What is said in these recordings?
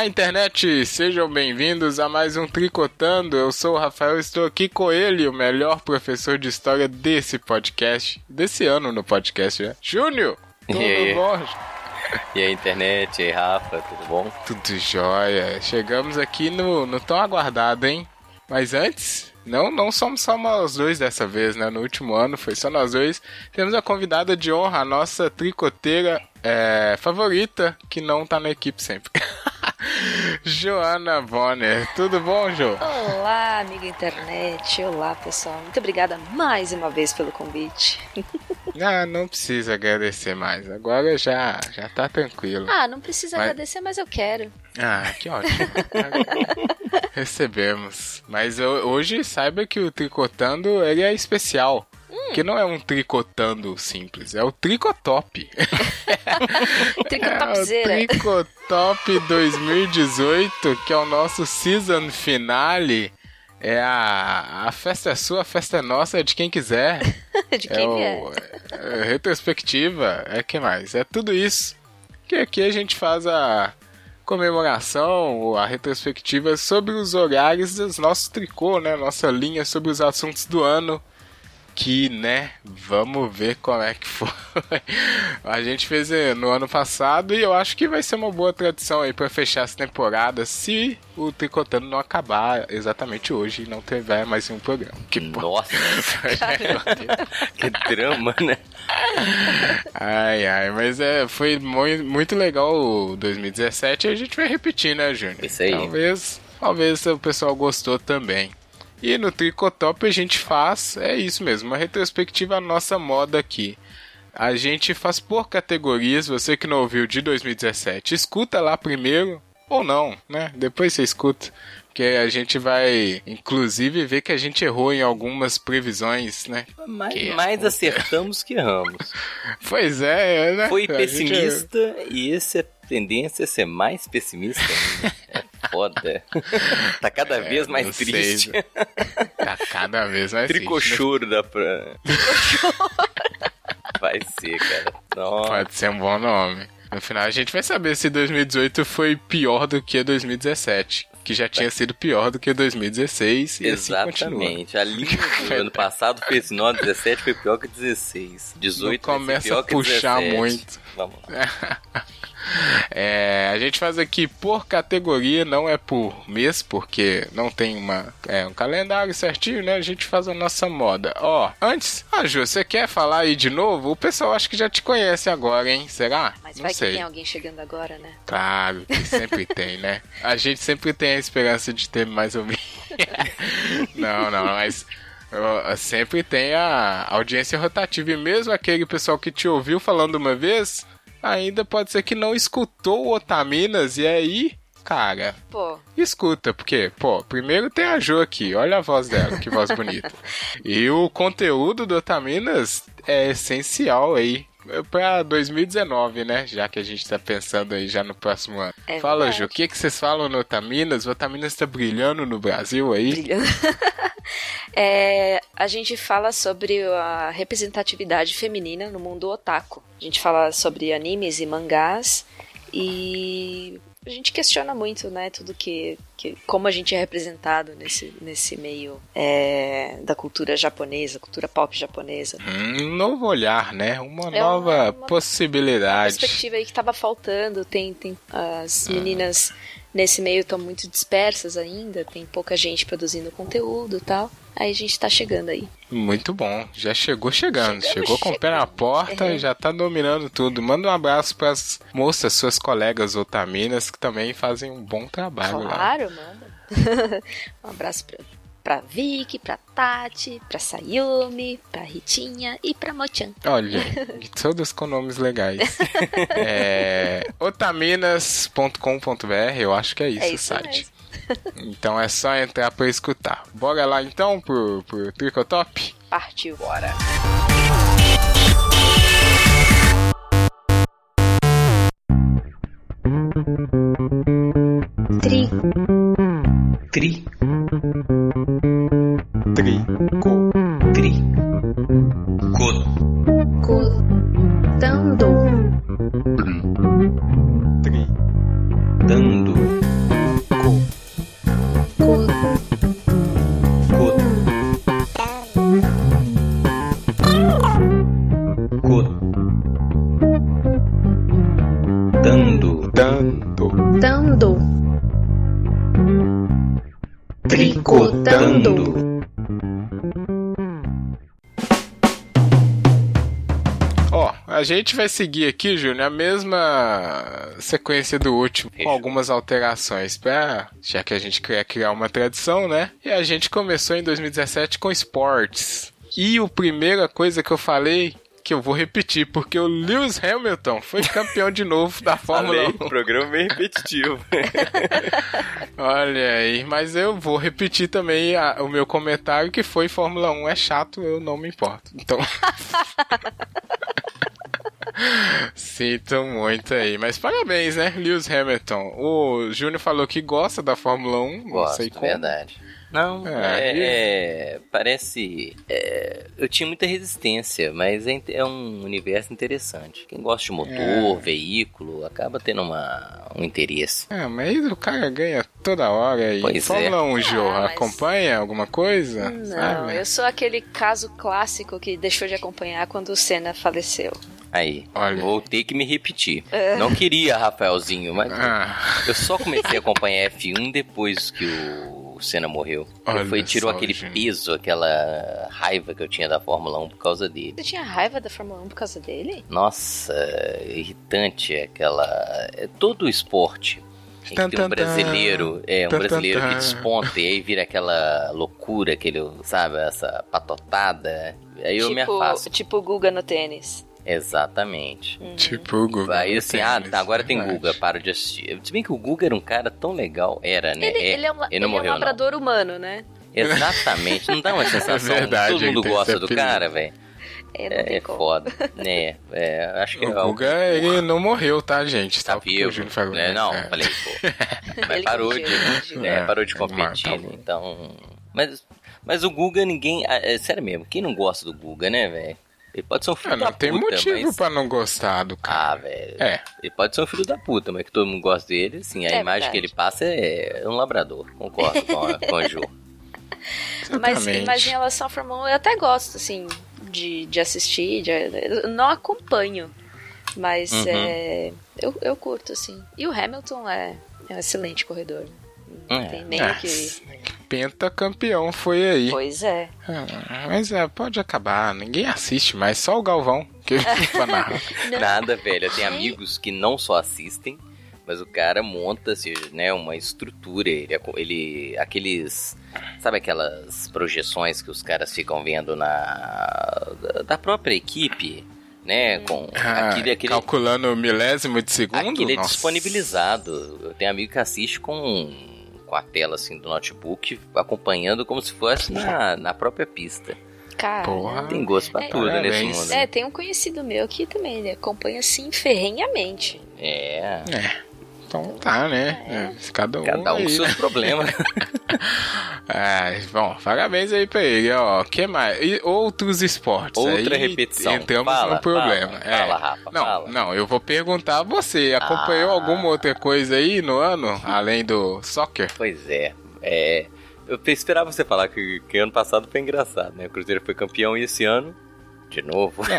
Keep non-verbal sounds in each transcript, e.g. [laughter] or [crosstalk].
Olá, internet! Sejam bem-vindos a mais um Tricotando. Eu sou o Rafael e estou aqui com ele, o melhor professor de história desse podcast, desse ano no podcast, né? Júnior! Tudo E aí? bom? E aí, internet, e aí, Rafa, tudo bom? Tudo jóia. Chegamos aqui no, no tão aguardado, hein? Mas antes, não, não somos só nós dois dessa vez, né? No último ano foi só nós dois. Temos a convidada de honra, a nossa tricoteira é, favorita, que não tá na equipe sempre. [laughs] Joana Bonner. Tudo bom, Jo? Olá, amiga internet. Olá, pessoal. Muito obrigada mais uma vez pelo convite. [laughs] Ah, não precisa agradecer mais. Agora já, já tá tranquilo. Ah, não precisa Mas- agradecer, mas eu quero. Ah, que ótimo. [laughs] Recebemos. Mas eu- hoje saiba que o tricotando ele é especial. Que não é um tricotando simples, é o tricotop. [laughs] É o Tricotopzera. Tricotop 2018, que é o nosso season finale. É a, a festa é sua, a festa é nossa, é de quem quiser. [laughs] De quem é o- é retrospectiva, é que mais? É tudo isso. Que aqui a gente faz a comemoração, ou a retrospectiva sobre os horários dos nossos tricô, né? Nossa linha sobre os assuntos do ano. Que, né, vamos ver como é que foi. [laughs] A gente fez eh, no ano passado e eu acho que vai ser uma boa tradição aí pra fechar essa temporada se o Tricotando não acabar exatamente hoje e não tiver mais um programa. Que Nossa, [laughs] que drama, né? Ai, ai, mas é, foi muito, muito legal o 2017 e a gente vai repetir, né, Júnior? Isso aí. Talvez, talvez o pessoal gostou também. E no Tricotop a gente faz, é isso mesmo, uma retrospectiva à nossa moda aqui. A gente faz por categorias, você que não ouviu de 2017, escuta lá primeiro, ou não, né? Depois você escuta. Porque a gente vai, inclusive, ver que a gente errou em algumas previsões, né? Mais, Que mais acertamos que erramos. [laughs] Pois é, né? Foi gente- pessimista e esse é tendência a ser mais pessimista ainda. [laughs] É foda. Tá cada vez mais É, não sei, triste. Tá cada vez mais triste, né? Tricochoro dá pra. Vai ser, cara. Nossa. Pode ser um bom nome. No final a gente vai saber se 2018 foi pior do que 2017. Que já tinha sido pior do que 2016 e assim. Exatamente. A linha do [laughs] ano passado fez 9, 17 foi pior que 16. 18 Não começa a puxar 17. muito. Vamos lá. [laughs] É, a gente faz aqui por categoria, não é por mês, porque não tem uma, é, um calendário certinho, né? A gente faz a nossa moda. Ó, antes, ah, Ju, você quer falar aí de novo? O pessoal acho que já te conhece agora, hein? Será? Mas não vai sei. que tem alguém chegando agora, né? Claro, que sempre [laughs] tem, né? A gente sempre tem a esperança de ter mais ou menos. [laughs] não, não, mas sempre tem a audiência rotativa. E mesmo aquele pessoal que te ouviu falando uma vez, ainda pode ser que não escutou o Otaminas. E aí, cara, Pô, escuta, porque, pô, primeiro tem a Jo aqui, olha a voz dela, que voz bonita. [laughs] E o conteúdo do Otaminas é essencial aí. Pra 2019, né? Já que a gente tá pensando aí já no próximo ano. É Fala, verdade. Ju, o que, que vocês falam no Otaminas? O Otaminas tá brilhando no Brasil aí? brilhando. [laughs] É, a gente fala sobre a representatividade feminina no mundo otaku. A gente fala sobre animes e mangás e a gente questiona muito, né, tudo que, que como a gente é representado nesse, nesse meio é, da cultura japonesa, cultura pop japonesa. Um novo olhar, né? Uma É nova uma- Uma possibilidade. perspectiva aí que tava faltando, tem, tem as meninas nesse meio estão muito dispersas ainda, tem pouca gente produzindo conteúdo e tal. Aí a gente tá chegando aí. Muito bom. Já chegou chegando. Chegamos chegou com o pé na porta É. e já tá dominando tudo. Manda um abraço pras moças, suas colegas otaminas, que também fazem um bom trabalho lá. Claro, manda. [laughs] um abraço pra, pra Vicky, pra Tati, pra Sayumi, pra Ritinha e pra Mochan. Olha, [laughs] todos com nomes legais. [laughs] é, otaminas.com.br, eu acho que é isso, É o isso site. mesmo. Então é só entrar pra escutar. Bora lá então pro, pro Tricotop? Partiu. Bora. Tri, Tri, gente vai seguir aqui, Júnior, a mesma sequência do último, com algumas alterações, pra, já que a gente quer criar uma tradição, né? E a gente começou em 2017 com esportes. E a primeira coisa que eu falei que eu vou repetir, porque o Lewis Hamilton foi campeão de novo da [laughs] Fórmula Falei, 1. programa bem repetitivo. [laughs] Olha aí, mas eu vou repetir também a, o meu comentário que foi Fórmula 1 é chato, eu não me importo. Então. [laughs] Sinto muito aí, mas parabéns, né, Lewis Hamilton. O Júnior falou que gosta da Fórmula 1, Gosto, não sei como. verdade. Não, é, é, é parece. É, eu tinha muita resistência, mas é, é, um universo interessante. Quem gosta de motor, é. veículo, acaba tendo uma, um interesse. É, mas o cara ganha toda hora e pois Fórmula 1, Jô, ah, mas... acompanha alguma coisa? Não, sabe? eu sou aquele caso clássico que deixou de acompanhar quando o Senna faleceu. Aí, Olha. vou ter que me repetir. É. Não queria Rafaelzinho, mas ah. eu só comecei a acompanhar F1 depois que o Senna morreu. Olha foi tirou aquele gente. peso, aquela raiva que eu tinha da Fórmula 1 por causa dele. Você tinha raiva da Fórmula 1 por causa dele? Nossa, irritante aquela. É todo o esporte. Tem um brasileiro, é, um brasileiro que desponta e aí vira aquela loucura, aquele, sabe, essa patotada. Aí eu tipo, me afasto. Tipo o Guga no tênis. Exatamente. Uhum. Tipo o Guga. Aí assim, ah, tá, agora tem Guga, paro de assistir. Se bem que o Guga era um cara tão legal, era, né? Ele, é, ele é, um, ele, morreu, é um labrador não. humano, né? Exatamente, não dá uma [laughs] sensação. É verdade, todo mundo gosta do cara, velho. É, é foda. É, é, acho que o é Guga, ele não morreu, tá, gente? Tá, vivo. Falou, é, não, é. falei, pô. [laughs] Mas parou de, né, parou de competir, né, então... Mas, mas o Guga, ninguém... É, sério mesmo, quem não gosta do Guga, né, velho? Ele pode ser um filho ah, da puta. Não tem motivo mas... pra não gostar do cara. Ah, velho. É. Ele pode ser um filho da puta, mas que todo mundo gosta dele, assim, a é imagem verdade. que ele passa é um labrador. Concordo com a, com a Ju. [laughs] Mas, mas em relação Fórmula 1, eu até gosto, assim, de, de assistir. De, eu não acompanho, mas uhum. é, eu, eu curto, assim. E o Hamilton é, é um excelente corredor. Não é. tem nem o que pentacampeão foi aí. Pois é. Ah, mas é, pode acabar, ninguém assiste mais, só o Galvão que [laughs] fica narrar. Nada, velho. Eu tenho amigos que não só assistem, mas o cara monta assim, né, uma estrutura. Ele, ele. Aqueles. Sabe aquelas projeções que os caras ficam vendo na. da própria equipe? Né, com ah, aquele, aquele, calculando milésimo de segundo. Aquele é disponibilizado. Eu tenho amigo que assiste com com a tela assim do notebook, acompanhando como se fosse na, na própria pista. Cara, Porra. tem gosto pra é, tudo é, nesse mundo. É, tem um conhecido meu que também ele acompanha assim ferrenhamente. É. É. Então tá, né? É. é cada um. Cada um com seus problemas. [laughs] é, bom, parabéns aí pra ele, ó. que mais? E outros esportes. Outra aí repetição. Entramos fala, no problema. Fala, é. fala Rafa, não, fala. não, eu vou perguntar a você. Acompanhou ah. alguma outra coisa aí no ano, além do soccer? Pois é. É. Eu esperava você falar que, que ano passado foi engraçado, né? O Cruzeiro foi campeão e esse ano de novo? Não,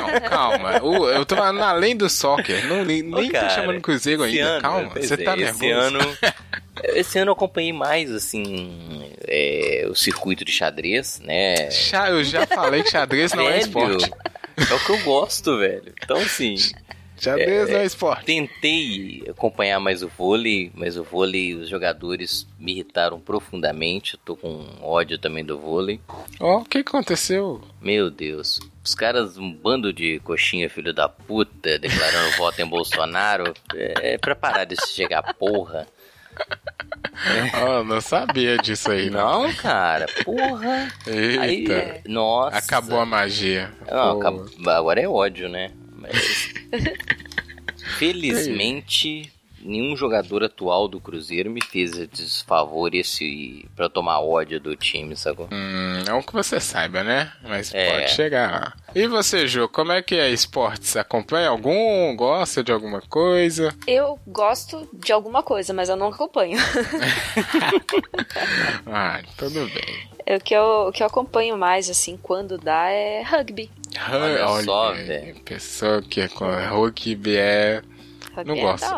não calma. O, eu tô falando além do soccer. Não, nem Ô, cara, tô chamando Cruzeiro ainda. Ano, calma, você tá é, nervoso. Esse ano, [laughs] esse ano eu acompanhei mais, assim, é, o circuito de xadrez, né? Eu já falei que xadrez não é esporte. É o que eu gosto, velho. Então, assim, Xadrez é, é esporte. Tentei acompanhar mais o vôlei, mas o vôlei, os jogadores me irritaram profundamente. Eu tô com ódio também do vôlei. Ó, oh, o que aconteceu? Meu Deus. Os caras, um bando de coxinha, filho da puta, declarando [laughs] voto em Bolsonaro. É, é pra parar de chegar porra. Oh, não sabia disso aí, não. Não, cara, porra. Eita. Aí, nossa. Acabou a magia. Não, acabou, agora é ódio, né? Mas. Felizmente, nenhum jogador atual do Cruzeiro me fez desfavor esse pra tomar ódio do time, sacou? Hum, não que você saiba, né? Mas é. pode chegar. E você, Ju, como é que é esportes? Acompanha algum? Gosta de alguma coisa? Eu gosto de alguma coisa, mas eu não acompanho. [laughs] ah, tudo bem. O que, eu, o que eu acompanho mais, assim, quando dá, é rugby. Olha, Olha só, velho. Pessoa que é com rugby é. Rugby não é gosto. [laughs]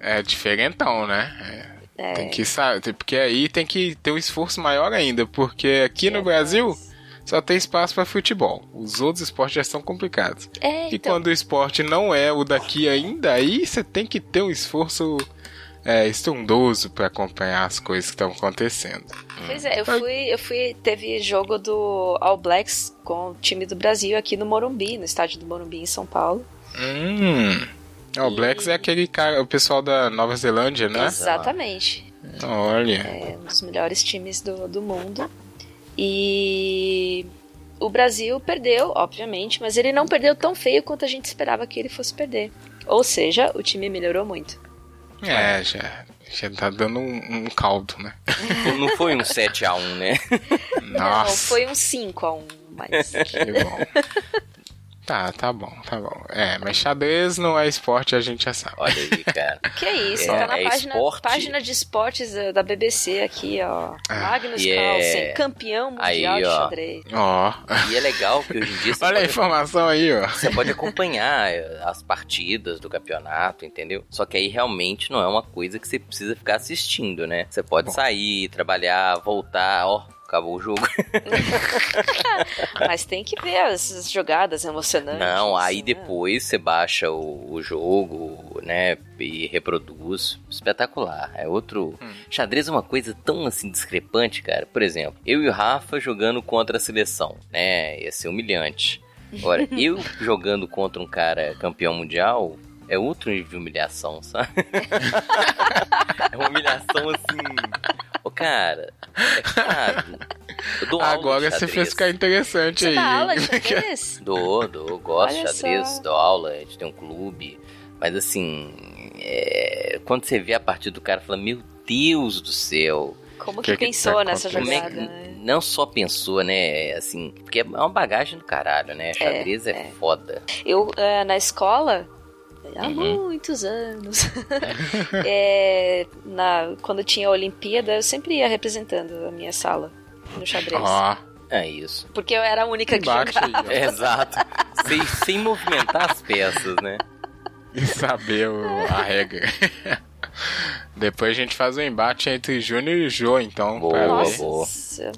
é diferentão, né? É. É. Tem que saber, porque aí tem que ter um esforço maior ainda, porque aqui no Brasil só tem espaço para futebol. Os outros esportes já são complicados. É, E então, quando o esporte não é o daqui ainda, aí você tem que ter um esforço é, estrondoso para acompanhar as coisas que estão acontecendo. Pois é, eu fui, eu fui. Teve jogo do All Blacks com o time do Brasil aqui no Morumbi, no estádio do Morumbi em São Paulo. Hum. O Blacks é aquele cara, o pessoal da Nova Zelândia, né? Exatamente. Olha. É um dos melhores times do, do mundo. E o Brasil perdeu, obviamente, mas ele não perdeu tão feio quanto a gente esperava que ele fosse perder. Ou seja, o time melhorou muito. É, já, já tá dando um, um caldo, né? Não foi um 7x1, né? [laughs] Não, Nossa, foi um 5 a 1 mas. que bom. Tá, tá bom, tá bom. É, mas xadrez não é esporte, a gente já sabe. Olha aí, cara. [laughs] Que isso, É, tá na é página, esporte. página de esportes da BBC aqui, ó. Ah, Magnus e é- Carlsen, campeão mundial Aí, de ó. xadrez. Ó, E é legal que hoje em dia [laughs] você olha a pode, informação aí, ó. você pode acompanhar eh, as partidas do campeonato, entendeu? Só que aí realmente não é uma coisa que você precisa ficar assistindo, né? Você pode Bom. sair, trabalhar, voltar, ó, acabou o jogo. [laughs] Mas tem que ver as as jogadas emocionantes. Não, aí né? depois você baixa o, o jogo, né, e reproduz. Espetacular. É outro. Xadrez é uma coisa tão assim discrepante, cara. Por exemplo, eu e o Rafa jogando contra a seleção, né? Ia ser humilhante. Agora, [laughs] eu jogando contra um cara campeão mundial. É outro nível de humilhação, sabe? [laughs] é uma humilhação assim. Ô, cara, é cara. Eu dou aula de Agora você fez ficar interessante Você aí. dá aula de [laughs] xadrez? Dou, dou, gosto Olha de xadrez, só. dou aula, a gente tem um clube. Mas assim, é, quando você vê a partida do cara, fala, meu Deus do céu. Como Que que, que pensou tá nessa Como é jogada? que, né? não só pensou, né? Assim, porque é uma bagagem do caralho, né? Xadrez é, é. foda. Eu, eh, na escola, há Uhum. muitos anos, [laughs] é, na, quando tinha a Olimpíada, eu sempre ia representando a minha sala no xadrez. Ó, É isso. Porque eu era a única que embate jogava. [laughs] Exato. sem, sem movimentar as peças, né? E saber o- a regra. Depois a gente faz um embate entre Júnior e Jô, então. Boa, Nossa, boa.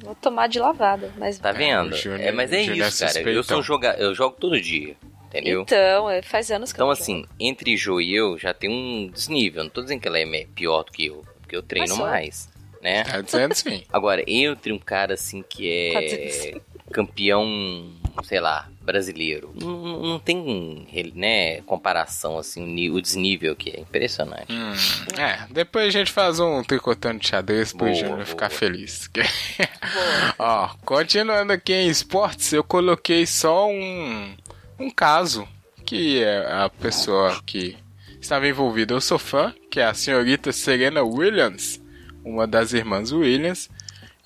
vou tomar de lavada. Mas Tá vendo? o Júnior- é, mas é o Júnior é isso, cara. Eu sou joga... eu jogo todo dia. Entendeu? Então, é, faz anos que Então, eu assim, entre Jo e eu já tem um desnível. Não tô dizendo que ela é pior do que eu, porque eu treino mais, né? Tá dizendo [laughs] sim. Agora, entre um cara assim que Tá é dizendo [laughs] campeão, sei lá, brasileiro, não, não- tem, né, comparação assim, o desnível que é impressionante. Hum, é, depois a gente faz um tricotando de xadrez pro Júnior ficar feliz. [laughs] Boa. Ó, continuando aqui em esportes, eu coloquei só um, um caso que é a pessoa que estava envolvida. Eu sou fã, que é a senhorita Serena Williams, uma das irmãs Williams.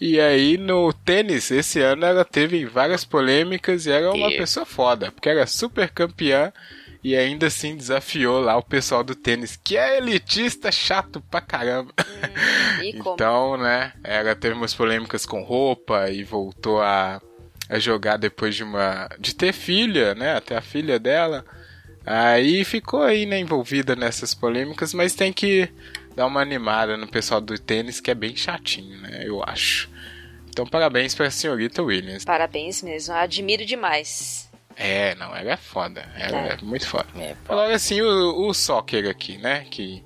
E aí no tênis, esse ano ela teve várias polêmicas e era uma pessoa foda, porque era super campeã e ainda assim desafiou lá o pessoal do tênis, que é elitista chato pra caramba. E como? [laughs] Então, né, ela teve umas polêmicas com roupa e voltou a, a jogar depois de uma de ter filha, né, até a filha dela. Aí ficou aí, né, envolvida nessas polêmicas, mas tem que dar uma animada no pessoal do tênis, que é bem chatinho, né, eu acho. Então, parabéns pra senhorita Williams. Parabéns mesmo, admiro demais. É, não, ela é foda, ela é, É. muito foda. É. Agora assim, o, o soccer aqui, né? Que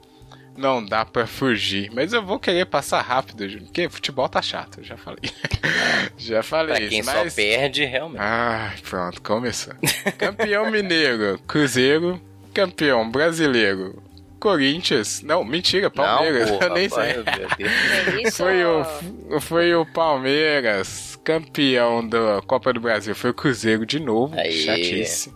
não dá pra fugir. Mas eu vou querer passar rápido, Júnior, porque futebol tá chato, eu já falei. [laughs] já falei pra quem isso, só mas... perde, realmente. Ai, pronto, começou. Campeão mineiro, Cruzeiro. Campeão brasileiro, Corinthians. Não, mentira, Palmeiras. não, porra, [laughs] eu nem sei. É. Foi o, foi o Palmeiras, campeão da Copa do Brasil. Foi o Cruzeiro de novo. Aí. Chatice.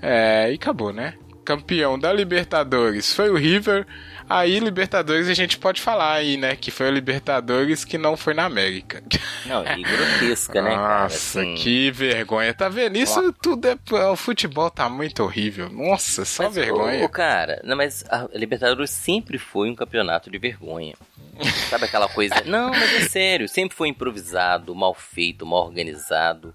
É, e acabou, né? Campeão da Libertadores foi o River. Aí, Libertadores, a gente pode falar aí, né? Que foi o Libertadores que não foi na América. Não, e grotesca, né, cara? Nossa, Assim, que vergonha. Tá vendo? Isso tudo é. O futebol tá muito horrível. Nossa, só mas, vergonha. ô, ô, cara, não, mas a Libertadores sempre foi um campeonato de vergonha. Sabe aquela coisa? [laughs] Não, mas é sério, sempre foi improvisado, mal feito, mal organizado,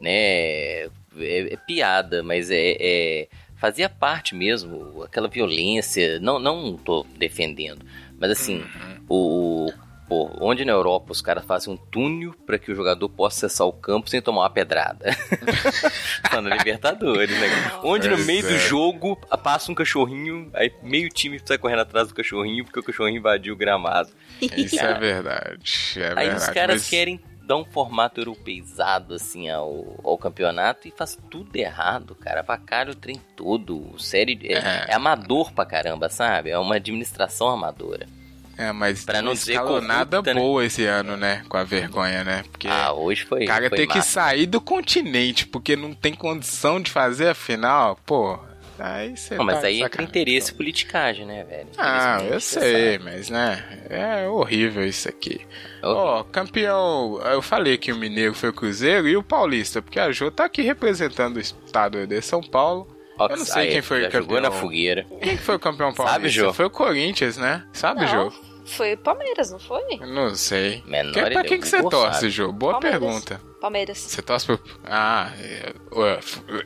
né? É, é piada, mas é, é- fazia parte mesmo, aquela violência. Não, não tô defendendo, mas assim, o, o supor, onde na Europa os caras fazem um túnel para que o jogador possa acessar o campo sem tomar uma pedrada? [laughs] tá na Libertadores, né? Onde no meio do jogo passa um cachorrinho, aí meio time sai correndo atrás do cachorrinho porque o cachorrinho invadiu o gramado. Isso é verdade. É aí verdade, os caras mas- querem dar um formato europeizado assim ao, ao campeonato e faz tudo errado, cara. Avacalha o trem todo. Série é, É. é amador pra caramba, sabe? É uma administração amadora. É, mas Pra não dizer escalonada corrupta, né? boa esse ano, né? Com a vergonha, né? Porque Ah, hoje foi. o cara foi tem que massa. sair do continente, porque não tem condição de fazer a final, pô. Aí você Não, mas tá aí entra interesse e politicagem, né, velho? Ah, eu sei, sabe. mas né, é horrível isso aqui. Horrível. Ó, campeão, eu falei que o Mineiro foi o Cruzeiro e o Paulista, porque a Jô tá aqui representando o estado de São Paulo. Ó, eu não sei aí, quem foi o jogou campeão. na fogueira. Quem que foi o campeão paulista? Sabe, Jô? Foi o Corinthians, né? Sabe, Não, Jô? Foi o Palmeiras, não foi? Não sei. Menor Que- pra quem que você torce. Jô? Boa Palmeiras. pergunta. Palmeiras. Você torce pro... Ah, é,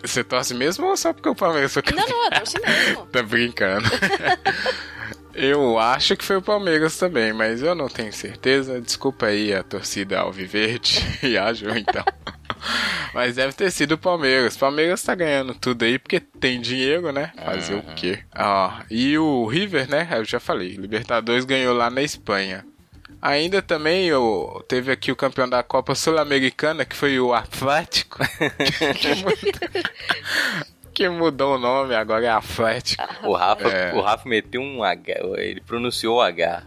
você torce mesmo ou só porque o Palmeiras foi campeão? Não, não, eu torci mesmo. [laughs] Tá brincando. [laughs] eu acho que foi o Palmeiras também, mas eu não tenho certeza. Desculpa aí a torcida Alviverde [laughs] e a Ju, então. Mas deve ter sido o Palmeiras. Palmeiras tá ganhando tudo aí porque tem dinheiro, né? Fazer o quê? Ó, e o River, né? Eu já falei. Libertadores ganhou lá na Espanha. Ainda também o, teve aqui o campeão da Copa Sul-Americana, que foi o Atlético. [laughs] que, mudou, o nome, agora é Atlético. O Rafa, É. o Rafa meteu um H, ele pronunciou o H.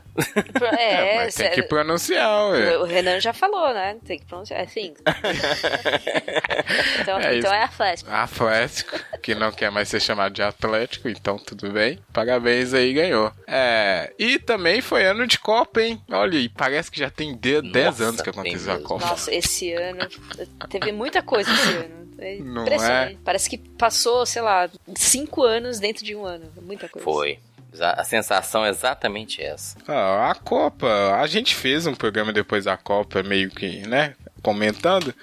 É, [laughs] mas tem que sério. pronunciar, ué. O Renan já falou, né? Tem que pronunciar. É assim. [laughs] então, É então é Atlético. Atlético, que não quer mais ser chamado de Atlético, então tudo bem. Parabéns aí, ganhou. É, e também foi ano de Copa, hein? Olha, e parece que já tem 10 Nossa, anos que aconteceu a. Copa. Nossa, esse ano teve muita coisa esse ano. É Não impressionante. é? Parece que passou, sei lá, cinco anos dentro de um ano. Muita coisa. Foi. A sensação é exatamente essa. Ah, a Copa, a gente fez um programa depois da Copa, meio que, né, comentando.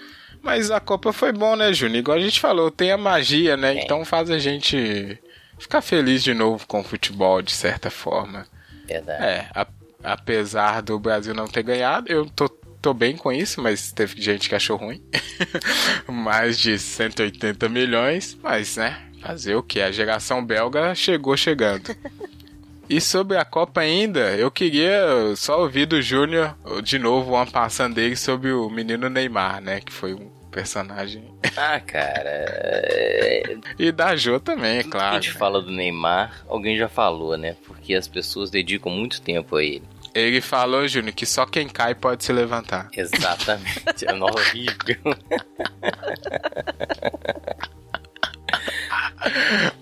Mas a Copa foi bom, né, Júnior? Igual a gente falou, tem a magia, né? Tem. Então faz a gente ficar feliz de novo com o futebol, de certa forma. Verdade. É, a- apesar do Brasil não ter ganhado, eu tô, tô bem com isso, mas teve gente que achou ruim. [laughs] Mais de 180 milhões, mas né, fazer o que? A geração belga chegou chegando. E sobre a Copa ainda, eu queria só ouvir do Júnior de novo uma passando dele sobre o menino Neymar, né? Que foi um personagem. Ah, cara. é- E da Jo também, é Tudo que a claro. gente fala do Neymar, alguém já falou, né? Porque as pessoas dedicam muito tempo a ele. Ele falou, Júnior, que só quem cai pode se levantar. Exatamente. É horrível.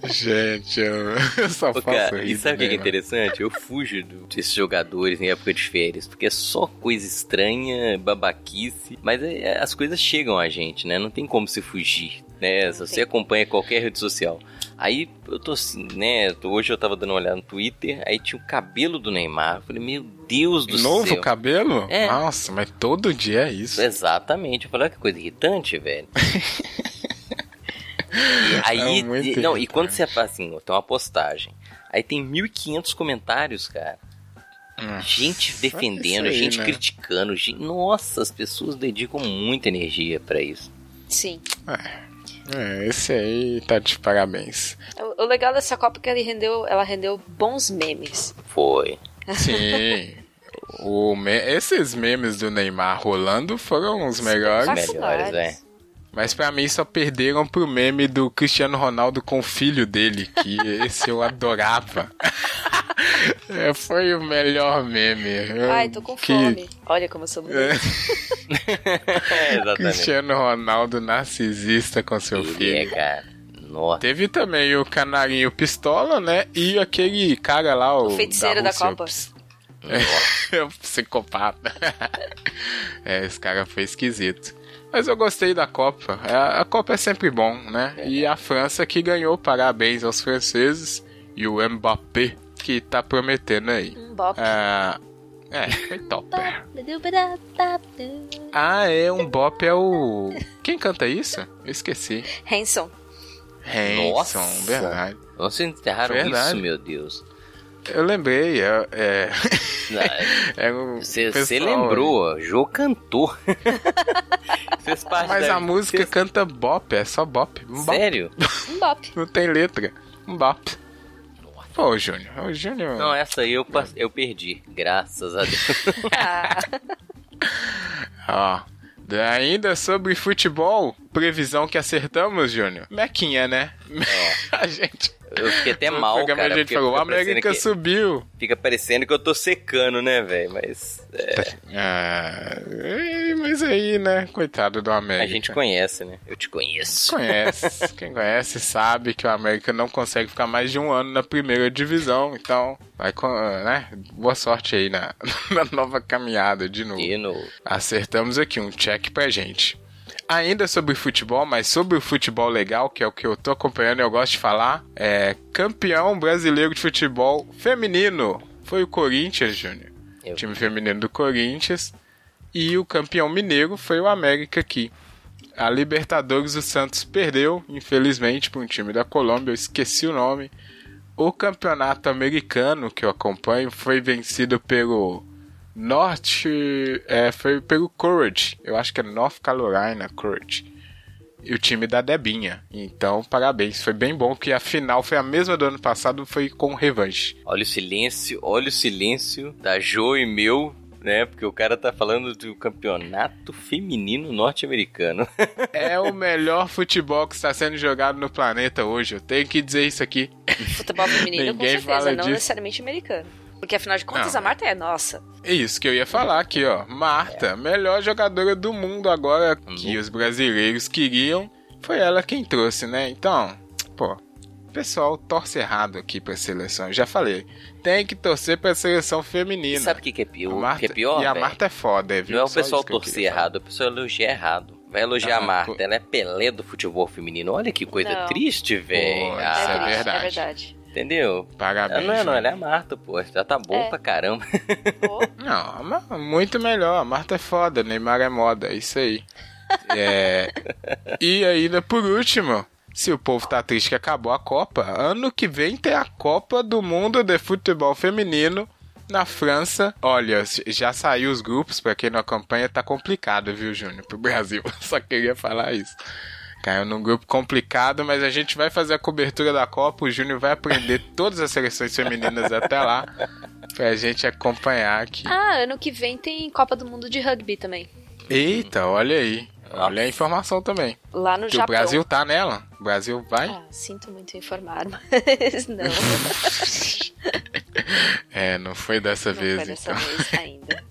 Gente, eu, eu só faço cara, rir e sabe o que é interessante? Eu fujo desses jogadores em época de férias, porque é só coisa estranha, babaquice, mas é- as coisas chegam a gente, né? Não tem como se fugir, né? Se você Sim. acompanha qualquer rede social. Aí eu tô assim, né? Hoje eu tava dando uma olhada no Twitter, aí tinha o cabelo do Neymar. Eu falei, meu Deus do Novo céu. cabelo? É. Nossa, mas todo dia é isso. Exatamente. Eu falei, olha que coisa irritante, velho. [laughs] E aí, É muito e- não, e irritante. quando você faz assim, tem uma postagem, aí tem 1.500 comentários, cara. Hum. Gente defendendo, É aí, gente né? criticando, gente... Nossa, as pessoas dedicam muita energia pra isso. Sim. É, esse aí tá de parabéns. O o legal dessa Copa é que ele rendeu, ela rendeu bons memes. Foi. Sim. [laughs] O me- Esses memes do Neymar rolando foram os melhores. Melhores, é. Mas pra mim só perderam pro meme do Cristiano Ronaldo com o filho dele, que esse eu adorava. [laughs] É, foi o melhor meme. Eu- Ai, tô com que fome. Olha como eu sou bonita. [laughs] É, exatamente. Cristiano Ronaldo narcisista com seu Ele filho. é, cara. Nossa. Teve também o Canarinho Pistola, né? E aquele cara lá, o. O feiticeiro da Rússia, Copa. o ps- [laughs] É, o psicopata. é, esse cara foi esquisito. Mas eu gostei da Copa. A, a Copa é sempre bom, né? E a França que ganhou, parabéns aos franceses. E o Mbappé, que tá prometendo aí. Um bop. Ah, é, foi top. [laughs] Ah, é, um bop é o. Quem canta isso? Eu esqueci. Hanson. Hanson, Nossa. verdade. Vocês enterraram Verdade. isso, meu Deus. Eu lembrei, é. é... é [laughs] você, você lembrou, Jô cantou. [laughs] Mas da... a música Fez... canta bop, é só bop. Um bop. Sério? [laughs] Um bop. Não tem letra. Um bop. Pô, Júnior, o Júnior. Não, essa aí eu, eu perdi, graças a Deus. Ó. Ainda sobre futebol, previsão que acertamos, Júnior. Mequinha, né? É. a gente eu fiquei até [laughs] mal, cara. A gente falou, a América que, subiu. Fica parecendo que eu tô secando, né, velho? Mas. É... Ah, mas aí, né? Coitado do América. A gente conhece, né? Eu te conheço. Conhece. [laughs] Quem conhece sabe que o América não consegue ficar mais de um ano na primeira divisão. Então, vai com, né? Boa sorte aí na, [laughs] na nova caminhada de novo. De novo. Acertamos aqui um check pra gente ainda sobre futebol, mas sobre o futebol legal, que é o que eu tô acompanhando e eu gosto de falar, é campeão brasileiro de futebol feminino. Foi o Corinthians, Júnior. Eu. Time feminino do Corinthians. E o campeão mineiro foi o América aqui. A Libertadores o Santos perdeu, infelizmente, para um time da Colômbia, eu esqueci o nome. O campeonato americano que eu acompanho foi vencido pelo Norte é, foi pelo Courage. Eu acho que é North Carolina Courage. E o time da Debinha. Então, parabéns. Foi bem bom que a final foi a mesma do ano passado, foi com revanche. Olha o silêncio, olha o silêncio da Jo e meu né? Porque o cara tá falando do campeonato feminino norte-americano. [laughs] é o melhor futebol que está sendo jogado no planeta hoje. Eu tenho que dizer isso aqui. Futebol feminino, Ninguém com certeza, não disso. necessariamente americano. Porque afinal de contas, não. a Marta é nossa. É isso que eu ia falar aqui, ó. Marta, é. melhor jogadora do mundo agora que os brasileiros queriam. Foi ela quem trouxe, né? Então, pô, pessoal torce errado aqui pra seleção. já falei. Tem que torcer pra seleção feminina. Sabe o que, que, é pior? Marta, que é pior? E a Marta é foda, viu? Não é o pessoal torcer errado, é o pessoal elogiar errado. Vai elogiar ah, a Marta, ela é Pelé do futebol feminino. Olha que coisa não. triste, velho. Ah, isso é, é verdade. É verdade. Entendeu? Parabéns. Não é, não, ela é a Marta, pô. Já tá bom é. pra caramba. [laughs] Não, muito melhor. A Marta é foda, Neymar é moda, é isso aí. [laughs] É... e ainda por último, se o povo tá triste que acabou a Copa, ano que vem tem a Copa do Mundo de Futebol Feminino na França. Olha, já saiu os grupos, pra quem não acompanha, tá complicado, viu, Júnior, pro Brasil. [laughs] Só queria falar isso. Caiu num grupo complicado, mas a gente vai fazer a cobertura da Copa. O Júnior vai aprender [laughs] todas as seleções femininas até lá. Pra gente acompanhar aqui. Ah, ano que vem tem Copa do Mundo de Rugby também. Eita, olha aí. Olha a informação também. Lá no que Japão. O Brasil tá nela. O Brasil vai? Ah, sinto muito informar, [laughs] mas não. [laughs] é, não foi dessa não vez, foi dessa então. vez ainda.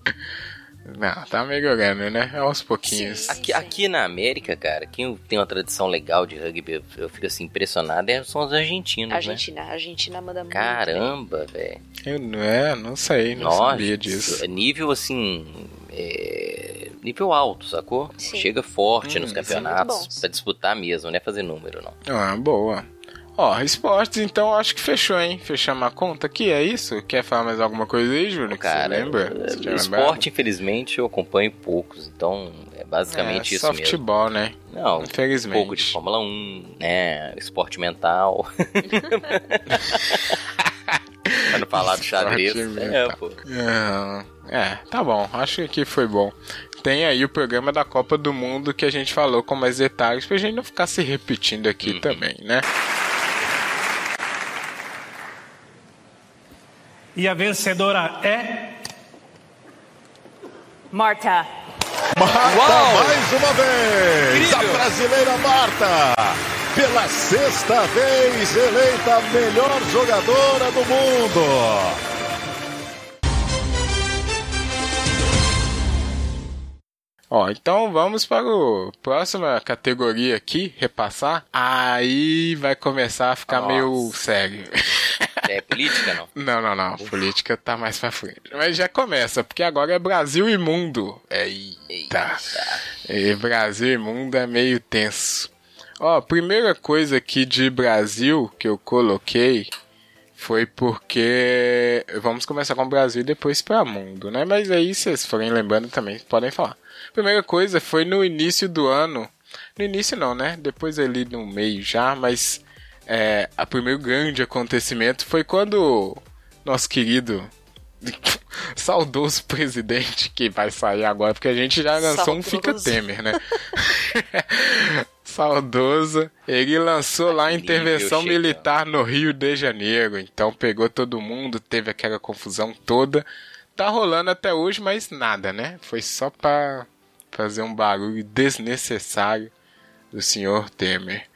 Não, tá melhorando, né? É aos pouquinhos. Sim, aqui, aqui na América, cara, quem tem uma tradição legal de rugby, eu, fico assim impressionado, é, são os argentinos, Argentina, né? A Argentina manda muito. Caramba, velho. Eu não, é, não sei, não Nossa, sabia disso. Nível assim. É, nível alto, sacou? Sim. Chega forte hum, nos campeonatos é para disputar mesmo, não é fazer número, não. Ah, boa. Ó, esportes, então acho que fechou, hein? Fechamos a conta aqui, é isso? Quer falar mais alguma coisa aí, Júlio? Cara, lembra? Você esporte, infelizmente, eu acompanho poucos, então é basicamente é, isso só mesmo. futebol, né? Não, infelizmente. um pouco de Fórmula 1, né? Esporte mental. [laughs] pra não falar do xadrez. É, pô. É, é, tá bom. Acho que aqui foi bom tem aí o programa da Copa do Mundo que a gente falou com mais detalhes pra gente não ficar se repetindo aqui uhum. também, né? E a vencedora é. Marta. Marta, Uau! mais uma vez! Incrível. A brasileira Marta! Pela sexta vez eleita a melhor jogadora do mundo! Ó, então vamos para a próxima categoria aqui, repassar. Aí vai começar a ficar Nossa. meio sério. [laughs] É política, não? Não, não, não. Política tá mais pra frente. Mas já começa, porque agora é Brasil e mundo. Eita. Eita. E Brasil e mundo é meio tenso. Ó, primeira coisa aqui de Brasil que eu coloquei foi porque. Vamos começar com o Brasil e depois para mundo, né? Mas aí, se vocês forem lembrando também, podem falar. Primeira coisa foi no início do ano. No início não, né? Depois ali no meio já, mas é, o primeiro grande acontecimento foi quando nosso querido [laughs] saudoso presidente que vai sair agora, porque a gente já lançou saudoso. um Fica Temer, né? [laughs] saudoso. Ele lançou lá a intervenção militar no Rio de Janeiro. Então pegou todo mundo, teve aquela confusão toda. Tá rolando até hoje, mas nada, né? Foi só pra fazer um barulho desnecessário do senhor Temer.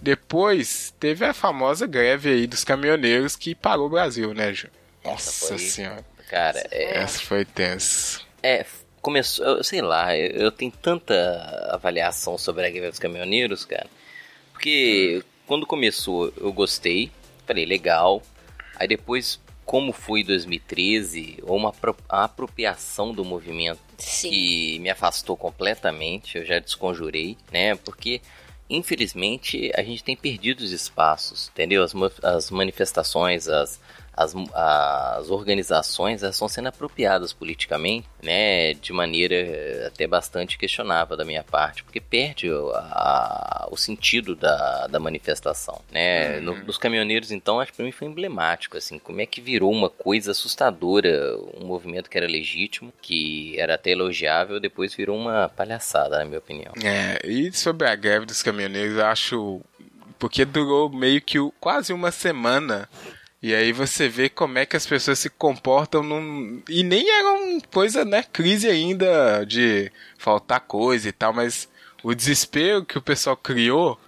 Depois teve a famosa greve aí dos caminhoneiros que parou o Brasil, né, Ju? Nossa foi, senhora. Cara, é... essa foi tensa. É, começou, eu sei lá, eu, eu, tenho tanta avaliação sobre a greve dos caminhoneiros, cara. Porque hum. quando começou eu gostei, falei legal. Aí depois, como foi 2013, ou uma apropriação do movimento Sim. que me afastou completamente, eu já desconjurei, né? Porque infelizmente a gente tem perdido os espaços, entendeu? As, as manifestações, as, as, as organizações estão sendo apropriadas politicamente, né, de maneira eh, até bastante questionável da minha parte, porque perde a, o sentido da, da manifestação, né, uhum. no, nos caminhoneiros então acho que para mim foi emblemático, assim, como é que virou uma coisa assustadora, um movimento que era legítimo, que era até elogiável, depois virou uma palhaçada, na minha opinião. É, e sobre a greve dos caminhoneiros, acho porque durou meio que quase uma semana e aí você vê como é que as pessoas se comportam num... E nem era uma coisa, né, crise ainda de faltar coisa e tal, mas o desespero que o pessoal criou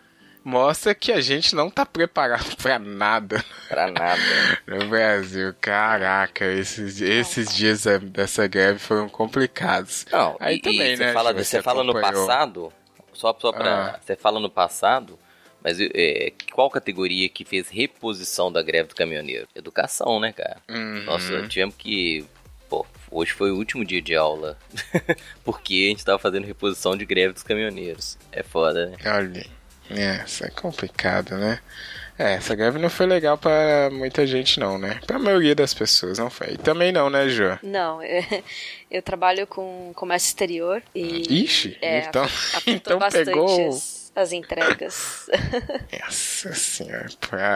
mostra que a gente não tá preparado [laughs] para nada. Pra nada. [laughs] no Brasil, caraca, esses, esses dias dessa greve foram complicados. Não, aí e, também, e né? Você fala, você fala no passado, só, só pra. Ah. Você fala no passado mas é, qual categoria que fez reposição da greve do caminhoneiro? Educação, né, cara? Uhum. Nossa, tivemos que. Pô, hoje foi o último dia de aula. [laughs] porque a gente tava fazendo reposição de greve dos caminhoneiros. É foda, né? Olha, é, isso é complicado, né? É, essa greve não foi legal para muita gente, não, né? Pra maioria das pessoas, não foi. E também não, né, Jo? Não, [laughs] eu, eu trabalho com comércio exterior e. Ixi, é, então, [laughs] então pegou. As as entregas. [laughs] Nossa senhora,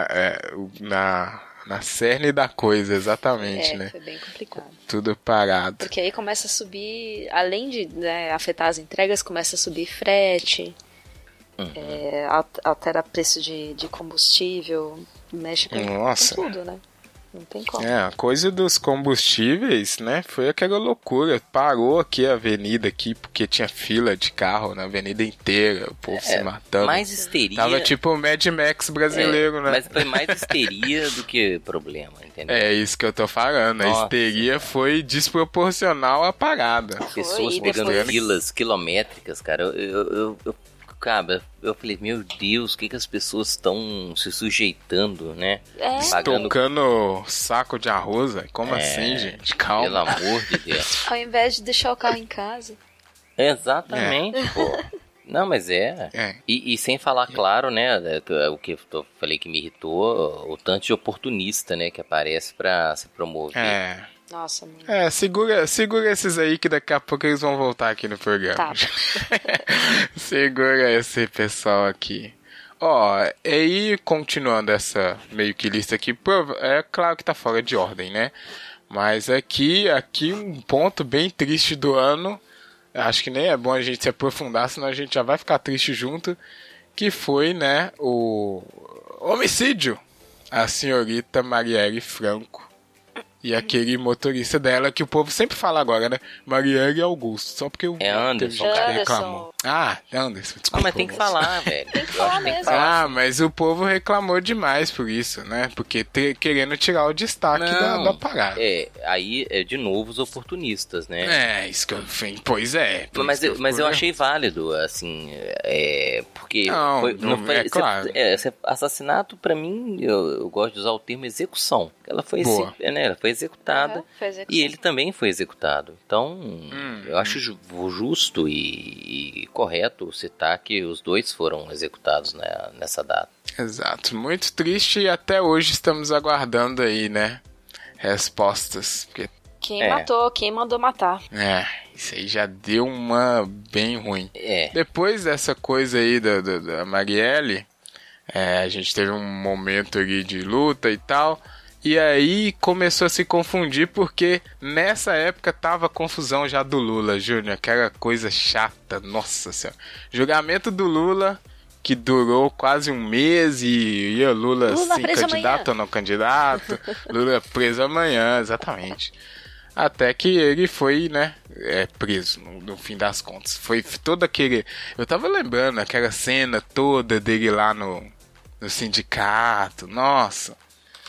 é, na, na cerne da coisa, exatamente, é, né? Foi bem complicado. Tudo parado. Porque aí começa a subir, além de né, afetar as entregas, começa a subir frete, uhum. é, altera preço de, de combustível, mexe com, com tudo, né? Não tem como. É, a coisa dos combustíveis, né? Foi aquela loucura. Parou aqui a avenida aqui porque tinha fila de carro na avenida inteira, o povo é, se matando. Mais histeria. Tava tipo o Mad Max brasileiro, é, né? Mas foi mais [laughs] histeria do que problema, entendeu? É isso que eu tô falando. Nossa. A histeria foi desproporcional à parada. Pessoas pegando filas quilométricas, cara. Eu, eu, eu, cara, eu falei, meu Deus, o que, que as pessoas estão se sujeitando, né? É. Pagando... Tocando saco de arroz, como é, assim, gente? Calma. Pelo amor de Deus. [laughs] Ao invés de deixar o carro em casa. Exatamente, é. pô. Não, mas é. é. E, e, sem falar, claro, né, é, o que eu falei que me irritou, o tanto de oportunista, né, que aparece para se promover. É. Nossa, mano. É, segura, segura esses aí que daqui a pouco eles vão voltar aqui no programa. Tá. [laughs] segura esse pessoal aqui. Ó, e aí, continuando essa meio que lista aqui, é claro que tá fora de ordem, né? Mas aqui, aqui um ponto bem triste do ano, acho que nem é bom a gente se aprofundar, senão a gente já vai ficar triste junto, que foi, né, o homicídio. A senhorita Marielle Franco e aquele motorista dela que o povo sempre fala agora, né? Marielle Augusto. Só porque o é Anderson, cara. reclamou. Ah, Anderson, desculpa. Ah, mas tem que falar, [laughs] velho. Tem que falar mesmo. Ah, mas o povo reclamou demais por isso, né? Porque te, querendo tirar o destaque da, da, parada. É, aí é de novo os oportunistas, né? É, isso que eu enfim, Pois é. Mas, eu, mas eu achei válido, assim, é, porque não, foi, não, não foi, é, claro. É, assassinato, para mim, eu, eu, gosto de usar o termo execução. Ela foi, Boa. né, ela foi executada uhum, foi e ele também foi executado. Então, hum, eu acho justo e, e, correto citar que os dois foram executados né, nessa data. Exato. Muito triste e até hoje estamos aguardando aí, né? Respostas. Porque... Quem é. matou, quem mandou matar. É, isso aí já deu uma bem ruim. É. Depois dessa coisa aí da, da, da Marielle, é, a gente teve um momento ali de luta e tal. E aí começou a se confundir porque nessa época tava a confusão já do Lula, Júnior, aquela coisa chata, nossa senhora. Julgamento do Lula que durou quase um mês e ia Lula, Lula se preso candidato amanhã. ou não candidato, Lula preso amanhã, exatamente. Até que ele foi, né, é, preso, no, no fim das contas. Foi todo aquele. Eu tava lembrando aquela cena toda dele lá no, no sindicato. Nossa.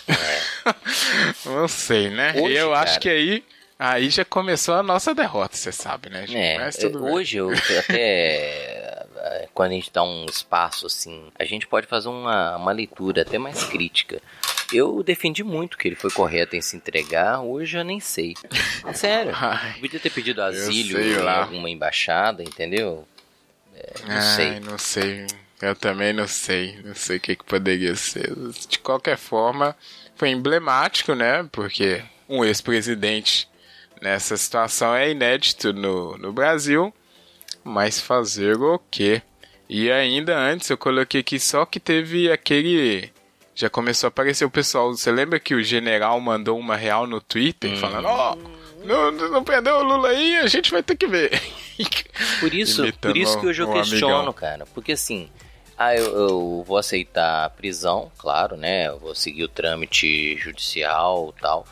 [laughs] Não sei, né? Hoje, eu acho cara- que aí. Aí já começou a nossa derrota, você sabe, né? É, Mas tudo é, bem. hoje eu até é, quando a gente dá um espaço assim, a gente pode fazer uma, uma leitura até mais crítica. Eu defendi muito que ele foi correto em se entregar, hoje eu nem sei. Sério, [laughs] Ai, podia ter pedido asilo em lá. alguma embaixada, entendeu? É, não Ai, sei. não sei. Eu também não sei. Não sei o que, que poderia ser. De qualquer forma, foi emblemático, né? Porque um ex-presidente nessa situação é inédito no, no Brasil. Mas fazer o quê? E ainda antes eu coloquei aqui só que teve aquele. Já começou a aparecer o pessoal. Você lembra que o general mandou uma real no Twitter Hum. falando: Ó, não, não perdeu o Lula aí, a gente vai ter que ver. [laughs] Por isso, Imitando por isso que hoje eu o questiono, amigão. cara. Porque assim, ah, eu, eu vou aceitar a prisão, claro, né? Eu vou seguir o trâmite judicial tal.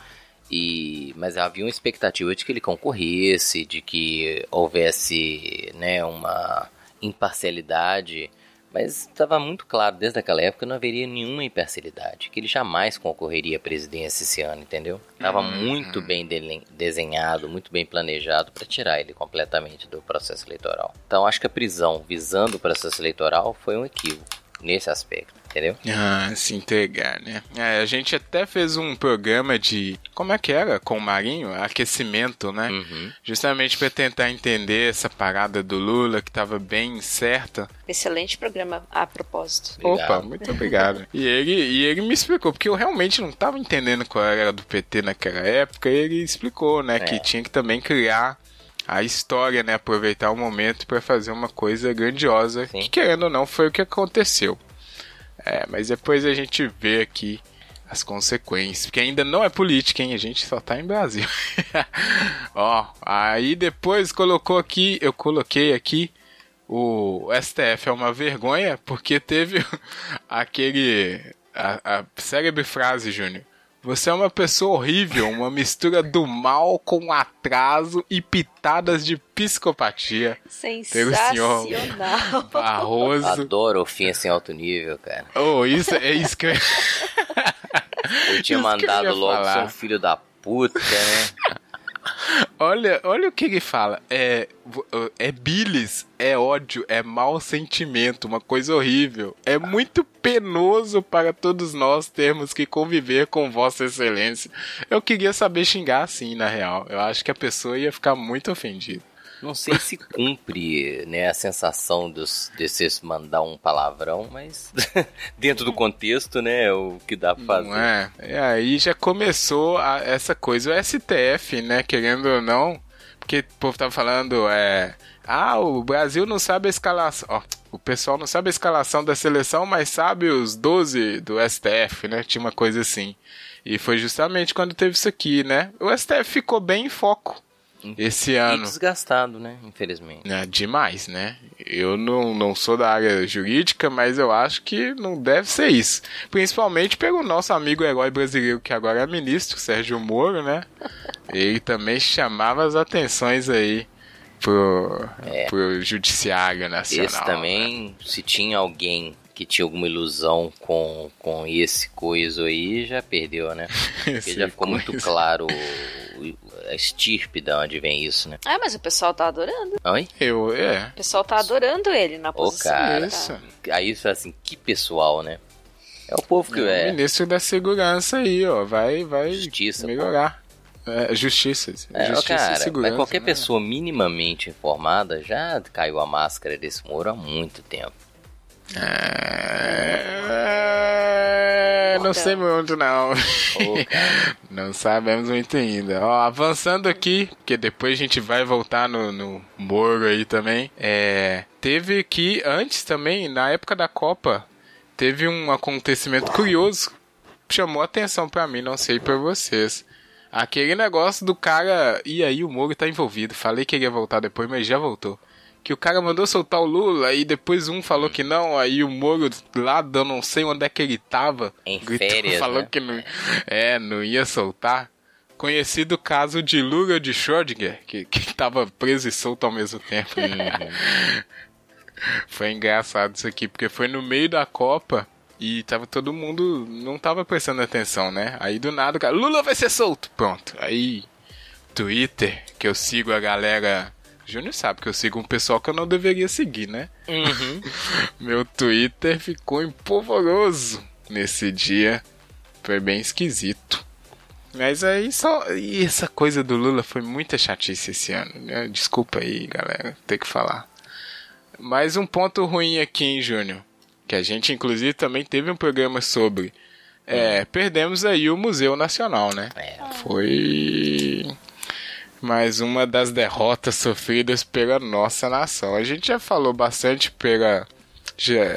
E, mas havia uma expectativa de que ele concorresse, de que houvesse né, uma imparcialidade. Mas estava muito claro desde aquela época que não haveria nenhuma imparcialidade, que ele jamais concorreria à presidência esse ano, entendeu? Estava Uhum. muito bem desenhado, muito bem planejado para tirar ele completamente do processo eleitoral. Então acho que a prisão visando o processo eleitoral foi um equívoco nesse aspecto, entendeu? Ah, se entregar, né? É, a gente até fez um programa de. Como é que era? Com o Marinho? Aquecimento, né? Uhum. Justamente para tentar entender essa parada do Lula que tava bem certa. Excelente programa a propósito. Obrigado. Opa, muito obrigado. [laughs] e, ele, e ele me explicou, porque eu realmente não tava entendendo qual era do PT naquela época, e ele explicou, né? Que É. tinha que também criar a história, né? Aproveitar o momento para fazer uma coisa grandiosa, Sim. que querendo ou não foi o que aconteceu. É, mas depois a gente vê aqui as consequências, porque ainda não é política, hein? A gente só tá em Brasil. [laughs] Ó, aí depois colocou aqui, eu coloquei aqui o STF é uma vergonha porque teve [laughs] aquele a, a célebre frase, Júnior. Você é uma pessoa horrível, uma mistura do mal com atraso e pitadas de psicopatia. Sensacional. Barroso. Adoro ofensa em alto nível, cara. Oh, isso é isso que eu... Eu tinha [laughs] Isso que eu mandado ia logo falar. ser um filho da puta, né? [laughs] Olha, olha o que ele fala. É, é bilis, é ódio, é mau sentimento, uma coisa horrível. É muito penoso para todos nós termos que conviver com Vossa Excelência. Eu queria saber xingar assim, na real. Eu acho que a pessoa ia ficar muito ofendida. Não sei se cumpre né, a sensação dos, de você mandar um palavrão, mas [laughs] dentro do contexto, né, o que dá pra fazer. Não é? E aí já começou a- essa coisa. O STF, né, querendo ou não, porque o povo tava falando, é. Ah, o Brasil não sabe a escalação. Ó, o pessoal não sabe a escalação da seleção, mas sabe os 12 do STF, né? Tinha uma coisa assim. E foi justamente quando teve isso aqui, né? O STF ficou bem em foco esse E ano. desgastado, né, infelizmente. É, demais, né? Eu não, não sou da área jurídica, mas eu acho que não deve ser isso. Principalmente pelo nosso amigo herói brasileiro, que agora é ministro, Sérgio Moro, né? [laughs] Ele também chamava as atenções aí pro, pro judiciário nacional. Esse também, se tinha alguém que tinha alguma ilusão com, com esse coisa aí, já perdeu, né? [laughs] Porque já ficou muito coisa. claro o- o- a estirpe de onde vem isso, né? Ah, mas o pessoal tá adorando. Oi? Eu, é. O pessoal tá adorando ele na Ô, posição. cara. Isso. Aí isso assim, que pessoal, né? É o povo que O é. ministro da segurança aí, ó. Vai, vai Justiça, melhorar. É, justiça. É, justiça cara, e segurança. mas qualquer né? pessoa minimamente informada já caiu a máscara desse Moro há muito tempo. É, não sei muito, não. [laughs] Não sabemos muito ainda. Ó, avançando aqui, porque depois a gente vai voltar no, no Moro aí também. É, teve que antes também, na época da Copa, teve um acontecimento curioso. chamou atenção para mim, não sei para vocês. Aquele negócio do cara. E aí o Moro tá envolvido. Falei que ele ia voltar depois, mas já voltou. Que o cara mandou soltar o Lula e depois um falou que não, aí o Moro lá dando não sei onde é que ele tava. Em gritou, férias, falou né? que não, é, não ia soltar. Conhecido caso de Lula de Schrödinger, que, que tava preso e solto ao mesmo tempo. [laughs] foi engraçado isso aqui, porque foi no meio da Copa e tava todo mundo. Não tava prestando atenção, né? Aí do nada o cara. Lula vai ser solto! Pronto. Aí. Twitter, que eu sigo a galera. Júnior sabe que eu sigo um pessoal que eu não deveria seguir, né? Uhum. [laughs] Meu Twitter ficou empolvoroso nesse dia. Foi bem esquisito. Mas aí só. E essa coisa do Lula foi muita chatice esse ano. Né? Desculpa aí, galera. Ter que falar. Mais um ponto ruim aqui, hein, Júnior? que a gente inclusive também teve um programa sobre. É, perdemos aí o Museu Nacional, né? É. Foi mais uma das derrotas sofridas pela nossa nação. A gente já falou bastante pela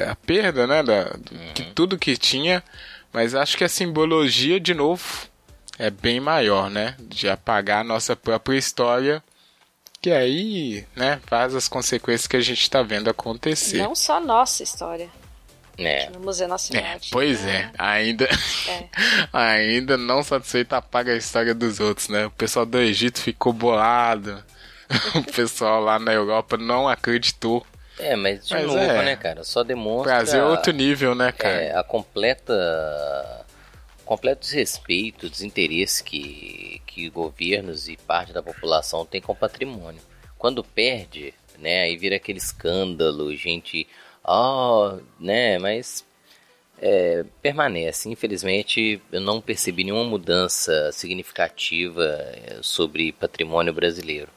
a perda, né, da, uhum. de tudo que tinha, mas acho que a simbologia de novo é bem maior, né, de apagar a nossa própria história, que aí, né, faz as consequências que a gente está vendo acontecer. Não só nossa história. É. No Museu Nacional. É, pois é, é. ainda é. [laughs] ainda não satisfeito apaga a história dos outros, né? O pessoal do Egito ficou bolado. [laughs] o pessoal lá na Europa não acreditou. É, mas de mas novo, é. né, cara? Só demonstra. Brasil é outro nível, né, cara? É, a completa. completo desrespeito, desinteresse que, que governos e parte da população tem com o patrimônio. Quando perde, né, aí vira aquele escândalo, gente oh, né, mas é, permanece. Infelizmente, eu não percebi nenhuma mudança significativa é, sobre patrimônio brasileiro.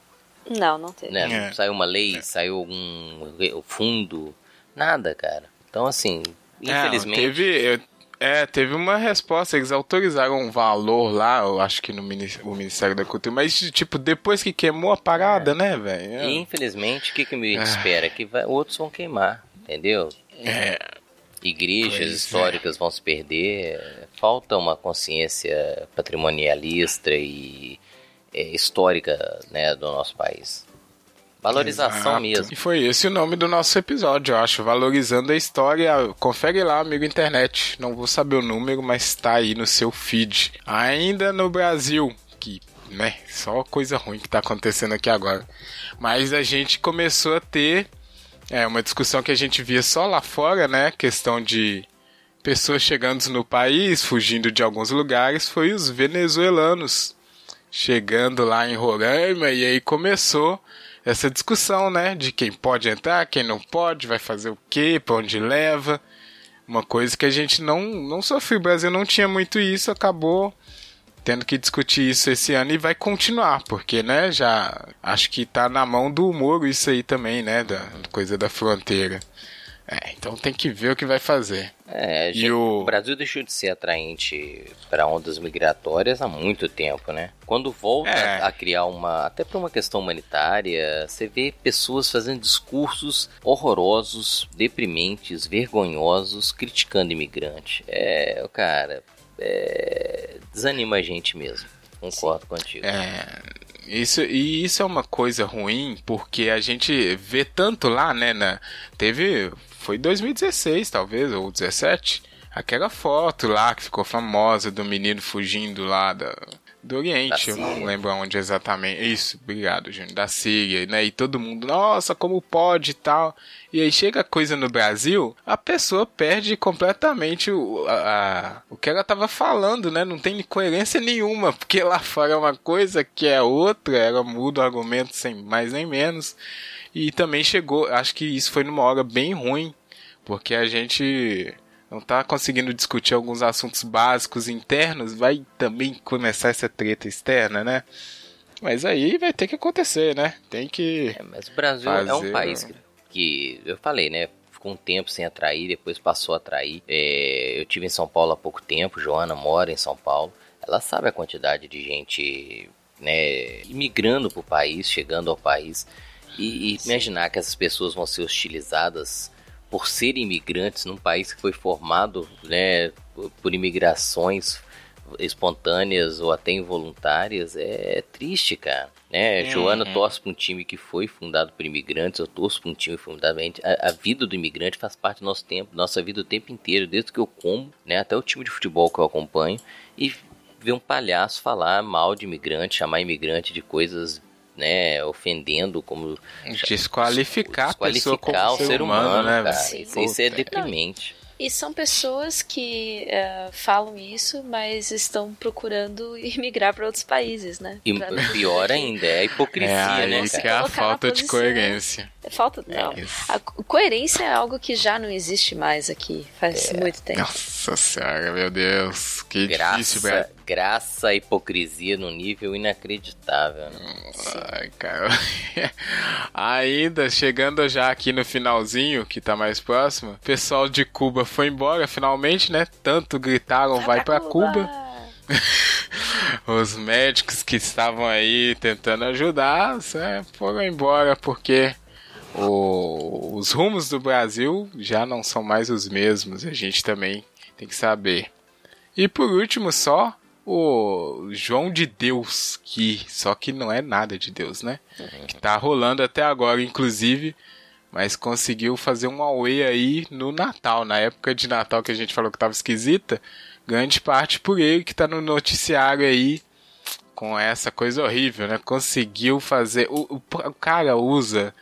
Não, não teve. Né? É. Saiu uma lei, é. saiu algum fundo, nada, cara. Então, assim, infelizmente. teve, é, teve uma resposta, eles autorizaram um valor lá, eu acho que no o Ministério da Cultura, mas tipo, depois que queimou a parada, é. né, velho? Infelizmente, o que, que me espera? Que vai, outros vão queimar entendeu? É. Igrejas pois é. históricas é. vão se perder, falta uma consciência patrimonialista e é, histórica né, do nosso país. Valorização Exato. mesmo. E foi esse o nome do nosso episódio, eu acho. Valorizando a história. Confere lá, amigo internet. Não vou saber o número, mas está aí no seu feed. Ainda no Brasil, que, né, só coisa ruim que está acontecendo aqui agora. Mas a gente começou a ter é, uma discussão que a gente via só lá fora, né? Questão de pessoas chegando no país, fugindo de alguns lugares, foi os venezuelanos chegando lá em Roraima e aí começou essa discussão, né? De quem pode entrar, quem não pode, vai fazer o quê, para onde leva. Uma coisa que a gente não, não sofreu. O Brasil não tinha muito isso, acabou tendo que discutir isso esse ano e vai continuar, porque, né, já acho que tá na mão do Moro isso aí também, né, da coisa da fronteira. É, então tem que ver o que vai fazer. É, gente, o... o... Brasil deixou de ser atraente para ondas migratórias há muito tempo, né? Quando volta é. a criar uma, até por uma questão humanitária, você vê pessoas fazendo discursos horrorosos, deprimentes, vergonhosos, criticando imigrante. É, cara, é, desanima a gente mesmo. Concordo Sim. contigo. É, isso, e isso é uma coisa ruim, porque a gente vê tanto lá, né? Na, teve. Foi 2016, talvez, ou 17. Aquela foto lá que ficou famosa do menino fugindo lá da, do Oriente, eu não lembro onde exatamente. Isso, obrigado, Júnior. Da Síria, né? E todo mundo, nossa, como pode e tal. E aí chega a coisa no Brasil, a pessoa perde completamente o, a, a, o que ela tava falando, né? Não tem coerência nenhuma, porque lá fora é uma coisa que é outra, ela muda o argumento sem mais nem menos. E também chegou, acho que isso foi numa hora bem ruim, porque a gente não tá conseguindo discutir alguns assuntos básicos internos, vai também começar essa treta externa, né? Mas aí vai ter que acontecer, né? Tem que. É, mas o Brasil fazer... é um país que, que, eu falei, né? Ficou um tempo sem atrair, depois passou a atrair. É, eu tive em São Paulo há pouco tempo, Joana mora em São Paulo. Ela sabe a quantidade de gente, né, imigrando pro país, chegando ao país. E, e imaginar que essas pessoas vão ser hostilizadas por serem imigrantes num país que foi formado né, por imigrações espontâneas ou até involuntárias, é triste, cara. Né? Uhum. Joana torce para um time que foi fundado por imigrantes, eu torço para um time fundamentalmente. A, a, vida do imigrante faz parte do nosso tempo, nossa vida o tempo inteiro, desde que eu como, né? até o time de futebol que eu acompanho, e ver um palhaço falar mal de imigrante, chamar imigrante de coisas né, ofendendo como desqualificar, desqualificar o ser humano, humano né? Cara. Isso, isso, é deprimente. E são pessoas que uh, falam isso, mas estão procurando [laughs] imigrar para outros países, né? E pra... [laughs] pior ainda, é a hipocrisia, é, né? Isso que é a falta de coerência. É falta, não. É a coerência é algo que já não existe mais aqui, faz é. muito tempo. Nossa senhora, meu Deus, que graça, difícil, velho. Graça à hipocrisia num nível inacreditável. Né? Ai, cara. [laughs] Ainda chegando já aqui no finalzinho, que tá mais próximo, o pessoal de Cuba foi embora finalmente, né? Tanto gritaram vai, vai pra, Cuba. Cuba. [laughs] Os médicos que estavam aí tentando ajudar né, foram embora porque o, os rumos do Brasil já não são mais os mesmos, a gente também tem que saber. E por último, só o João de Deus, que só que não é nada de Deus, né? Que tá rolando até agora, inclusive, mas conseguiu fazer um away aí no Natal, na época de Natal que a gente falou que tava esquisita, grande parte por ele que tá no noticiário aí com essa coisa horrível, né? Conseguiu fazer o, o, o cara usa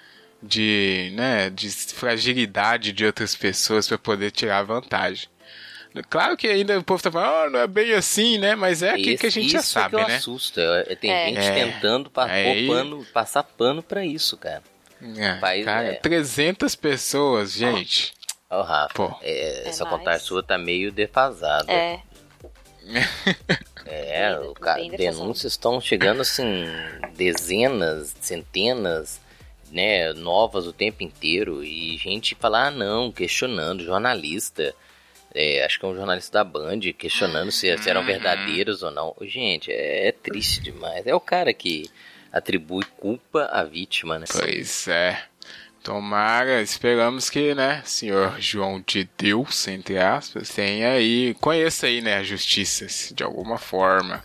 de, né, de fragilidade de outras pessoas para poder tirar vantagem. Claro que ainda o povo tá falando, oh, não é bem assim, né? Mas é aquilo que a gente já sabe, que né? assusta. Tem é. gente é. tentando pa é. pano, passar pano para isso, cara. É, país, cara, é... 300 pessoas, gente. Ô, oh, Rafa, Pô. É, essa contagem sua tá meio defasada. É. é, o cara, denúncias estão chegando assim, dezenas, centenas né, novas o tempo inteiro e gente falar, ah, não, questionando, jornalista. É, acho que é um jornalista da Band questionando se, se eram uhum. verdadeiros ou não. Gente, é, é, triste demais. É o cara que atribui culpa à vítima, né? Pois é. Tomara, esperamos que, né, senhor João de Deus, entre aspas, tenha aí, conheça aí, né, a justiça de alguma forma.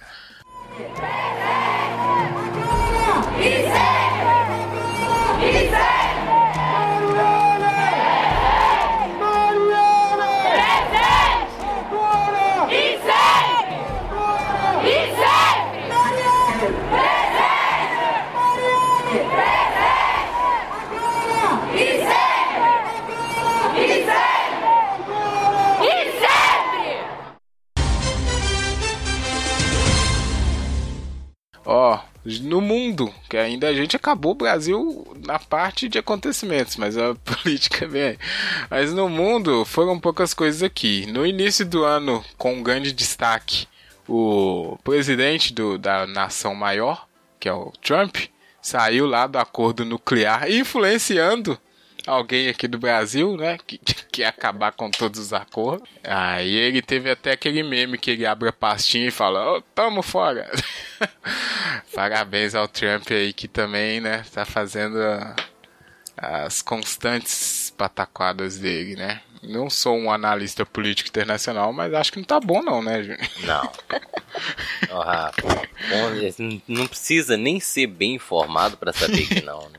Ó, no mundo, que ainda a gente acabou o Brasil na parte de acontecimentos, mas a [laughs] política vem Mas no mundo foram poucas coisas aqui. No início do ano, com um grande destaque, o presidente do, da nação maior, que é o Trump, saiu lá do acordo nuclear, influenciando alguém aqui do Brasil, né, que [laughs] quer acabar com todos os acordos. Aí ele teve até aquele meme que ele abre a pastinha e fala, oh, tamo fora. [laughs] Parabéns ao Trump aí que também, né, tá fazendo as constantes pataquadas dele, né. Não sou um analista político internacional, mas acho que não tá bom não, né, Júnior? Não. oh, Rafa, não precisa nem ser bem informado para saber que não, né?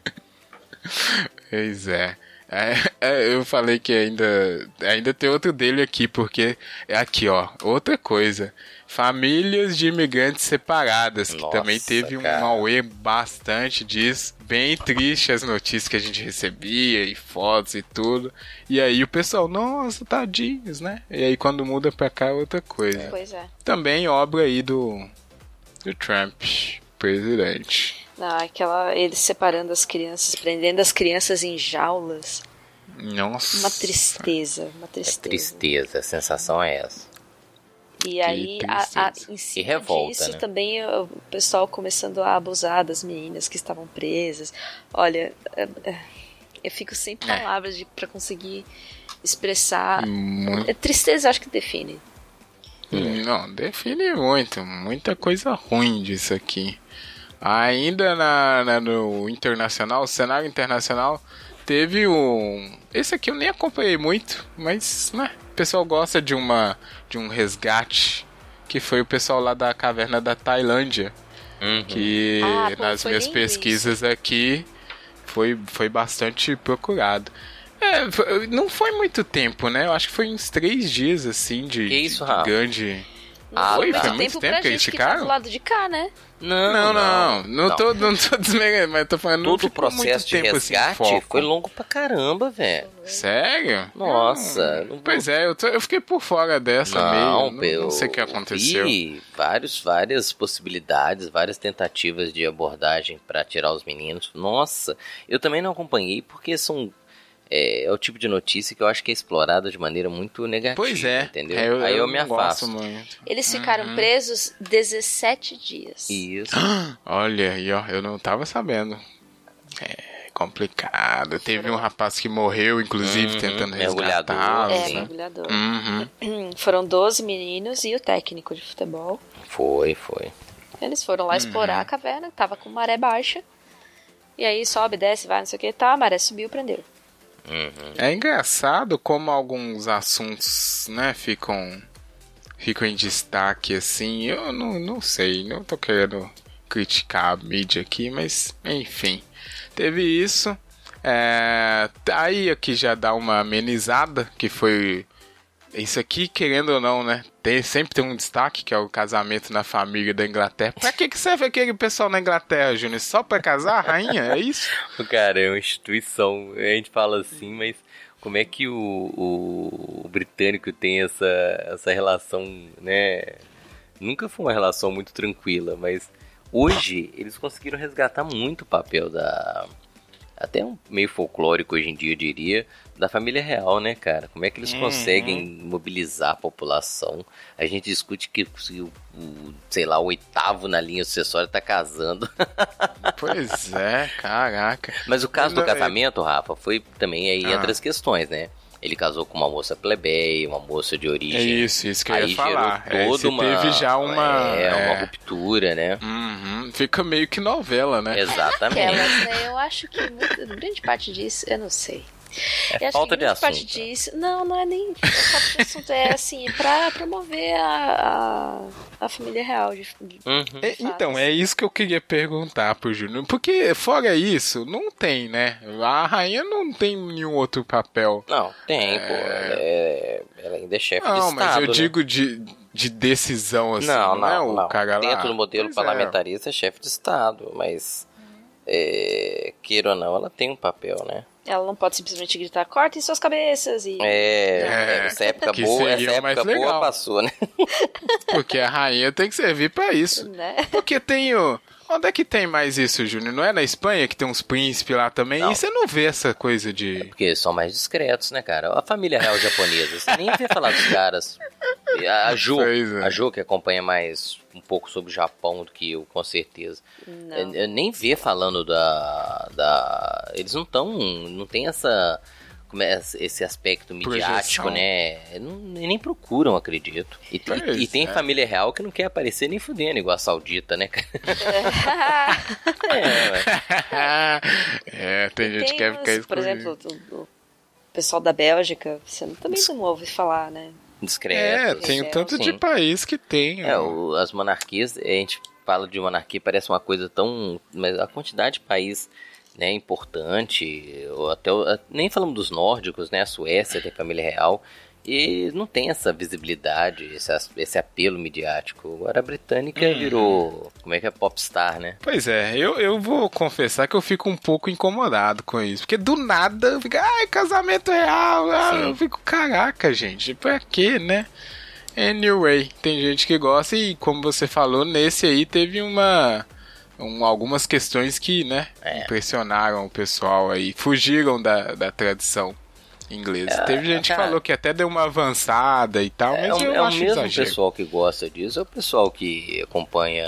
[laughs] Pois é. É, é, eu falei que ainda, ainda tem outro dele aqui, porque é aqui, ó. Outra coisa. Famílias de imigrantes separadas, que Nossa, também teve cara. um auê bastante disso. Bem triste as notícias que a gente recebia, e fotos e tudo. E aí o pessoal, nossa, tadinhos, né? E aí quando muda pra cá é outra coisa. Pois é. Também obra aí do, do Trump, presidente. Não, aquela eles separando as crianças, prendendo as crianças em jaulas. Nossa. Uma tristeza, uma tristeza. É tristeza, a sensação é essa. E aí, a, a, em cima e revolta, disso, né? também o pessoal começando a abusar das meninas que estavam presas. Olha, é, é, eu fico sem é. palavras é. para conseguir expressar. Muito... É tristeza, acho que define. Não, define muito. Muita coisa ruim disso aqui. Ainda na, na, no internacional, cenário internacional, teve um. Esse aqui eu nem acompanhei muito, mas, né? O pessoal gosta de uma de um resgate que foi o pessoal lá da caverna da Tailândia, Uhum. que Ah, pô, nas minhas pesquisas aqui foi foi bastante procurado. É, foi- não foi muito tempo, né? Eu acho que foi uns três dias, assim, de, Que isso, de grande... Ah, foi? Foi muito tempo tempo pra que eles gente que tá ficaram? do lado de cá, né? Não, Não, não, não, tô, não tô [laughs] desmerecendo, mas tô falando, não Todo o processo de assim, resgate foco. foi longo pra caramba, velho. Sério? Nossa, Hum, não- Pois é, eu, tô- eu fiquei por fora dessa Não, meio. Não, não sei o que eu aconteceu. vi vários, várias possibilidades, várias tentativas de abordagem pra tirar os meninos. Nossa, eu também não acompanhei porque são é, é o tipo de notícia que eu acho que é explorada de maneira muito negativa, Pois é. entendeu? é, Aí eu, me não gosto afasto. muito. Eles ficaram presos 17 dias. Isso. [gasps] Olha aí, ó, eu não tava sabendo. É complicado. Teve um rapaz que morreu, inclusive, Uhum, tentando mergulhador, resgatá-lo. É, sim. né? mergulhador. Uhum. [clears throat] Foram 12 meninos e o técnico de futebol. Foi, foi. Eles foram lá Uhum. explorar a caverna, tava com maré baixa. E aí sobe, desce, vai, não sei o que, tá, a maré subiu, prendeu. É engraçado como alguns assuntos, né, ficam ficam em destaque assim. Eu não, não sei, não tô querendo criticar a mídia aqui, mas enfim. Teve isso. É, aí aqui já dá uma amenizada, que foi isso aqui, querendo ou não, né? Tem, sempre tem um destaque, que é o casamento na família da Inglaterra. Pra que, que serve aquele pessoal na Inglaterra, Júnior? Só pra casar, rainha? É isso? [laughs] Cara é uma instituição. A gente fala assim, mas como é que o, o, o britânico tem essa, essa relação, né? Nunca foi uma relação muito tranquila, mas hoje eles conseguiram resgatar muito o papel da. Até um meio folclórico hoje em dia, eu diria, da família real, né, cara? Como é que eles conseguem mobilizar a população? A gente discute que o, sei lá, o oitavo na linha sucessória tá casando. [laughs] Pois é, caraca. Mas o caso do Não, é- casamento, Rafa, foi também aí Ah. entre as questões, né? Ele casou com uma moça plebeia, uma moça de É origem. isso, isso que eu aí ia falar. gerou É, toda uma. teve já uma. É, uma é, ruptura, né? uhum, fica meio que novela, né? Exatamente. Aquelas, né? Eu acho que grande parte disso, eu não sei. É falta que de grande parte assunto. disso. Não, não é nem [laughs] falta de assunto, é assim, pra promover a, a, a família real. De, de- Uhum. É, então, é isso que eu queria perguntar pro Júnior. Porque, fora isso, não tem, né? A rainha não tem nenhum outro papel. Não, tem, pô. Ela, é, ela ainda é chefe de Não, Estado. mas eu né? digo de, de decisão, assim. Não, Não, é não, o não. cara lá. Dentro do modelo Pois é. parlamentarista é chefe de Estado, mas. É, queira ou não, ela tem um papel, né? Ela não pode simplesmente gritar, cortem suas cabeças e. É, É, essa época que boa, essa mais época boa legal. passou, né? [laughs] Porque a rainha tem que servir pra isso. Né? Porque tem o. Onde é que tem mais isso, Júnior? Não é na Espanha que tem uns príncipes lá também? Não. E você não vê essa coisa de. Porque são mais discretos, né, cara? A família real japonesa, você nem vê falar dos caras. E A é. a Jo que acompanha mais um pouco sobre o Japão do que eu, com certeza. Não. Eu, eu nem vê falando da, da. Eles não estão. Não tem essa. é, esse aspecto midiático, Projeção. né? Não, nem procuram, acredito. E tem, Pois e tem é. família real que não quer aparecer nem fudendo, igual a saudita, né, cara? É, [laughs] é, tem gente que quer ficar Por exemplo, o, pessoal da Bélgica, você também não ouve falar, né? É, discretos. tem um tanto de país que tem. É, ó. o- as monarquias, a gente fala de monarquia, parece uma coisa tão. Mas a quantidade de país né, importante, ou até. Nem falamos dos nórdicos, né? A Suécia tem família real. E não tem essa visibilidade, esse, esse apelo midiático. Agora a britânica Uhum. virou. Como é que é? Popstar, né? Pois é, eu, eu vou confessar que eu fico um pouco incomodado com isso. Porque do nada fica, ai, casamento real. Ah, eu fico, caraca, gente, pra quê, né? Anyway, tem gente que gosta e, como você falou, nesse aí teve uma. um- algumas questões que, né, É. impressionaram o pessoal aí, fugiram da, da tradição inglesa. teve gente que cara. falou que até deu uma avançada e tal, É, mas o- eu é o acho mesmo exagero. pessoal que gosta disso, é o pessoal que acompanha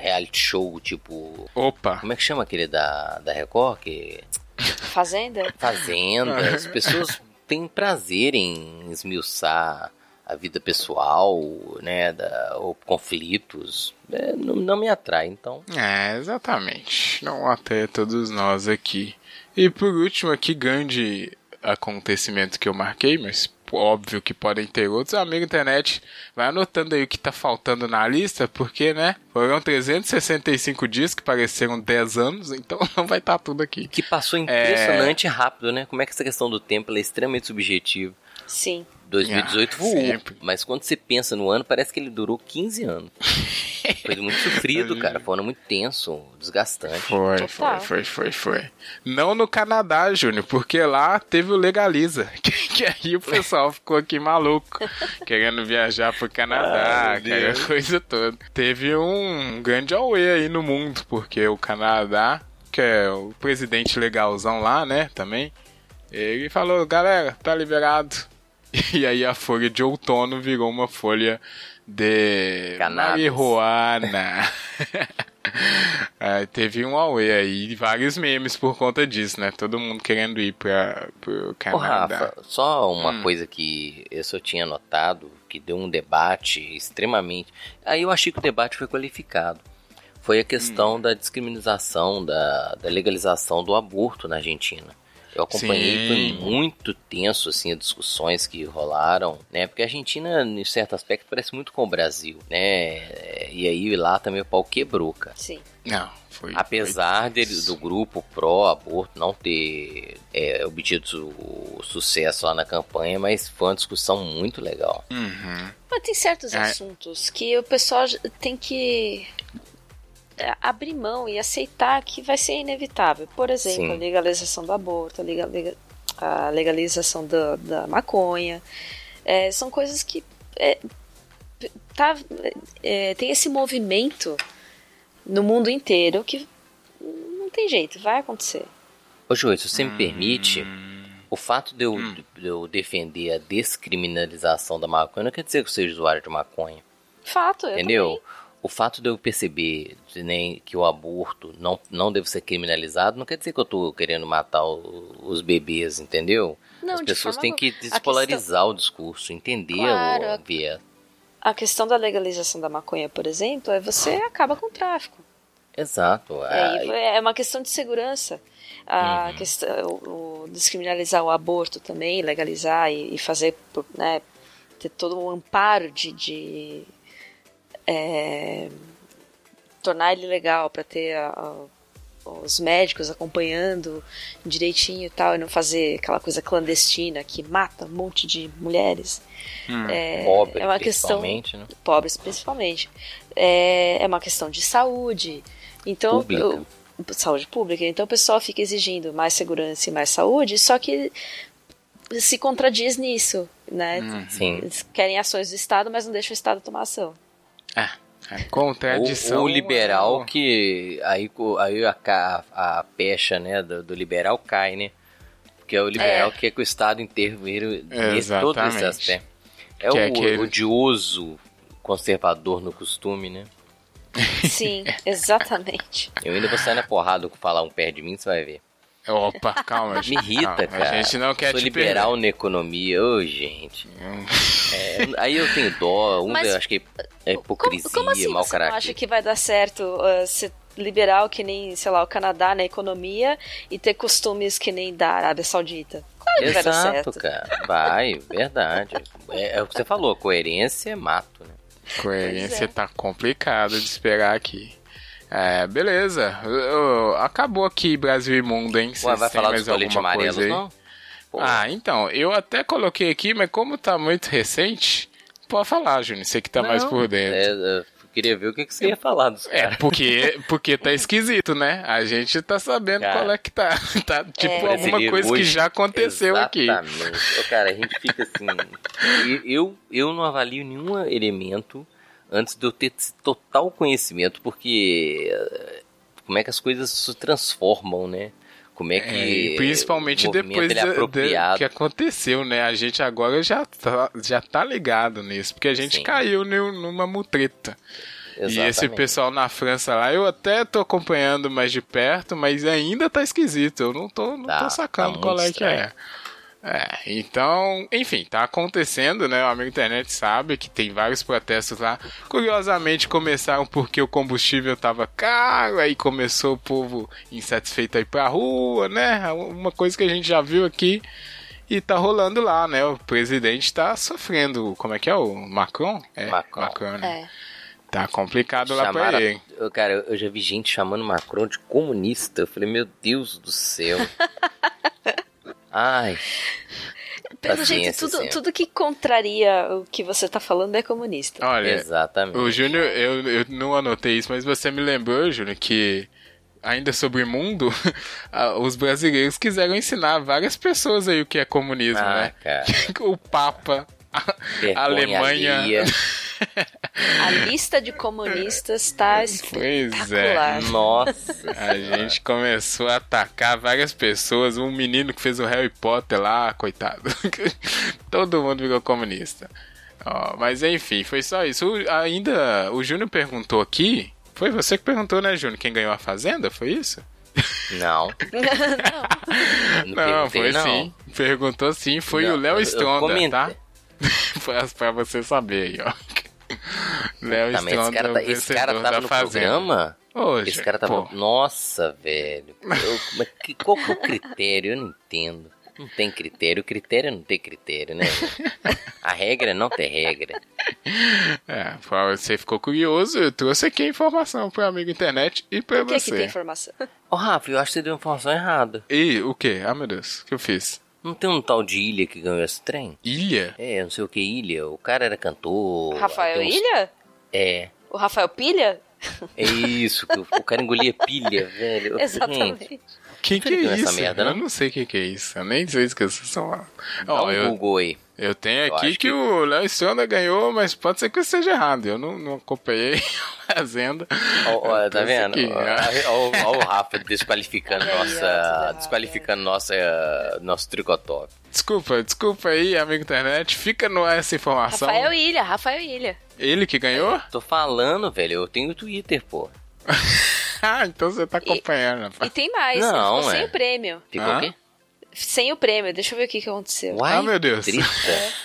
reality show, tipo. Opa, Como é que chama aquele da, da Record? Que Fazenda? Fazenda, [laughs] as pessoas têm prazer em esmiuçar a vida pessoal, né, da, ou conflitos, é, não, não, me atrai, então. É, exatamente. Não atrai todos nós aqui. E por último aqui, grande acontecimento que eu marquei, mas óbvio que podem ter outros. Amigo internet, vai anotando aí o que tá faltando na lista, porque, né, foram 365 dias que pareceram 10 anos, [laughs] então não vai estar tá tudo aqui. Que passou impressionante é... rápido, né? Como é que essa questão do tempo é extremamente subjetiva. Sim. 2018 ah, voou, sempre. mas quando você pensa no ano, parece que ele durou 15 anos. [laughs] Foi muito sofrido, cara. Foi um ano muito tenso, desgastante. Foi, foi, foi, foi, foi. Não no Canadá, Júnior, porque lá teve o Legaliza. [laughs] Que, que aí o pessoal ficou aqui maluco, [laughs] querendo viajar pro Canadá, ah, cara, coisa toda. Teve um grande away aí no mundo, porque o Canadá, que é o presidente legalzão lá, né, também, ele falou, galera, tá liberado. [laughs] E aí a folha de outono virou uma folha de Cannabis. marihuana. [laughs] teve um Huawei aí, vários memes por conta disso, né? Todo mundo querendo ir para o Canadá. Ô, Rafa, só uma hum. coisa que eu só tinha notado, que deu um debate extremamente... Aí eu achei que o debate foi qualificado. Foi a questão hum. da descriminalização, da, da legalização do aborto na Argentina. Eu acompanhei, Sim. foi muito tenso, assim, as discussões que rolaram, né? Porque a Argentina, em certo aspecto, parece muito com o Brasil, né? E aí lá também o pau quebrou, cara. Sim. Não, foi. Apesar foi... Dele, do grupo pró-aborto não ter é, obtido o sucesso lá na campanha, mas foi uma discussão muito legal. Uhum. Mas tem certos é. assuntos que o pessoal tem que é, abrir mão e aceitar que vai ser inevitável. Por exemplo, Sim. a legalização do aborto, a legalização da, da maconha. É, são coisas que é, tá, é, tem esse movimento no mundo inteiro que não tem jeito, vai acontecer. Ô João, se você me permite, hum. o fato de eu, hum. de eu defender a descriminalização da maconha não quer dizer que eu seja usuário de maconha. Fato, Entendeu? O fato de eu perceber nem que o aborto não, não deve ser criminalizado não quer dizer que eu estou querendo matar o, os bebês, entendeu? Não, As pessoas têm que despolarizar questão... o discurso, entender claro, o viés. A questão da legalização da maconha, por exemplo, é você acaba com o tráfico. Exato. É, é uma questão de segurança. A uhum. questão, o, o, descriminalizar o aborto também, legalizar e, e fazer, né, ter todo um amparo de, de é, tornar ele legal para ter a, a, os médicos acompanhando direitinho e tal, e não fazer aquela coisa clandestina que mata um monte de mulheres. Hum, é, é uma questão né? pobres principalmente. É, é uma questão de saúde. Então, saúde pública. Então o pessoal fica exigindo mais segurança e mais saúde, só que se contradiz nisso, né? Hum, sim. Eles querem ações do Estado, mas não deixam o Estado tomar ação. É. É contradição. O, o liberal é... que. Aí, aí a, a, a pecha né, do, do, liberal cai, né? Porque é o liberal é. que quer que o Estado intervir nesse todo esse aspecto. É que o é aquele... odioso conservador no costume, né? Sim, [laughs] exatamente. Eu ainda vou sair na porrada com falar um pé de mim, você vai ver. Opa, calma. Me irrita, calma, cara. A gente não quer Sou liberal perder. na economia, ô, oh, gente. Hum. [laughs] É, aí eu tenho dó, um, Mas, eu acho que é hipocrisia, como, como assim mau você caráter. Não acha que vai dar certo uh, ser liberal que nem, sei lá, o Canadá na economia e ter costumes que nem da Arábia Saudita? Claro que Exato, vai dar certo. cara. Vai, verdade. É, é, o que você falou, coerência é mato, né? Coerência é. tá complicado de esperar aqui. É, beleza. acabou aqui Brasil e Mundo, hein? Ué, vai falar mais dos coletes amarelos, não? Pô. Ah, então, eu até coloquei aqui, mas como tá muito recente, pode falar, Júnior, você que tá não, mais por dentro. É, eu queria ver o que, que você ia falar dos É, porque, porque tá esquisito, né? A gente tá sabendo cara, qual é que tá. [laughs] Tá tipo é, alguma coisa hoje, que já aconteceu exatamente. aqui. Cara, a gente fica assim. eu, eu não avalio nenhum elemento antes de eu ter total conhecimento, porque eh, como é que as coisas se transformam, né? Como é que. É, principalmente depois é de, que aconteceu, né? A gente agora já tá, já tá ligado nisso, porque a gente Sim. caiu numa mutreta. Exatamente. E esse pessoal na França lá, eu até tô acompanhando mais de perto, mas ainda tá esquisito. Eu não tô, não tá, tô sacando tá qual é estranho. que é. É, então, enfim, tá acontecendo, né? O amigo internet sabe que tem vários protestos lá. Curiosamente, começaram porque o combustível tava caro, aí começou o povo insatisfeito aí pra rua, né? Uma coisa que a gente já viu aqui e tá rolando lá, né? O presidente tá sofrendo. Como é que é? O Macron? É, Macron. Macron né? É. Tá complicado lá Chamaram- pra ele. Eu, cara, eu já vi gente chamando Macron de comunista. Eu falei, meu Deus do céu. [laughs] Ai, Pelo jeito, tudo, tudo que contraria o que você tá falando é comunista. Olha, exatamente. o Júnior, eu, eu não anotei isso, mas você me lembrou, Júnior, que ainda sobre o mundo, [laughs] os brasileiros quiseram ensinar várias pessoas aí o que é comunismo, Ah, né? cara. [laughs] O Papa, a Vergonha Alemanha. A lista de comunistas tá Pois espetacular. é. Nossa. A gente começou a atacar várias pessoas. Um menino que fez o Harry Potter lá, coitado. [laughs] Todo mundo virou comunista. Ó, mas enfim, foi só isso. O- ainda o Júnior perguntou aqui. Foi você que perguntou, né, Júnior? Quem ganhou a Fazenda? Foi isso? Não. [laughs] Não, Não, perguntei, foi não. sim. Perguntou sim. Foi Não, o Léo eu- eu Stronda, comentei. tá? [laughs] pra, pra você saber aí, ó. Léo Tá, mas esse cara, é o tá, esse cara tava da no Fazenda. programa? Hoje, Esse cara tava. pô. Nossa, velho. Eu- mas que- qual que é o critério? Eu não entendo. Não tem critério. O critério é não ter critério, né? A regra é não ter regra. É, você ficou curioso, eu trouxe aqui a informação pro amigo internet e pra Por que, que você. tem informação? Ô, Rafa, eu acho que você deu informação errada. E o que? Ah, meu Deus, o que eu fiz? Não tem um tal de ilha que ganhou esse trem? Ilha? É, não sei o que ilha. O cara era cantor. Rafael uns- Ilha? É. O Rafael Pilha? É isso, que o, cara engolia pilha, velho. [laughs] Gente, Exatamente. Que que Não é isso? merda, eu não? não sei o que que é isso. Eu nem sei o que vocês estão falando. dá Ó, um eu, Google aí. Eu tenho Eu aqui que, que- o Léo Stronda ganhou, mas pode ser que eu esteja errado. Eu não, não acompanhei [laughs] a Fazenda. Ó, tá vendo? aqui, né? O Rafa desqualificando Olha nossa. Desqualificando nossa, nosso tricotop. Desculpa, desculpa aí, amigo internet. Fica no ar essa informação. Rafael Ilha, Rafael Ilha. Ele que ganhou? Tô falando, velho, eu tenho Twitter, pô. [laughs] ah, então você tá acompanhando. E rapaz. tem mais, Não, ficou é. sem o prêmio. Ficou Hã? o quê? Sem o prêmio, deixa eu ver o que, que aconteceu. Uai, Ah, meu Deus. treta.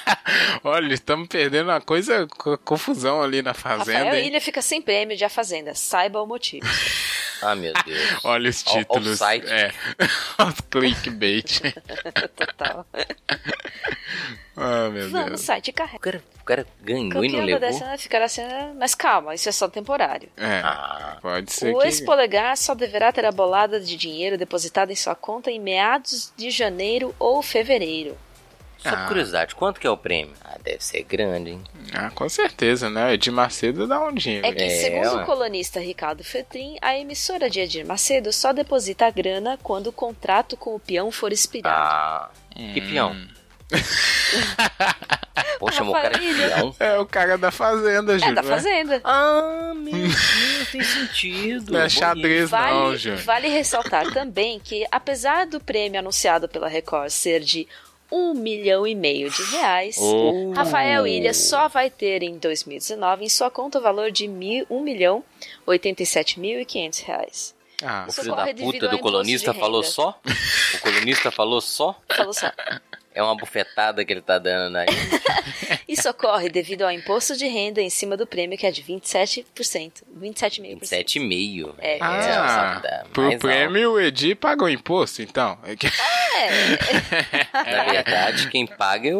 [laughs] Olha, estamos perdendo uma coisa, co- confusão ali na Fazenda. Rafael hein? Ilha fica sem prêmio de A Fazenda. Saiba o motivo. [laughs] Ah, meu Deus. [laughs] Olha os o títulos. site. É. [laughs] Os clickbait. [laughs] Total. Ah, meu Vamos, Deus. site carrega. O cara, o cara ganhou e não levou. dessa vai ficar assim, ah, mas calma, isso é só temporário. É, Ah. pode ser O que... ex-polegar só deverá ter a bolada de dinheiro depositada em sua conta em meados de janeiro ou fevereiro. Só Ah. por curiosidade, quanto que é o prêmio? Ah, deve ser grande, hein? Ah, com certeza, né? Edir Macedo dá um dinheiro. É que, É, segundo ué. o colunista Ricardo Fetrin, a emissora de Edir Macedo só deposita a grana quando o contrato com o peão for expirado. Ah, que peão. Hum. Pô, chamou o cara peão. É o cara da Fazenda, é Júlio. da né? Fazenda. Ah, meu Deus, tem sentido. Não é xadrez, não, Vale, Júnior. vale ressaltar também que, apesar do prêmio anunciado pela Record ser de um milhão e meio de reais, Oh. Rafael Ilha só vai ter em 2019 em sua conta o valor de mil, 1 milhão 87 mil e 500 reais. Ah, O filho da puta do colunista falou só? O colunista falou só? Falou só. É uma bufetada que ele tá dando aí. [laughs] Isso ocorre devido ao imposto de renda em cima do prêmio, que é de 27%. 27,5%. 27,5. É, ah tá pro prêmio o Edir pagou imposto, então. É alto. [laughs] [laughs] Na verdade, quem paga é o,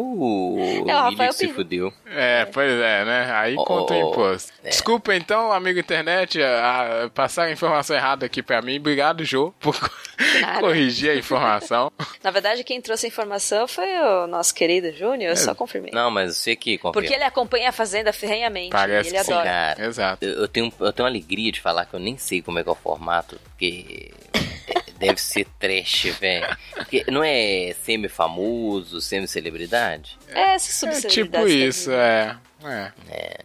o É o Willi que se fudeu. É, pois é, né? Aí Oh, conta o imposto. é. Desculpa então, amigo internet, a, a- passar a informação errada aqui pra mim. Obrigado, Jô, por corrigir a informação. Na verdade, quem trouxe a informação foi o nosso querido Júnior, eu só confirmei. Não, mas você que confirma. Porque ele acompanha a Fazenda ferrenhamente. Parece ele que sim, adora. Cara, Exato. Eu, eu tenho, eu tenho uma alegria de falar que eu nem sei como é que é o formato, porque [laughs] deve ser trash, velho. Não é semi-famoso, semi-celebridade? É, É subcelebridade tipo isso, vida. é. É.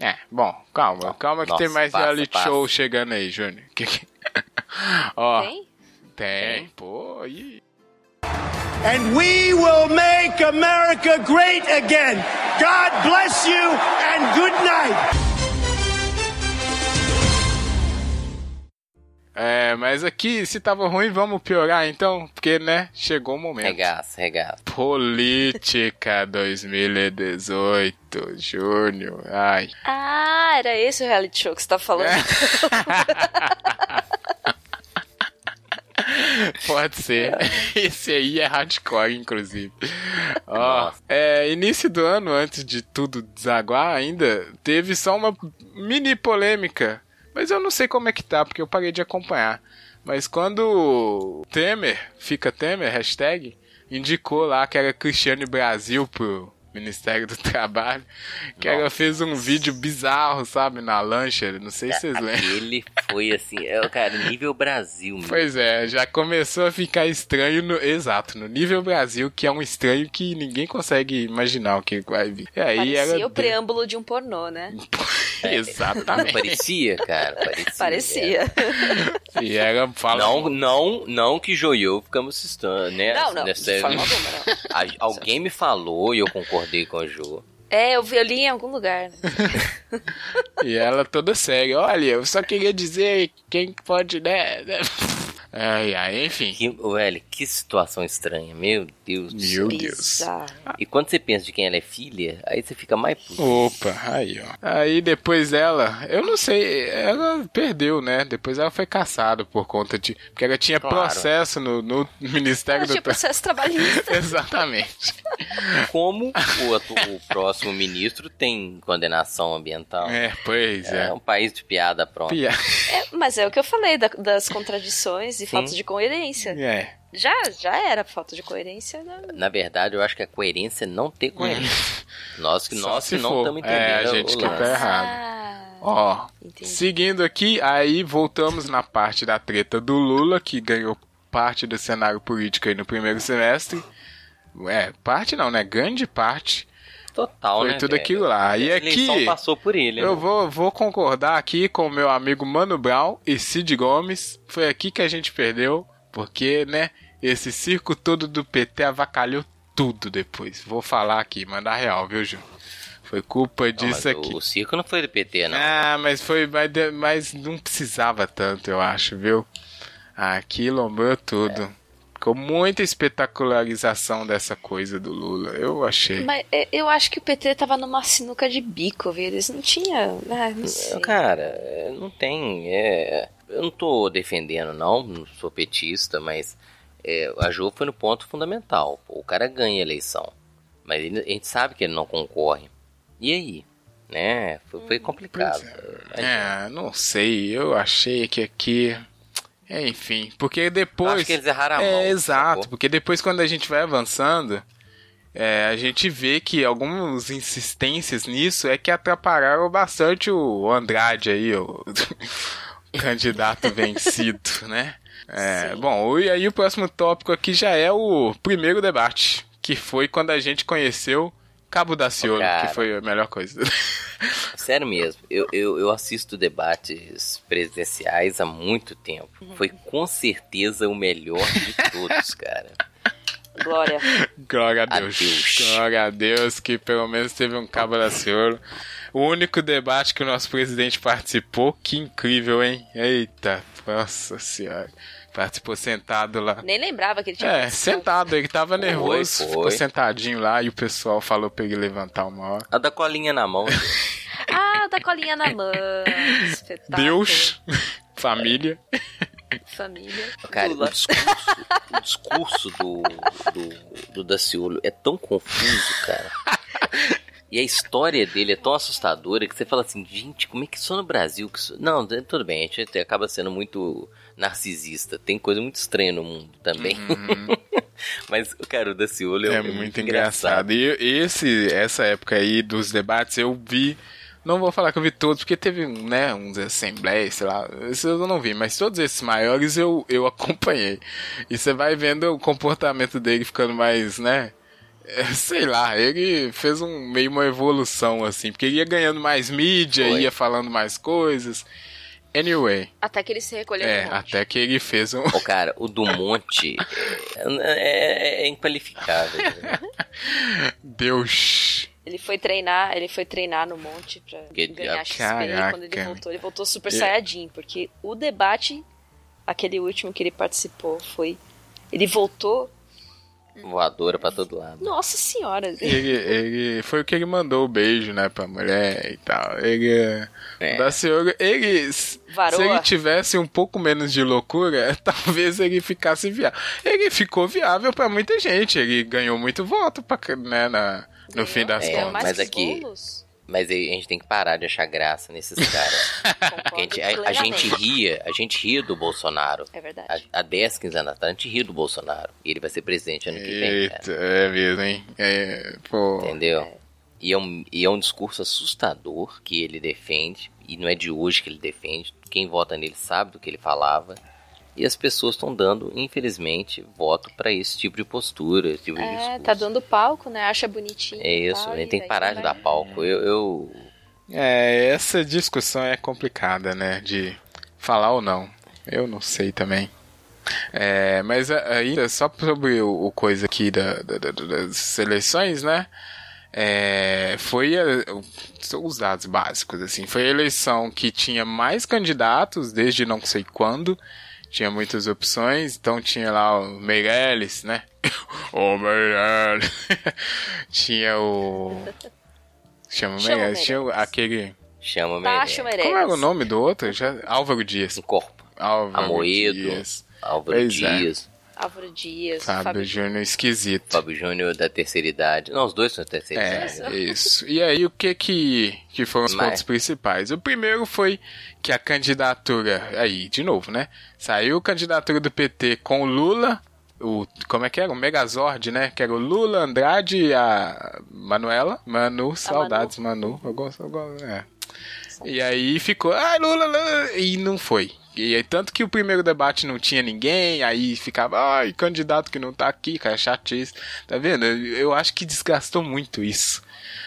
É, bom, calma, calma que Nossa, tem mais passa, reality passa. show chegando aí, Júnior. [laughs] Que que- Ó, Tem? tem, pô, aí. And we will make America great again. God bless you and good night. É, mas aqui, se tava ruim, vamos piorar então, porque, né, chegou o momento. Regaça, regaça. Política 2018, Júnior. Ai. Ah, era esse o reality show que você tá falando. É. [laughs] [laughs] Pode ser. [laughs] Esse aí é hardcore, inclusive. Ó, é, início do ano, antes de tudo desaguar ainda, teve só uma mini polêmica. Mas eu não sei como é que tá, porque eu parei de acompanhar. Mas quando Temer, fica Temer, hashtag, indicou lá que era Cristiane Brasil pro Ministério do [laughs] Trabalho, que ela fez um vídeo bizarro, sabe, na lancha, não sei se vocês lembram. Ele [laughs] foi assim, é, cara, nível Brasil. Mesmo. Pois é, já começou a ficar estranho, no, exato, no nível Brasil, que é um estranho que ninguém consegue imaginar o que vai vir. E aí Parecia ela o preâmbulo de um pornô, né? [laughs] Exatamente. Parecia, cara, parecia. Parecia. E ela fala. Não, não, não que Joiô ficamos assustando, né? Não, não, Nessa- de forma alguma, não. Alguém me falou e eu concordei com. É, eu vi ali em algum lugar. né? [laughs] E ela toda séria. Olha, eu só queria dizer quem pode, né? Ai, ai, enfim. Que, velho, que situação estranha, meu Deus do céu. Meu Deus. E quando você pensa de quem ela é filha, aí você fica mais puto. Opa, aí, ó. Aí depois dela, eu não sei, ela perdeu, né? Depois ela foi caçada por conta de. Porque ela tinha Claro. processo no, no Ministério Ela do tinha processo trabalhista. [laughs] Exatamente. Como o, atu- o próximo ministro tem condenação ambiental. É, pois É é. um país de piada pronto. Pia- É, mas é o que eu falei, da- das contradições e falta de coerência. É. Já, já era falta de coerência. né? Na verdade, eu acho que a coerência é não ter coerência. Nós que. Só nós se que não estamos entendendo. É, a gente que tá errado. Ah, Ó, entendi. seguindo aqui, aí voltamos na parte da treta do Lula, que ganhou parte do cenário político aí no primeiro semestre. É, parte não, né? Grande parte. Total, Foi né, tudo velho? aquilo lá. E A aqui- passou por ele. Eu né? vou, vou concordar aqui com o meu amigo Mano Brown e Cid Gomes. Foi aqui que a gente perdeu, porque, né, esse circo todo do PT avacalhou tudo depois. Vou falar aqui, mandar real, viu, Ju? Foi culpa disso aqui. O, circo não foi do PT, não. Ah, mas foi, mas, mas não precisava tanto, eu acho, viu? Aqui lombrou tudo. Ficou muita espetacularização dessa coisa do Lula, eu achei. Mas é, eu acho que o PT tava numa sinuca de bico, viu? Eles não tinham. Ah, não sei. Cara, é, não tem. é, eu não tô defendendo, não, não sou petista, mas é, a Jo foi no ponto fundamental. Pô, o cara ganha a eleição, mas ele- a gente sabe que ele não concorre. E aí? Né? Foi, foi complicado. Mas, É, não sei, eu achei que aqui. É, Enfim, porque depois. Acho que eles erraram a é, mão, exato, sacou? porque depois quando a gente vai avançando, é, a gente vê que algumas insistências nisso é que atrapalharam bastante o Andrade aí, o [laughs] candidato vencido, né? É, bom, e aí o próximo tópico aqui já é o primeiro debate, que foi quando a gente conheceu Cabo da Ciolo, cara. que foi a melhor coisa. [laughs] Sério mesmo, eu, eu, eu assisto debates presidenciais há muito tempo. Foi com certeza o melhor de todos, cara. Glória. Glória a Deus. Adeus. Glória a Deus que pelo menos teve um cabo da Ciolo. O único debate que o nosso presidente participou, que incrível, hein? Eita, nossa senhora. Participou sentado lá. Nem lembrava que ele tinha É, participado. sentado, ele tava nervoso, foi. ficou sentadinho lá e o pessoal falou pra ele levantar uma hora. A da colinha na mão. [laughs] Ah, da colinha na mão. Espetáculo. Deus, [laughs] família. Família. Cara, o discurso, o discurso do, do, do Daciolo é tão confuso, cara. E a história dele é tão assustadora que você fala assim, gente, como é que só no Brasil que isso... Não, é, tudo bem, a gente acaba sendo muito narcisista. Tem coisa muito estranha no mundo também. [laughs] Mas, cara, o Daciolo é, É muito engraçado. E esse, essa época aí dos debates eu vi. Não vou falar que eu vi todos, porque teve, né, uns assembleias, sei lá, esses eu não vi, mas todos esses maiores eu, eu [laughs] acompanhei. E você vai vendo o comportamento dele ficando mais, né, é, sei lá, ele fez um meio uma evolução, assim, porque ele ia ganhando mais mídia, Foi. ia falando mais coisas. Anyway, Até que ele se recolheu é, no monte. até que ele fez um. Ô, cara, o do Monte é, é, é inqualificável. né? [laughs] Deus. Ele foi treinar, ele foi treinar no monte pra Que ganhar diabo. XP quando ele voltou, ele voltou super Eu- saiyajin, porque o debate aquele último que ele participou foi. Ele voltou. Voadora pra todo lado. Nossa senhora. Ele, ele foi o que ele mandou o beijo, né, pra mulher e tal. Ele. É. Da senhora, ele. Varoa. Se ele tivesse um pouco menos de loucura, [laughs] talvez ele ficasse viável. Ele ficou viável pra muita gente. Ele ganhou muito voto pra, né, na, no fim das É, contas. mas aqui- bolos. Mas aí a gente tem que parar de achar graça nesses [laughs] caras. Porque a, gente, a- a gente ria, a gente ria do Bolsonaro. É verdade. Há, há 10, 15 anos atrás, a gente ria do Bolsonaro. E ele vai ser presidente ano que vem, cara. Eita, é mesmo, hein? É, pô. Entendeu? E é, um, e é um discurso assustador que ele defende. E não é de hoje que ele defende. Quem vota nele sabe do que ele falava. E as pessoas estão dando, infelizmente, voto pra esse tipo de postura, esse tipo de É, discurso. tá dando palco, né? Acha bonitinho. É isso, tal, a gente tem que parar de dar palco. Eu, eu É, essa discussão é complicada, né? De falar ou não. Eu não sei também. É, mas ainda só sobre o, o coisa aqui da, da- da- das eleições, né? É, foi a- o- os dados básicos, assim. Foi a eleição que tinha mais candidatos desde não sei quando. Tinha muitas opções, então tinha lá o Meirelles, né? [laughs] [laughs] o Meirelles. tinha o. Chama Chama Meirelles. Tinha o- Meirelles. aquele. chamo Tacho Meirelles. Como era o nome do outro? Já, Álvaro Dias. Um corpo. Álvaro Amoedo. Dias. Álvaro Pois é. Álvaro Dias, Fábio, Fábio Júnior esquisito. Fábio Júnior da terceira idade. Não, os dois são da terceira É, idade. isso. E aí, o que que, que foram os Mas- pontos principais? O primeiro foi que a candidatura, aí, de novo, né? Saiu a candidatura do PT com o Lula, o, como é que era? O Megazord, né? Que era o Lula, Andrade e a Manuela. Manu, saudades, Manu. Eu gosto, eu gosto, é. E aí ficou, ai, Lula, Lula, e não foi. E aí, tanto que o primeiro debate não tinha ninguém, aí ficava, ai, candidato que não tá aqui, cara, chatice. Tá vendo? Eu acho que desgastou muito isso.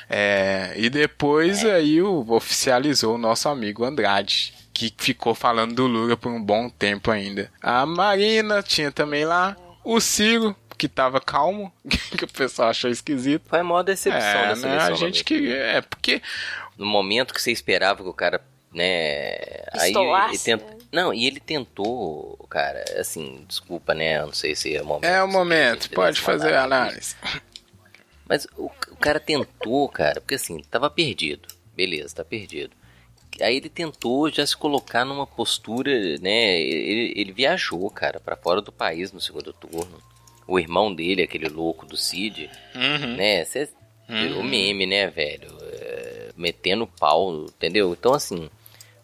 É, e depois aí o, oficializou o nosso amigo Andrade, que ficou falando do Lula por um bom tempo ainda. A Marina tinha também lá, o Ciro, que tava calmo, [laughs] que o pessoal achou esquisito. Foi a maior decepção É, dessa né, a gente minha É, porque. No momento que você esperava que o cara, né, aí ele Estolasse, tent... né? não, e ele tentou, cara, assim, desculpa, né, eu não sei se é o momento. É o momento, pode fazer a análise. Mas o, o cara tentou, cara, porque assim, tava perdido. Beleza, tá perdido. Aí ele tentou já se colocar numa postura, né? Ele, ele viajou, cara, pra fora do país no segundo turno. O irmão dele, aquele louco do Cid, Uhum. né? Cê, O meme, né, velho? Metendo pau, entendeu? Então, assim,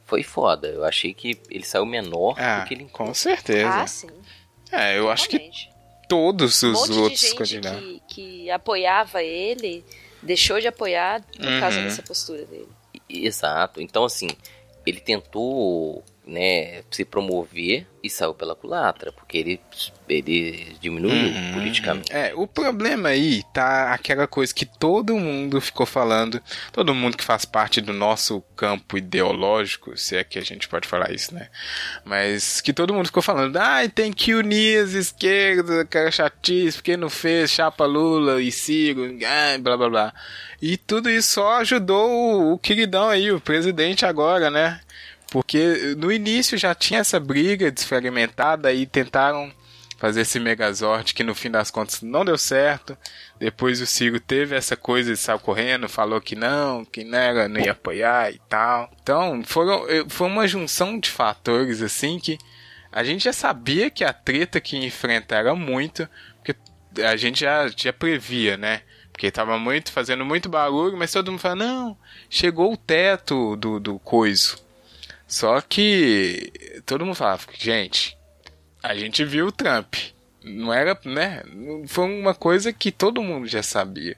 foi foda. Eu achei que ele saiu menor Ah, do que ele com certeza. Ah, sim. é, eu acho que todos Um os de outros candidatos. que, que apoiava ele deixou de apoiar por causa Uhum. dessa postura dele. Exato. Então, assim, ele tentou, né, se promover e saiu pela culatra, porque ele, ele diminuiu Uhum. politicamente. É, o problema aí tá aquela coisa que todo mundo ficou falando, todo mundo que faz parte do nosso campo ideológico, se é que a gente pode falar isso, né? Mas que todo mundo ficou falando, ah, tem que unir as esquerdas, aquela chatice, porque não fez chapa Lula e Ciro, ah, blá blá blá. E tudo isso só ajudou o, o queridão aí, o presidente agora, né? Porque no início já tinha essa briga desfragmentada e tentaram fazer esse Megazord que no fim das contas não deu certo. Depois o Ciro teve essa coisa de saiu correndo, falou que não, que não, era, não ia apoiar e tal. Então foram, eh, foi uma junção de fatores assim que a gente já sabia que a treta que enfrentar era muito, porque a gente já, já previa, né? Porque tava muito, fazendo muito barulho, mas todo mundo fala, não, chegou o teto do, do coiso. Só que todo mundo falava, gente, a gente viu o Trump. Não era, né? Foi uma coisa que todo mundo já sabia.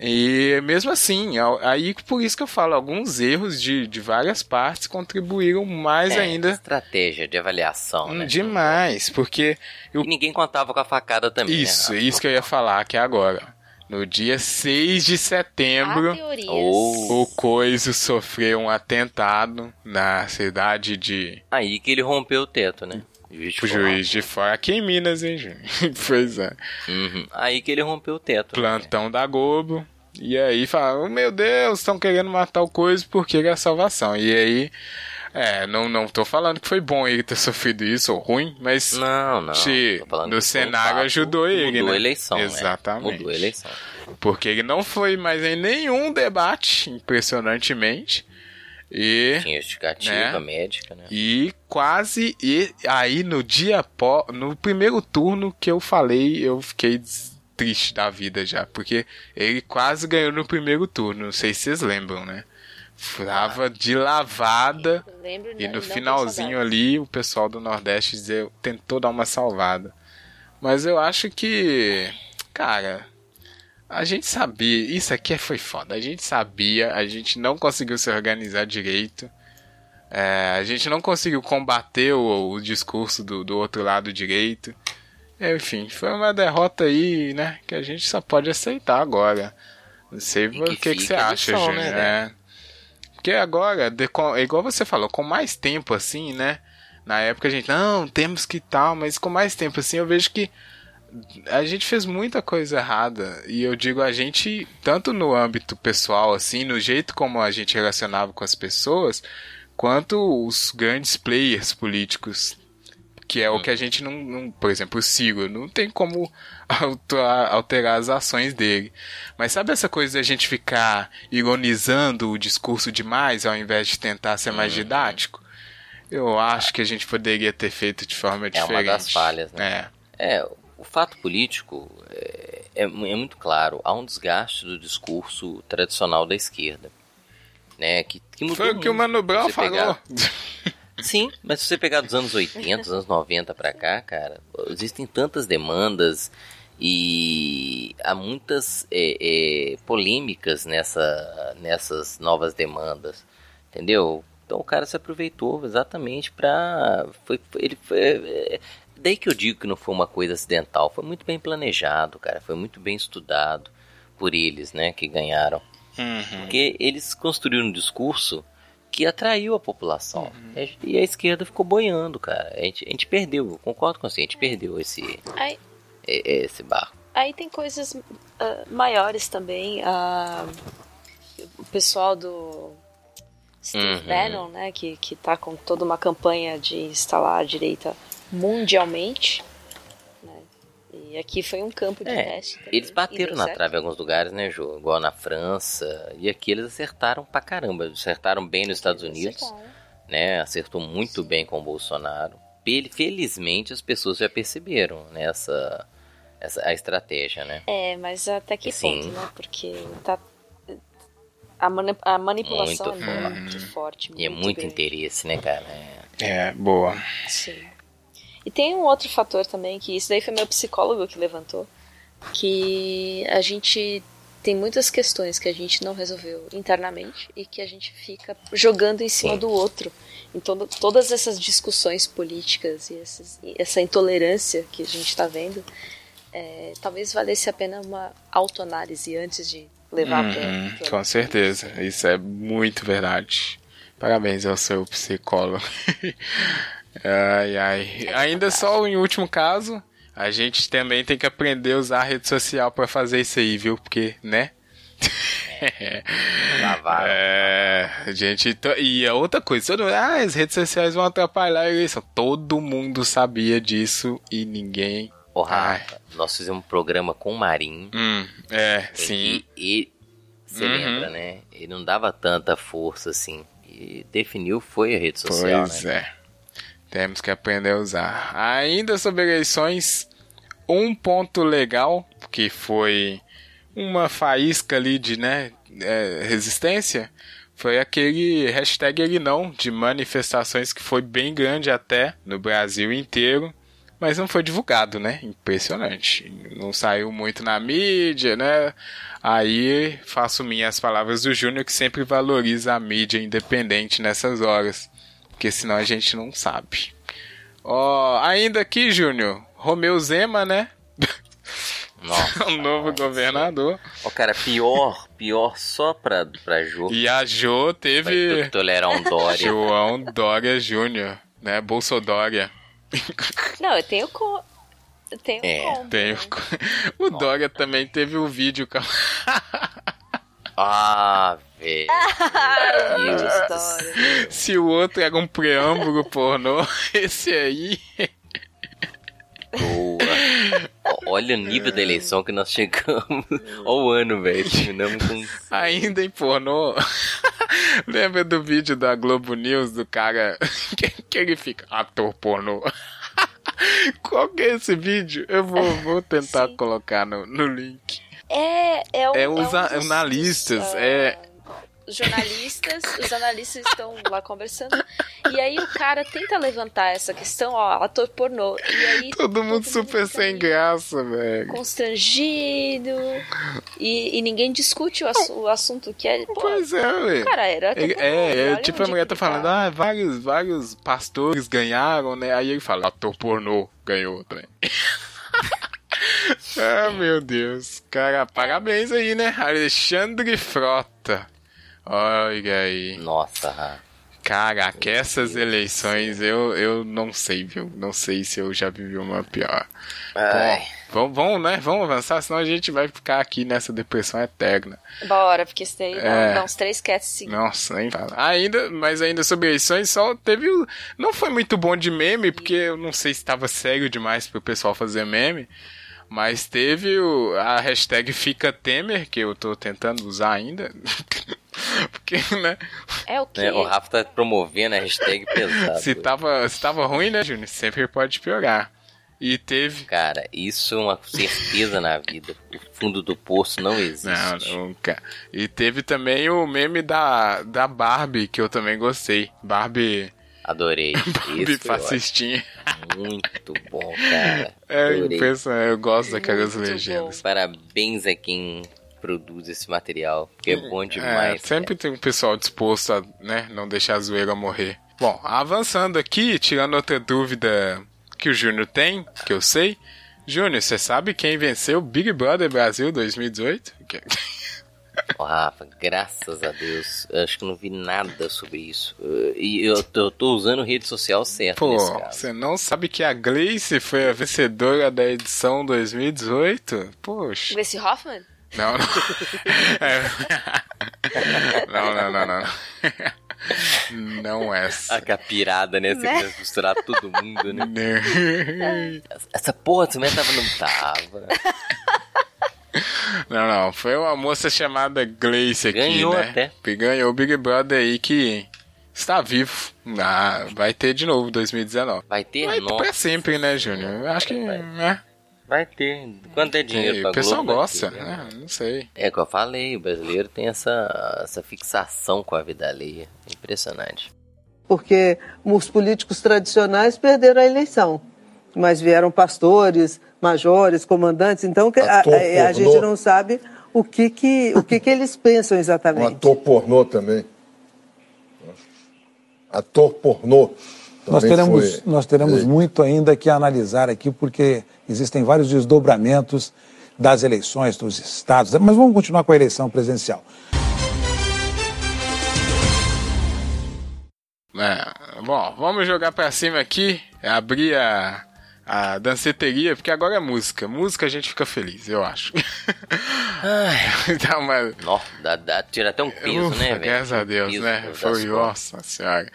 E mesmo assim, aí por isso que eu falo, alguns erros de, de várias partes contribuíram mais É, ainda. Estratégia de avaliação, né? Demais, porque eu E ninguém contava com a facada também. isso, né? isso que eu ia falar aqui agora. No dia 6 de setembro, teorias. Oh. o Coiso sofreu um atentado na cidade de Aí que ele rompeu o teto, né? Juiz de o. Juiz de Fora, aqui em Minas, hein, Júnior? [laughs] pois é. Uhum. Aí que ele rompeu o teto. né? Plantão da Globo. E aí fala, oh, meu Deus, estão querendo matar o Coiso porque ele é a salvação. E aí É, não, não tô falando que foi bom ele ter sofrido isso ou ruim, mas não, não, se, no cenário ajudou ele, mudou né? a eleição, Exatamente. Né? Mudou a eleição. Porque ele não foi mais em nenhum debate, impressionantemente. E, Tinha justificativa né? médica, né? E quase. E aí no dia pó. No primeiro turno que eu falei, eu fiquei triste da vida já. Porque ele quase ganhou no primeiro turno. Não sei se vocês lembram, né? Tava de lavada. Lembro, e no finalzinho ali, o pessoal do Nordeste dizer, tentou dar uma salvada. Mas eu acho que. Cara. A gente sabia. Isso aqui foi foda. A gente sabia. A gente não conseguiu se organizar direito. É, a gente não conseguiu combater o, o discurso do, do outro lado direito. Enfim, foi uma derrota aí, né? Que a gente só pode aceitar agora. Não sei o que, que, que você acha, Júnior. Né, né? Porque agora, de, com, igual você falou, com mais tempo assim, né? Na época a gente, não, temos que tal, mas com mais tempo assim, eu vejo que a gente fez muita coisa errada. E eu digo a gente, tanto no âmbito pessoal, assim, no jeito como a gente relacionava com as pessoas, quanto os grandes players políticos. Que é o que a gente não, não por exemplo, o Ciro, não tem como alterar as ações dele. Mas sabe essa coisa de a gente ficar ironizando o discurso demais ao invés de tentar ser mais didático? Eu acho que a gente poderia ter feito de forma diferente. É uma das falhas, né? É. é o fato político é, é, é, muito claro. Há um desgaste do discurso tradicional da esquerda. Né, que, que Foi o que o Mano Brown falou. Pegar... [laughs] Sim, mas se você pegar dos anos 80, dos anos 90 para cá, cara, existem tantas demandas e há muitas é, é, polêmicas nessa, nessas novas demandas, entendeu? Então o cara se aproveitou exatamente para foi, ele foi, é, daí que eu digo que não foi uma coisa acidental, foi muito bem planejado, cara, foi muito bem estudado por eles, né, que ganharam, uhum. porque eles construíram um discurso que atraiu a população. Uhum. E a esquerda ficou boiando, cara. A gente, a gente perdeu, concordo com você, a gente perdeu esse, Aí, esse barco. Aí tem coisas uh, maiores também. Uh, o pessoal do Steve uhum. Bannon, né, que, que tá com toda uma campanha de instalar a direita mundialmente. E aqui foi um campo de é, teste. Também. Eles bateram na trave em alguns lugares, né, Jô? Igual na França. E aqui eles acertaram pra caramba. Acertaram bem nos Estados Unidos. Né? Acertou muito bem com o Bolsonaro. Felizmente as pessoas já perceberam nessa né, essa, a estratégia, né? É, mas até que Sim. ponto, né? Porque tá a, mani a manipulação muito é muito forte. Muito e é muito grande. interesse, né, cara? É, é boa. Sim. E tem um outro fator também, que isso daí foi meu psicólogo que levantou, que a gente tem muitas questões que a gente não resolveu internamente e que a gente fica jogando em cima do outro. Então, todas essas discussões políticas e, e essa intolerância que a gente está vendo, é, talvez valesse a pena uma autoanálise antes de levar uhum, para. Com certeza, isso é muito verdade. Parabéns ao seu psicólogo. Ai, ai. Ainda só em último caso, a gente também tem que aprender a usar a rede social para fazer isso aí, viu? Porque, né? [laughs] Lavaram. É, gente, e a outra coisa, todo, ah, as redes sociais vão atrapalhar eleição. Todo mundo sabia disso e ninguém. Rafa, nós fizemos um programa com o Marinho. Hum, é, sim. E, você uhum. lembra, né? Ele não dava tanta força assim. E definiu foi a rede social, pois né? é. Temos que aprender a usar. Ainda sobre eleições, um ponto legal, que foi uma faísca ali de né, é, resistência, foi aquele hashtag ele não, de manifestações que foi bem grande até no Brasil inteiro, mas não foi divulgado, né? Impressionante. Não saiu muito na mídia, né? Aí faço minhas palavras do Júnior que sempre valoriza a mídia independente nessas horas porque senão a gente não sabe. Ó, ainda aqui, Júnior, Romeu Zema, né? Nossa, [laughs] o novo nossa. governador. Ó, cara, pior, pior só pra, pra Jô. E a Jô teve. Tolerar um Dória. João Dória Júnior, né? Bolsodória. Não, eu tenho. Co... Eu tenho é, tenho. Né? [laughs] O Dória também teve o um vídeo. Ah, velho. [laughs] Se o outro era um preâmbulo pornô, [laughs] esse aí. Boa. Olha o nível da eleição que nós chegamos. Olha o ano, velho. Terminamos com. [laughs] Ainda em pornô. Lembra do vídeo da Globo News do cara que, que ele fica ator pornô? Qual que é esse vídeo? Eu vou, vou tentar Sim. colocar no, no link. É, é, um, é os é um analistas, é jornalistas, os analistas estão lá conversando, e aí o cara tenta levantar essa questão, ó, ator pornô, e aí... Todo, todo mundo super sem graça, velho. Constrangido, e, e ninguém discute o, o assunto que é... Pô, pois é, velho. Cara, era... É, é, é tipo a mulher tá falando, tá. ah, vários, vários pastores ganharam, né, aí ele fala, ator pornô ganhou também. [laughs] ah, meu Deus. Cara, parabéns aí, né? Alexandre Frota. Olha aí. Nossa. Caraca, essas eleições eu, eu não sei, viu? Não sei se eu já vivi uma pior. Bom, vamos, vamos, né? Vamos avançar, senão a gente vai ficar aqui nessa depressão eterna. Bora, porque isso daí é. dá, uns três cats sim. Nossa, nem fala. Ainda, mas ainda sobre eleições, só teve. Não foi muito bom de meme, porque eu não sei se estava sério demais pro pessoal fazer meme. Mas teve o, a hashtag Fica Temer, que eu tô tentando usar ainda. [laughs] [laughs] Porque, né? É o quê? É, o Rafa tá promovendo a hashtag [laughs] pesado. se, tava, se tava ruim, né, Júnior? Sempre pode piorar. E teve. Cara, isso é uma certeza na vida. O fundo do poço não existe. Não, nunca. E teve também o meme da, da Barbie, que eu também gostei. Barbie Adorei. [laughs] Barbie fascistinha. Muito bom, cara. É, impressionante. Eu gosto daquelas Muito legendas. Bom. Parabéns a quem produz esse material, que é bom demais. É, sempre cara. tem um pessoal disposto a né, não deixar a zoeira morrer. Bom, avançando aqui, tirando outra dúvida que o Júnior tem, que eu sei. Júnior, você sabe quem venceu o Big Brother Brasil 2018? Oh, Rafa, graças a Deus. Eu acho que não vi nada sobre isso. E eu, eu, tô usando rede social certa. Pô, você não sabe que a Gleice foi a vencedora da edição 2018? Poxa. Gleice Hoffman? Não, não. É. Não, não, não, não. Não essa. A capirada, né? Você né? quer misturar todo mundo, né? Essa porra também tava, não tava. Não, não. Foi uma moça chamada Gleice aqui, Ganhou né? até. Ganhou o Big Brother aí que está vivo. Ah, vai ter de novo 2019. Vai ter? Vai ter pra sempre, né, Júnior? Acho que, vai. né? Vai ter. Quanto é dinheiro pra O pessoal Globo, gosta, né? Não sei. É o que eu falei, o brasileiro tem essa, essa fixação com a vida alheia. Impressionante. Porque os políticos tradicionais perderam a eleição. Mas vieram pastores, majores, comandantes, então a, a, a gente não sabe o que que, o que que eles pensam exatamente. Um ator pornô também. Ator pornô. Nós teremos, foi... nós teremos muito ainda que analisar aqui, porque existem vários desdobramentos das eleições dos estados. Mas vamos continuar com a eleição presidencial. É, bom, vamos jogar para cima aqui. Abrir a, a danceteria, porque agora é música. Música a gente fica feliz, eu acho. [laughs] Ai, dá uma... Nossa, dá, dá, tira até um peso, Ufa, né, velho? Graças a Deus, né? Foi, nossa senhora.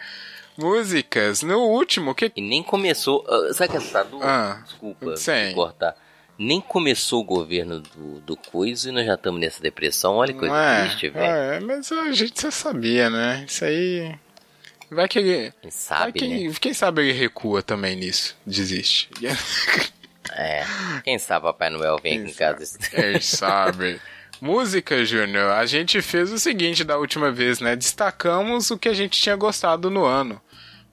Músicas, no último, que... E nem começou... Uh, sabe que essa ah, Desculpa sim. cortar. Nem começou o governo do, do Coisa e nós já estamos nessa depressão. Olha que coisa é, triste, velho. É, mas a gente já sabia, né? Isso aí... Vai que ele. Quem sabe, quem, né? quem sabe ele recua também nisso. Desiste. É. Quem sabe Papai Noel vem aqui em casa. Quem sabe. [laughs] Música, Júnior, a gente fez o seguinte da última vez, né? Destacamos o que a gente tinha gostado no ano.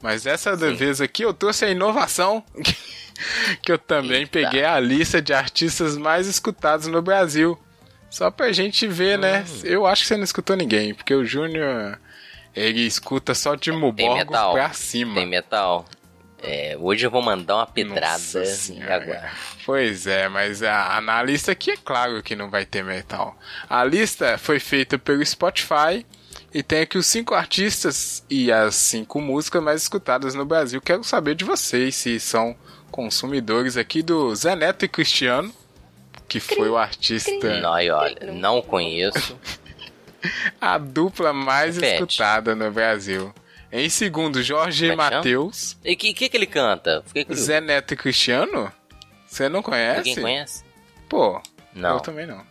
Mas essa Sim. vez aqui eu trouxe a inovação. [laughs] que eu também Eita. peguei a lista de artistas mais escutados no Brasil. Só pra gente ver, né? hum. né? Eu acho que você não escutou ninguém, porque o Júnior ele escuta só de Muborgo pra cima. Tem metal. É, hoje eu vou mandar uma pedrada agora. Pois é, mas a, na lista aqui é claro que não vai ter metal. A lista foi feita pelo Spotify e tem aqui os cinco artistas e as cinco músicas mais escutadas no Brasil. Quero saber de vocês se são consumidores aqui do Zé Neto e Cristiano, que foi o artista. Não, olha, não conheço. [laughs] A dupla mais Repete. escutada no Brasil. Em segundo, Jorge é Matheus. E o que, que, que ele canta? Zé Neto e Cristiano? Você não conhece? Ninguém conhece? Pô, não. Eu também não.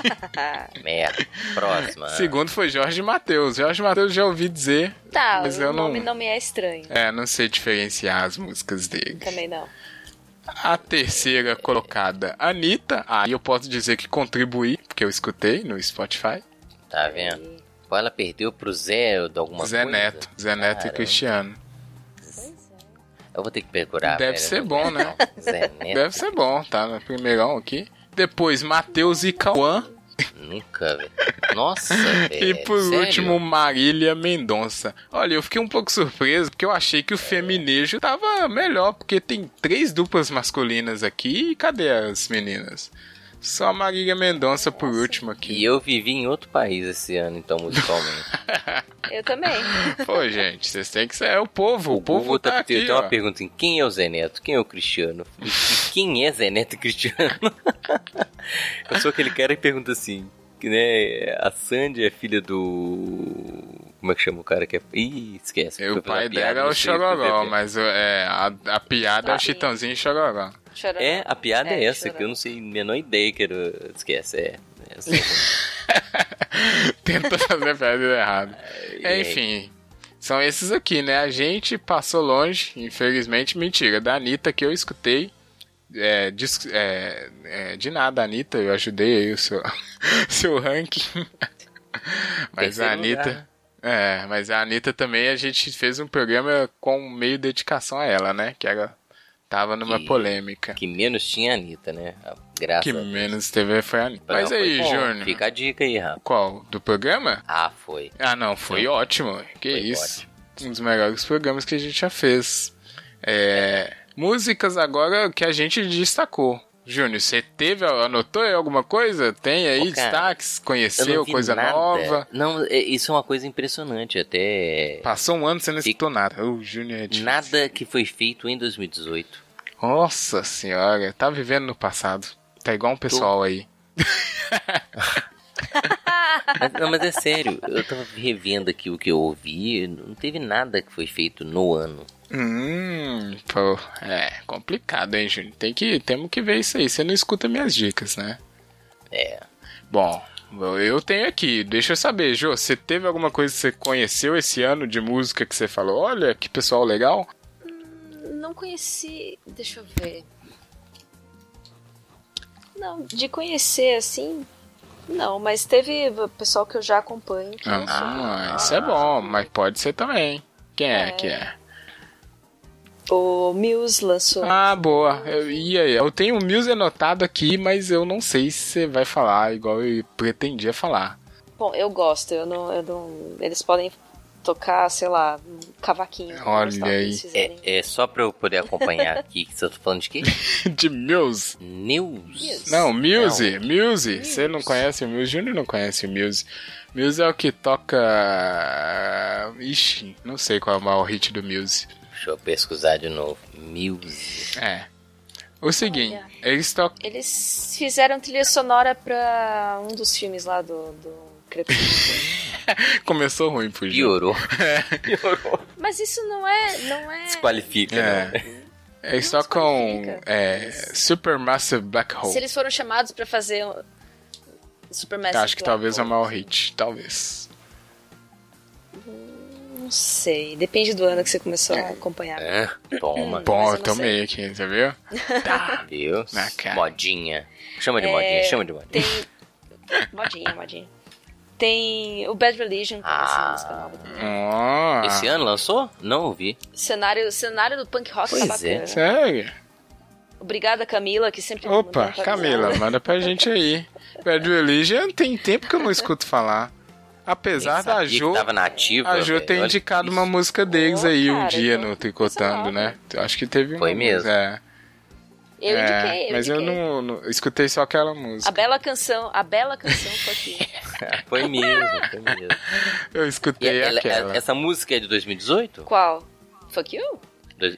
[laughs] Merda. Próxima. Segundo foi Jorge Matheus. Jorge Matheus já ouvi dizer. Tá, mas o eu nome não... não me é estranho. É, não sei diferenciar as músicas dele. Também não. A terceira colocada, Anitta. Aí eu posso dizer que contribuí, porque eu escutei no Spotify. Tá vendo? Ou ela perdeu pro Zé de alguma Zé coisa? Neto. Zé Neto Caramba. e Cristiano. Eu vou ter que procurar. Deve ser bom, né? [laughs] Zé Neto. Deve ser bom, tá no primeirão aqui. Depois, Matheus e Cauã. Nunca, velho. Nossa, [laughs] velho. E por Sério? último, Marília Mendonça. Olha, eu fiquei um pouco surpreso porque eu achei que o feminejo tava melhor, porque tem três duplas masculinas aqui e cadê as meninas? Só a Marília Mendonça por último aqui. E eu vivi em outro país esse ano, então, musicalmente. eu também. [laughs] Pô, gente, vocês têm que ser. É o povo. O, o povo tá, tá aqui. Tem uma pergunta assim: quem é o Zé Neto? Quem é o Cristiano? E quem é Zé Neto e Cristiano? [laughs] eu sou aquele cara que pergunta assim: que, né, a Sandy é filha do. Como é que chama o cara que é. Ih, esquece. o pai dela é o Chororó, mas é, a, a piada ah, é o Chitãozinho Chororó. Chororó. É, a piada é, é essa, chororó. que eu não sei a menor ideia que era. Esquece, é. é assim. [laughs] Tenta fazer a piada errada. É, enfim. São esses aqui, né? A gente passou longe, infelizmente. Mentira, da Anitta que eu escutei. É, de, é, é, de nada, Anitta, eu ajudei aí o seu, [laughs] seu ranking. [laughs] mas a Anitta. Lugar. É, mas a Anitta também a gente fez um programa com meio dedicação a ela, né? Que era Tava numa que, polêmica. Que menos tinha a Anitta, né? Graças Que menos teve foi a Anitta. Mas aí, Júnior. Fica a dica aí, rapaz. Qual? Do programa? Ah, foi. Ah, não, foi ótimo. Que foi isso. Ótimo. Um dos melhores programas que a gente já fez. É, músicas agora que a gente destacou. Júnior, você teve, anotou aí alguma coisa? Tem aí Ô, cara, destaques? Conheceu coisa nada. nova? Não, é, isso é uma coisa impressionante, até... Passou um ano você não escutou nada. O Júnior é difícil. Nada que foi feito em 2018. Nossa senhora, tá vivendo no passado. Tá igual um pessoal Tô... aí. mas, não, mas é sério, eu tava revendo aqui o que eu ouvi, não teve nada que foi feito no ano. Hum, pô, é complicado, hein, Júnior? Tem que, temos que ver isso aí. Você não escuta minhas dicas, né? É. Bom, eu tenho aqui, deixa eu saber, Jô, você teve alguma coisa que você conheceu esse ano de música que você falou, olha, que pessoal legal? Não conheci. Deixa eu ver. Não, de conhecer assim. Não, mas teve pessoal que eu já acompanho. Que ah, ah isso é bom, mas pode ser também. Quem é, é que é? O Muse lançou. Ah, boa. Eu ia, eu tenho o Muse anotado aqui, mas eu não sei se você vai falar igual eu pretendia falar. Bom, eu gosto. Eu não, eu não, eles podem tocar, sei lá, um cavaquinho. Olha aí. É, é, só pra eu poder acompanhar aqui, que você tá falando de quê? [laughs] de Muse. News? Não, Muse. Não. Muse. Você não conhece o Muse? Júnior não conhece o Muse. Muse é o que toca... Ixi, não sei qual é o maior hit do Muse. Deixa eu pesquisar de novo. Muse. É. O seguinte, Olha, eles tocam... Eles fizeram trilha sonora pra um dos filmes lá do... do [laughs] [laughs] Começou ruim, fugiu. Piorou. [laughs] É. Piorou. Mas isso não é. Não é... Desqualifica, é. né? Eles tocam é, Supermassive Black Hole. Se eles foram chamados pra fazer Supermassive Acho que Black talvez Hole. é o maior hit, talvez. Não sei, depende do ano que você começou a acompanhar. É, toma. Bom, eu tomei aqui, você viu? [laughs] Tá, viu? Modinha. Chama de é, modinha, chama de modinha. Tem... Modinha, modinha. Tem o Bad Religion, que ah. essa música nova também. Ah. Esse ano lançou? Não ouvi. Cenário, cenário do punk rock tá pois tá É. Sério? Obrigada, Camila, que sempre Opa, Camila, manda pra gente aí. Bad Religion tem tempo que eu não escuto falar. Apesar da Jo. Nativa, a Jo ter indicado uma música deles oh, aí um dia no Tricotando, né? Acho que teve Foi mesmo. É. Eu é, indiquei, eu Mas indiquei. eu não, não, escutei só aquela música. A bela canção, a bela canção foi aqui. [laughs] foi mesmo, foi mesmo. Eu escutei ela, aquela. Essa música é de 2018? Qual? Fuck You?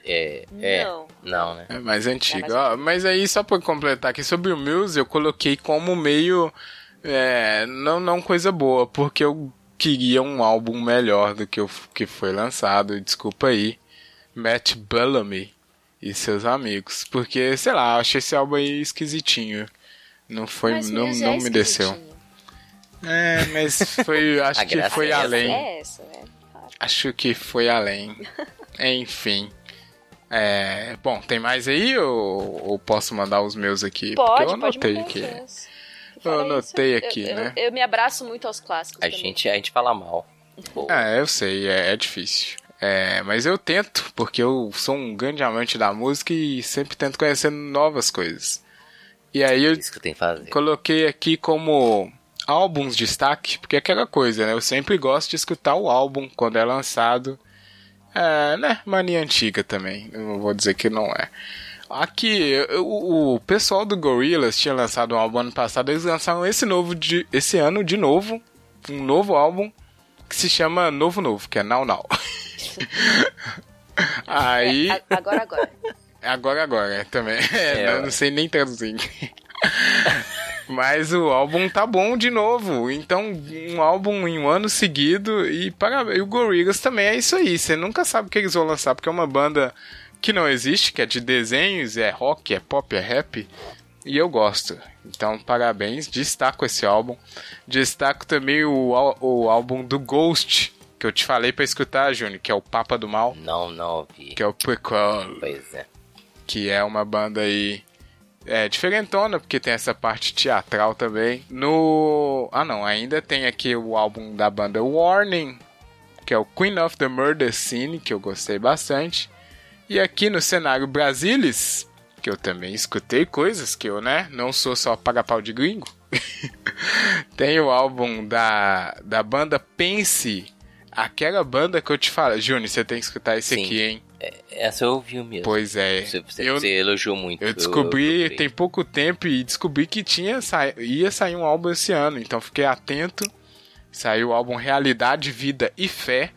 É, é, não. Não, né? É mais antiga. É mais... mas aí, só pra completar aqui, sobre o Muse, eu coloquei como meio É, não, não coisa boa, porque eu queria um álbum melhor do que o que foi lançado. Desculpa aí, Matt Bellamy e seus amigos. Porque, sei lá, achei esse álbum aí esquisitinho. Não foi, Mas não, não é me desceu. É, mas foi, [laughs] acho que foi é essa. além. É essa, né? Acho que foi além. [laughs] Enfim. É, bom, tem mais aí ou, ou posso mandar os meus aqui? Pode, Porque eu anotei aqui. Eu anotei isso. aqui, eu, né? Eu, eu me abraço muito aos clássicos. A também. gente, a gente fala mal. Pô, É, eu sei, é, é difícil. É, mas eu tento, porque eu sou um grande amante da música e sempre tento conhecer novas coisas. E aí eu que fazer. coloquei aqui como álbuns de destaque, porque é aquela coisa, né? Eu sempre gosto de escutar o álbum quando é lançado. É, né? Mania antiga também. Eu não vou dizer que não é. Aqui, eu- o, o pessoal do Gorillaz tinha lançado um álbum ano passado, eles lançaram esse novo de, esse ano de novo, um novo álbum que se chama Novo Novo, que é Now Now. [laughs] Aí, É, agora, agora. Agora, agora, também. [laughs] É, É, eu não sei nem traduzir. [laughs] Mas o álbum tá bom de novo. Então, um álbum em um ano seguido. E, para... e o Gorillaz também é isso aí. Você nunca sabe o que eles vão lançar, porque é uma banda que não existe, que é de desenhos, é rock, é pop, é rap. E eu gosto. Então, parabéns. Destaco esse álbum. Destaco também o, o álbum do Ghost, que eu te falei pra escutar, Júnior, que é o Papa do Mal, Não, não ouvi. que é o Prequel Pois é. que é uma banda aí é, diferentona, porque tem essa parte teatral também. No. Ah, não, ainda tem aqui o álbum da banda Warning, que é o Queen of the Murder Scene, que eu gostei bastante. E aqui no cenário Brasilis, que eu também escutei coisas que eu, né, não sou só paga-pau de gringo. [laughs] tem o álbum da, da banda Pense, aquela banda que eu te falo. Júnior, você tem que escutar esse Sim. aqui, hein? Essa eu ouvi mesmo. Pois é. Você, você, eu, você elogiou muito. eu descobri procurei. tem pouco tempo e descobri que tinha sa- ia sair um álbum esse ano, então fiquei atento. Saiu o álbum Realidade, Vida e Fé.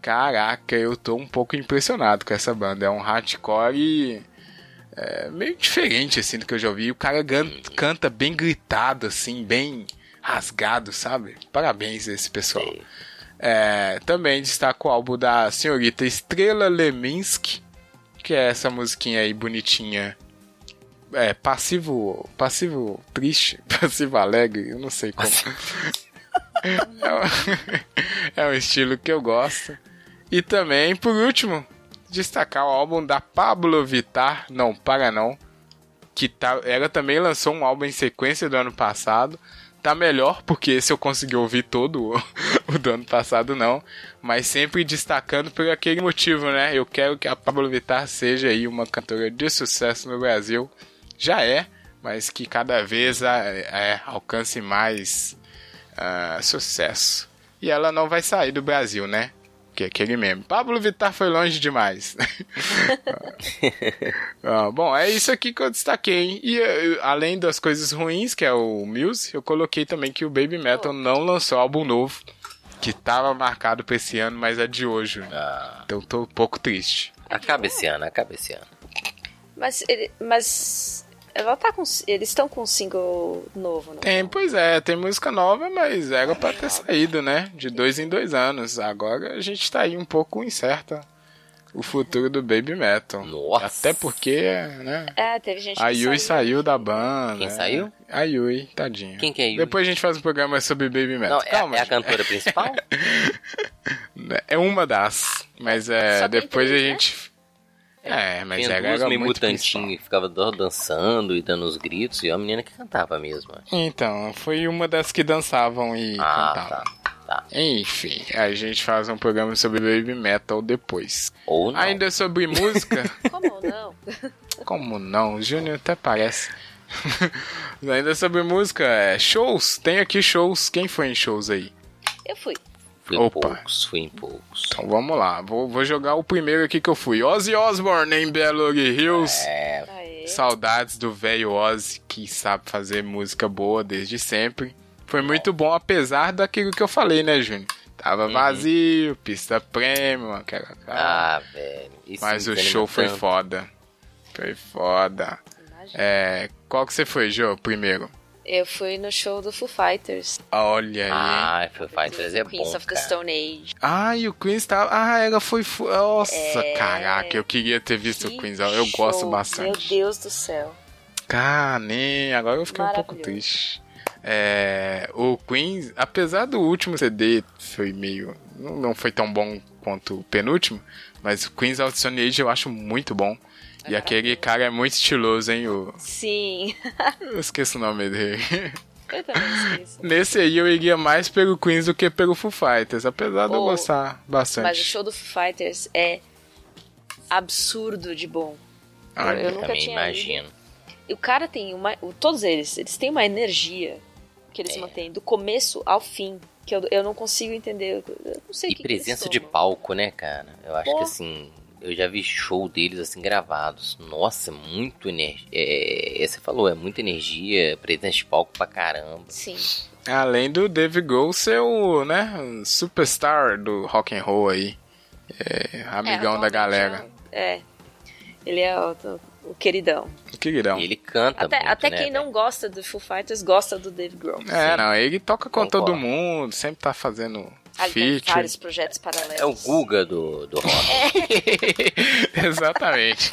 Caraca, eu tô um pouco impressionado com essa banda. É um hardcore é, meio diferente assim do que eu já ouvi. O cara canta bem gritado assim, bem rasgado, sabe? Parabéns a esse pessoal. É, também destaco o álbum da senhorita Estrela Leminski, que é essa musiquinha aí bonitinha. É, passivo. Passivo triste, [laughs] passivo alegre, eu não sei como. [laughs] é, um, [laughs] é um estilo que eu gosto. E também, por último, destacar o álbum da Pablo Vittar, Não Para Não, que tá, ela também lançou um álbum em sequência do ano passado. Tá melhor, porque esse eu consegui ouvir todo o, [laughs] o do ano passado, não. Mas sempre destacando por aquele motivo, né? Eu quero que a Pablo Vittar seja aí uma cantora de sucesso no Brasil. Já é, mas que cada vez a- é, alcance mais ah, sucesso. E ela não vai sair do Brasil, né? Que é aquele mesmo. Pablo Vittar foi longe demais. [laughs] Ah, bom, é isso aqui que eu destaquei. hein? E eh, além das coisas ruins, que é o Muse, eu coloquei também que o Baby Metal não lançou álbum novo. Que tava marcado pra esse ano, mas é de hoje. Ah, Então tô um pouco triste. acaba esse ano, acaba esse ano. Mas, ele, mas ela tá com, eles estão com um single novo, não? Tem, pois é, tem música nova, mas era pra ter saído, né? De dois em dois anos. Agora a gente tá aí um pouco incerta o futuro do Baby Metal. Nossa. Até porque, né? É, teve gente A Yui saiu da banda. Quem né? saiu? A Yui, tadinha. Quem que é a Yui? Depois a gente faz um programa sobre Baby Metal. Não, é, Calma, é a gente. cantora principal? [laughs] É uma das. Mas é. Depois três, a né? gente. É, mas Tinha ela duas era meio principal. que ficava do- dançando e dando os gritos, e a menina que cantava mesmo. Então, foi uma das que dançavam e Ah, cantavam. tá. Tá. Enfim, a gente faz um programa sobre Baby Metal depois. Ou não. Ainda sobre música. [laughs] Como não? Como não? O Júnior até parece. [laughs] Ainda sobre música, é, shows. Tem aqui shows. Quem foi em shows aí? Eu fui. Fui em Opa. poucos, fui em poucos. Então vamos lá. Vou, vou jogar o primeiro aqui que eu fui. Ozzy Osbourne em Belo Hills. É, Aê. Saudades do velho Ozzy, que sabe fazer música boa desde sempre. Foi muito bom, apesar daquilo que eu falei, né, Júnior? Tava vazio, pista premium, aquela cara. Uhum. ah, velho. isso Mas o show foi tanto. foda. Foi foda. É, qual que você foi, Jô, primeiro? Eu fui no show do Foo Fighters. Olha aí. Ah, Foo Fighters é Queens bom, of the cara. Stone Age. Ah, e o Queens tava. Ah, ela foi. Nossa, É. caraca, eu queria ter visto o Que Queens. Eu gosto show, bastante. Meu Deus do céu. Cara, nem. Agora eu fiquei um pouco triste. É, o Queens, apesar do último CD foi meio. Não não foi tão bom quanto o penúltimo, mas o Queens of the Stone Age eu acho muito bom. E aquele cara é muito estiloso, hein? O... Sim. Eu esqueço o nome dele. eu também esqueço. Nesse aí eu iria mais pelo Queens do que pelo Foo Fighters, apesar de eu Oh, gostar bastante. Mas o show do Foo Fighters é absurdo de bom. Ah, eu nunca Também tinha imagino. E o cara tem uma. o- Todos eles, eles têm uma energia que eles É. mantêm do começo ao fim. Que eu, eu não consigo entender. Eu não sei o E que que presença de tomam. palco, né, cara? Eu acho Pô. que assim, eu já vi show deles assim gravados. Nossa, muito energia. É, você falou, é muita energia, presença de palco pra caramba. Sim. Além do Dave Grohl ser o, né, superstar do rock and roll aí. É, amigão da atualmente galera. É. é. Ele é o, o queridão. Queridão. E ele canta Até, muito, até né, quem não gosta do Foo Fighters gosta do Dave Grohl. É, não, ele toca com Concordo. todo mundo, sempre tá fazendo feature. vários projetos paralelos. É o Guga do, do rock, [laughs] Exatamente.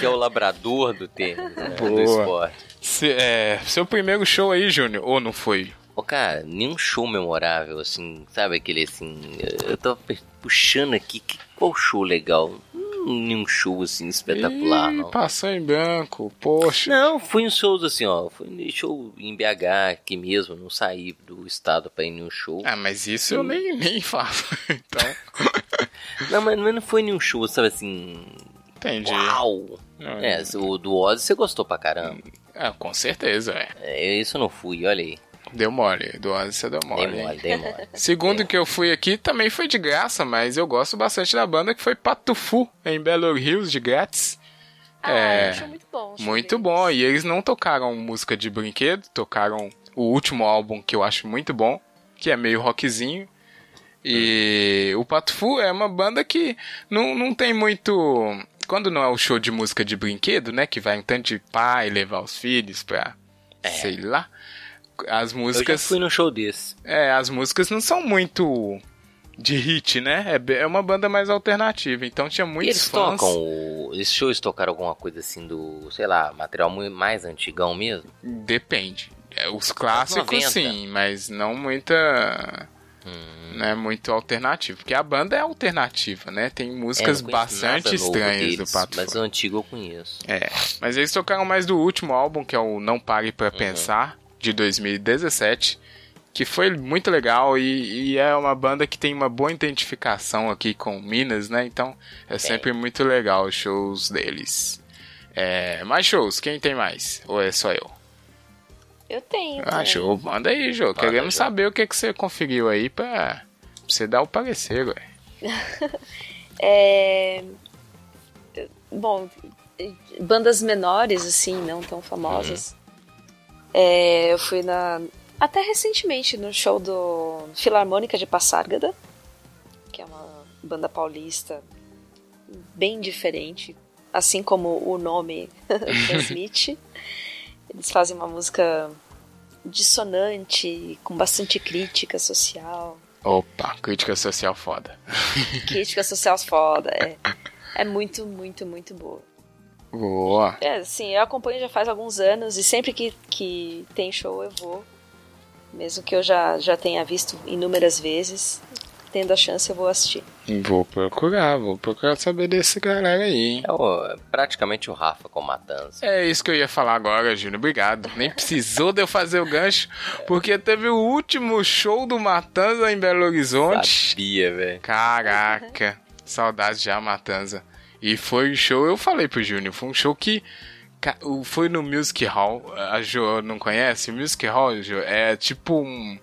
que é o labrador do tênis, né, do esporte. Se- é, seu primeiro show aí, Júnior, ou não foi? Ô, cara, nenhum show memorável, assim, sabe aquele assim. Eu tô puxando aqui, que, qual show legal? Hum, nenhum show assim espetacular, Ih, não. Passou em branco, poxa. Não, fui em shows assim, ó. Fui em show em BH aqui mesmo, não saí do estado pra ir em um show. Ah, mas isso eu nem, nem faço. [laughs] Então, [laughs] Não, mas mas não foi nenhum show, sabe assim. entendi. Uau! Não, É, o do Ozzy você gostou pra caramba. É, com certeza, é. É, isso eu não fui, olha aí. Deu mole. Do Ozzy você deu mole. hein? mole, dei mole. [laughs] Segundo que eu fui aqui também foi de graça, mas eu gosto bastante da banda que foi Patufu, em Belo Hills, de grátis. Ah, É, eu muito bom. Muito deles. bom. E eles não tocaram música de brinquedo, tocaram o último álbum que eu acho muito bom, que é meio rockzinho. E o Patufu é uma banda que não, não tem muito. Quando não é o show de música de brinquedo, né? Que vai um tanto de pai levar os filhos pra. sei lá. As É. Eu já músicas. fui num show desse. É, as músicas não são muito de hit, né? É, é uma banda mais alternativa. Então tinha E muitos eles fãs. tocam, o... esses shows tocaram alguma coisa assim do, sei lá, material mais antigão mesmo? Depende. É, os clássicos 90. sim, mas não muita. Hum. Não é muito alternativo. Porque a banda é alternativa, né? Tem É, músicas nada bastante estranhas deles, do Pato Mas o antigo eu conheço. É. Mas eles tocaram mais do último álbum, que é o Não Pare Uhum. Pra Pensar, de 2017. Que foi muito legal e, e é uma banda que tem uma boa identificação aqui com Minas, né? Então é sempre muito legal os shows deles. É, mais shows, quem tem mais? Ou é só eu? Eu tenho. Ah, show, manda aí, Jô. Manda, Queremos Jô. saber o que, que você conferiu aí pra você dar o parecer, ué. [laughs] É... Bom, bandas menores, assim, não tão famosas. É, eu fui na. Até recentemente no show do Filarmônica de Passárgada, que é uma banda paulista bem diferente, assim como o nome [laughs] transmite. Eles fazem uma música dissonante, com bastante crítica social. Opa, crítica social foda. Crítica social foda, é. [laughs] É muito, muito, muito boa. Boa. É, sim, eu acompanho já faz alguns anos e sempre que, que tem show eu vou. Mesmo que eu já, já tenha visto inúmeras vezes, tendo a chance eu vou assistir. Vou procurar, vou procurar saber desse galera aí, hein? É o- praticamente o Rafa com Matanza. É isso que eu ia falar agora, Júnior. Obrigado. Nem precisou de eu fazer o gancho, porque teve o último show do Matanza em Belo Horizonte. Sabia, velho. Caraca, saudades já, Matanza. E foi um show, eu falei pro Júnior, foi um show que foi no Music Hall. A Jo não conhece? O Music Hall, Jo, é tipo um.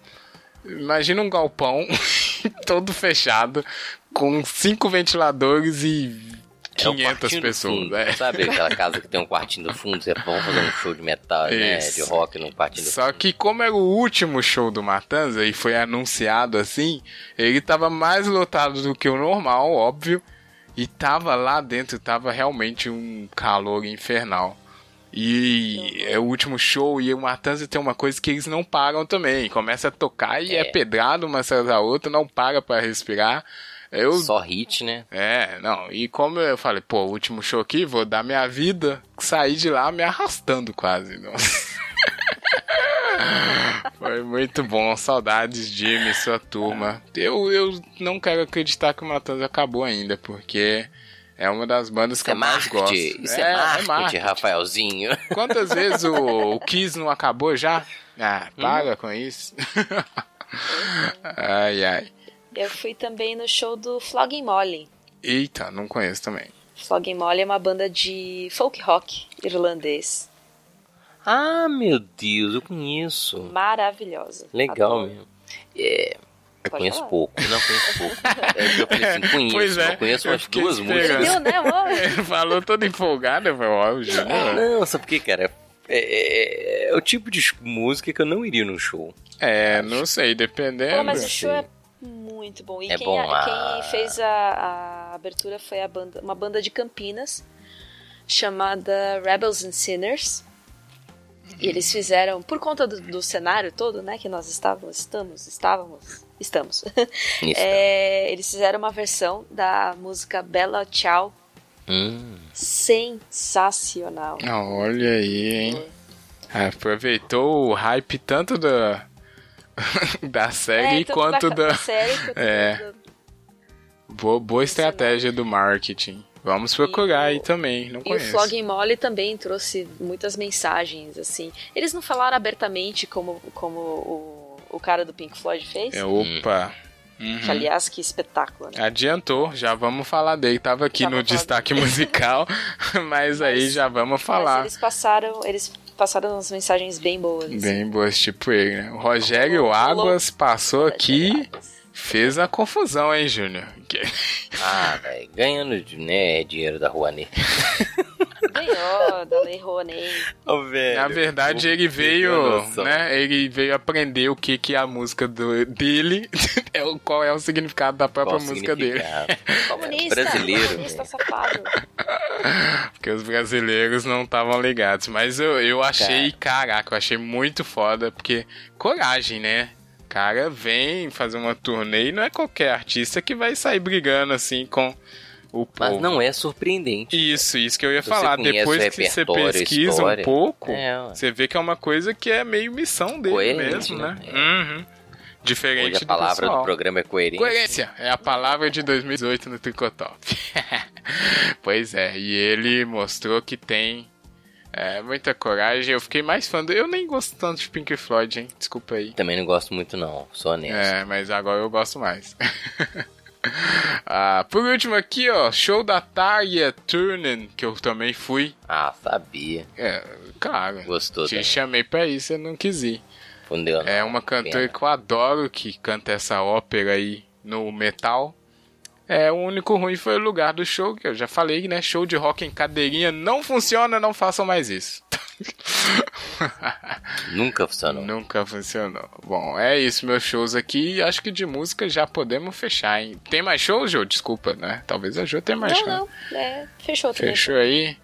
Imagina um galpão [laughs] todo fechado, com cinco ventiladores e É o 500 quartinho do pessoas. fundo. é. Sabe [laughs] aquela casa que tem um quartinho do fundo? Você vamos fazer um show de metal, né? De rock num quartinho do Só fundo. que como era o último show do Matanza e foi anunciado assim, ele tava mais lotado do que o normal, óbvio. E tava lá dentro, tava realmente um calor infernal. E é o último show e o Matanza tem uma coisa que eles não param também. Começa a tocar e é, é pedrado uma atrás da outra, não para para respirar. Eu... Só hit, né? É, não. E como eu falei, pô, último show aqui, vou dar minha vida, sair de lá me arrastando quase. Não. [laughs] Foi muito bom, saudades, Jimmy, sua turma. Eu, eu não quero acreditar que o Matanza acabou ainda, porque é uma das bandas que é eu mais gosto. Isso é, é, marketing, é marketing, Rafaelzinho. Quantas vezes o, [laughs] o Kiss não acabou já? Ah, para hum. com isso. [laughs] ai, ai. Eu fui também no show do Flogging Molly. Eita, não conheço também. Flogging Molly é uma banda de folk rock irlandês. Ah, meu Deus, eu conheço. Maravilhosa. Legal Adoro. mesmo. É, eu Pode conheço falar. pouco. Não, conheço pouco. [laughs] É, eu falei assim, [laughs] conheço. Pois é, eu conheço umas duas músicas. Entendeu, né, amor? Ele [laughs] falou todo empolgado, eu falei, ó, o Júnior. Não, sabe por quê, cara? É, é, é, o tipo de música que eu não iria num show. É, não sei, dependendo. Pô, mas o show é muito bom. E é quem, bom, a... quem fez a, a, abertura foi a banda, uma banda de Campinas chamada Rebels and Sinners. E eles fizeram, por conta do, do, cenário todo, né, que nós estávamos, estamos, estávamos, estamos. [laughs] é, eles fizeram uma versão da música Bella Ciao. Hum. Sensacional. Ah, olha aí, hein? É. Aproveitou o hype tanto da, [laughs] da série é, quanto da. da série, quanto [laughs] é. Da... Boa, boa estratégia do marketing. Vamos procurar aí também, não e conheço. E o Flogging Molly também trouxe muitas mensagens, assim. Eles não falaram abertamente como, como o, o cara do Pink Floyd fez? É, opa... Uhum. Que, aliás, que espetáculo. Né? Adiantou, já vamos falar dele. Tava aqui no destaque musical, mas, [laughs] mas, aí já vamos falar. eles passaram, eles passaram umas mensagens bem boas. Bem assim. boas, tipo ele, né? O Rogério Águas passou aqui. Fez a confusão, hein, Júnior? Ah, velho, ganhando né, dinheiro da Rouanet. [laughs] Ganhou da Lei Rouanet. Oh, velho, Na verdade, ele veio, né? Ele veio aprender o que, que é a música do, dele, [laughs] é qual é o significado da própria qual música dele. [laughs] Comunista, brasileiro. Comunista safado. Porque os brasileiros não estavam ligados. Mas eu, eu achei, Cara. caraca, eu achei muito foda, porque coragem, né? Cara vem fazer uma turnê e não é qualquer artista que vai sair brigando assim com o povo. Mas não é surpreendente. Isso, isso que eu ia Se falar. Depois que você pesquisa história, um pouco, é, você vê que é uma coisa que é meio missão dele coerente, mesmo, né? né? Uhum. Diferente Hoje a palavra do, do, programa é coerência. Coerência é a palavra de 2018 no Tricotop. [laughs] pois é, e ele mostrou que tem é, muita coragem. Eu fiquei mais fã do... Eu nem gosto tanto de Pink Floyd, hein? Desculpa aí. Também não gosto muito, não. Sou honesto. É, mas agora eu gosto mais. [laughs] ah, por último aqui, ó. Show da Tarja Turnen, que eu também fui. Ah, sabia. É, claro. Gostou Te também. chamei pra isso, eu não quis ir. Fundeu, é uma cantora que eu adoro, que canta essa ópera aí no metal. É, o único ruim foi o lugar do show, que eu já falei, né? Show de rock em cadeirinha não funciona, não façam mais isso. [laughs] Nunca funcionou. Nunca funcionou. Bom, é isso, meus shows aqui. Acho que de música já podemos fechar, hein? Tem mais shows, Jô? Desculpa, né? Talvez a Jô tenha mais não, show. Não, não. É, fechou também. Fechou aí.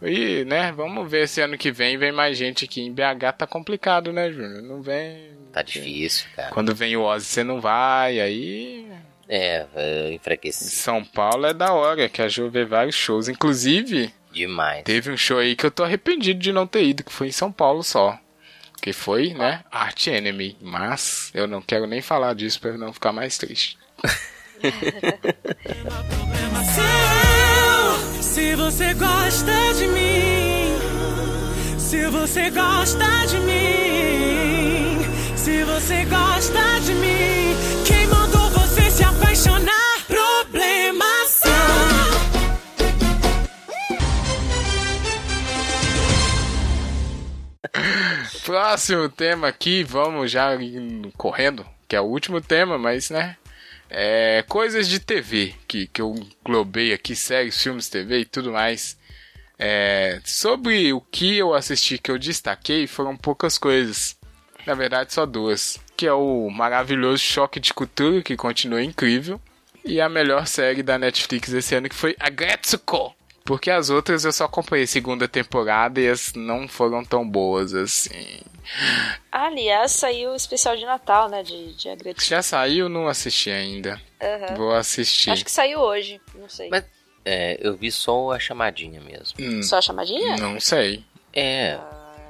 E, né, vamos ver se ano que vem vem mais gente aqui. Em BH tá complicado, né, Júnior? Não vem. Tá difícil, cara. Quando vem o Ozzy, você não vai, aí é, é enfraquecido. São Paulo é da hora, que a Ju vê vários shows. Inclusive, demais. Teve um show aí que eu tô arrependido de não ter ido, que foi em São Paulo só. Que foi, né, Art Enemy. Mas eu não quero nem falar disso pra não ficar mais triste. [laughs] Se você gosta de mim, se você gosta de mim, se você gosta de mim, quem [laughs] Próximo tema aqui, vamos já correndo, que é o último tema, mas né? É, coisas de TV, que, que eu globei aqui, séries, filmes, TV e tudo mais. É, sobre o que eu assisti que eu destaquei foram poucas coisas. Na verdade, só duas que é o maravilhoso Choque de Cultura, que continua incrível, e a melhor série da Netflix esse ano, que foi Agretsuko, Porque as outras eu só acompanhei segunda temporada e as não foram tão boas assim. Aliás, saiu o especial de Natal, né? De, de agradecimento. Já saiu? Não assisti ainda. Uhum. Vou assistir. Acho que saiu hoje, não sei. Mas é, eu vi só a chamadinha mesmo. Hum, só a chamadinha? Não sei. É.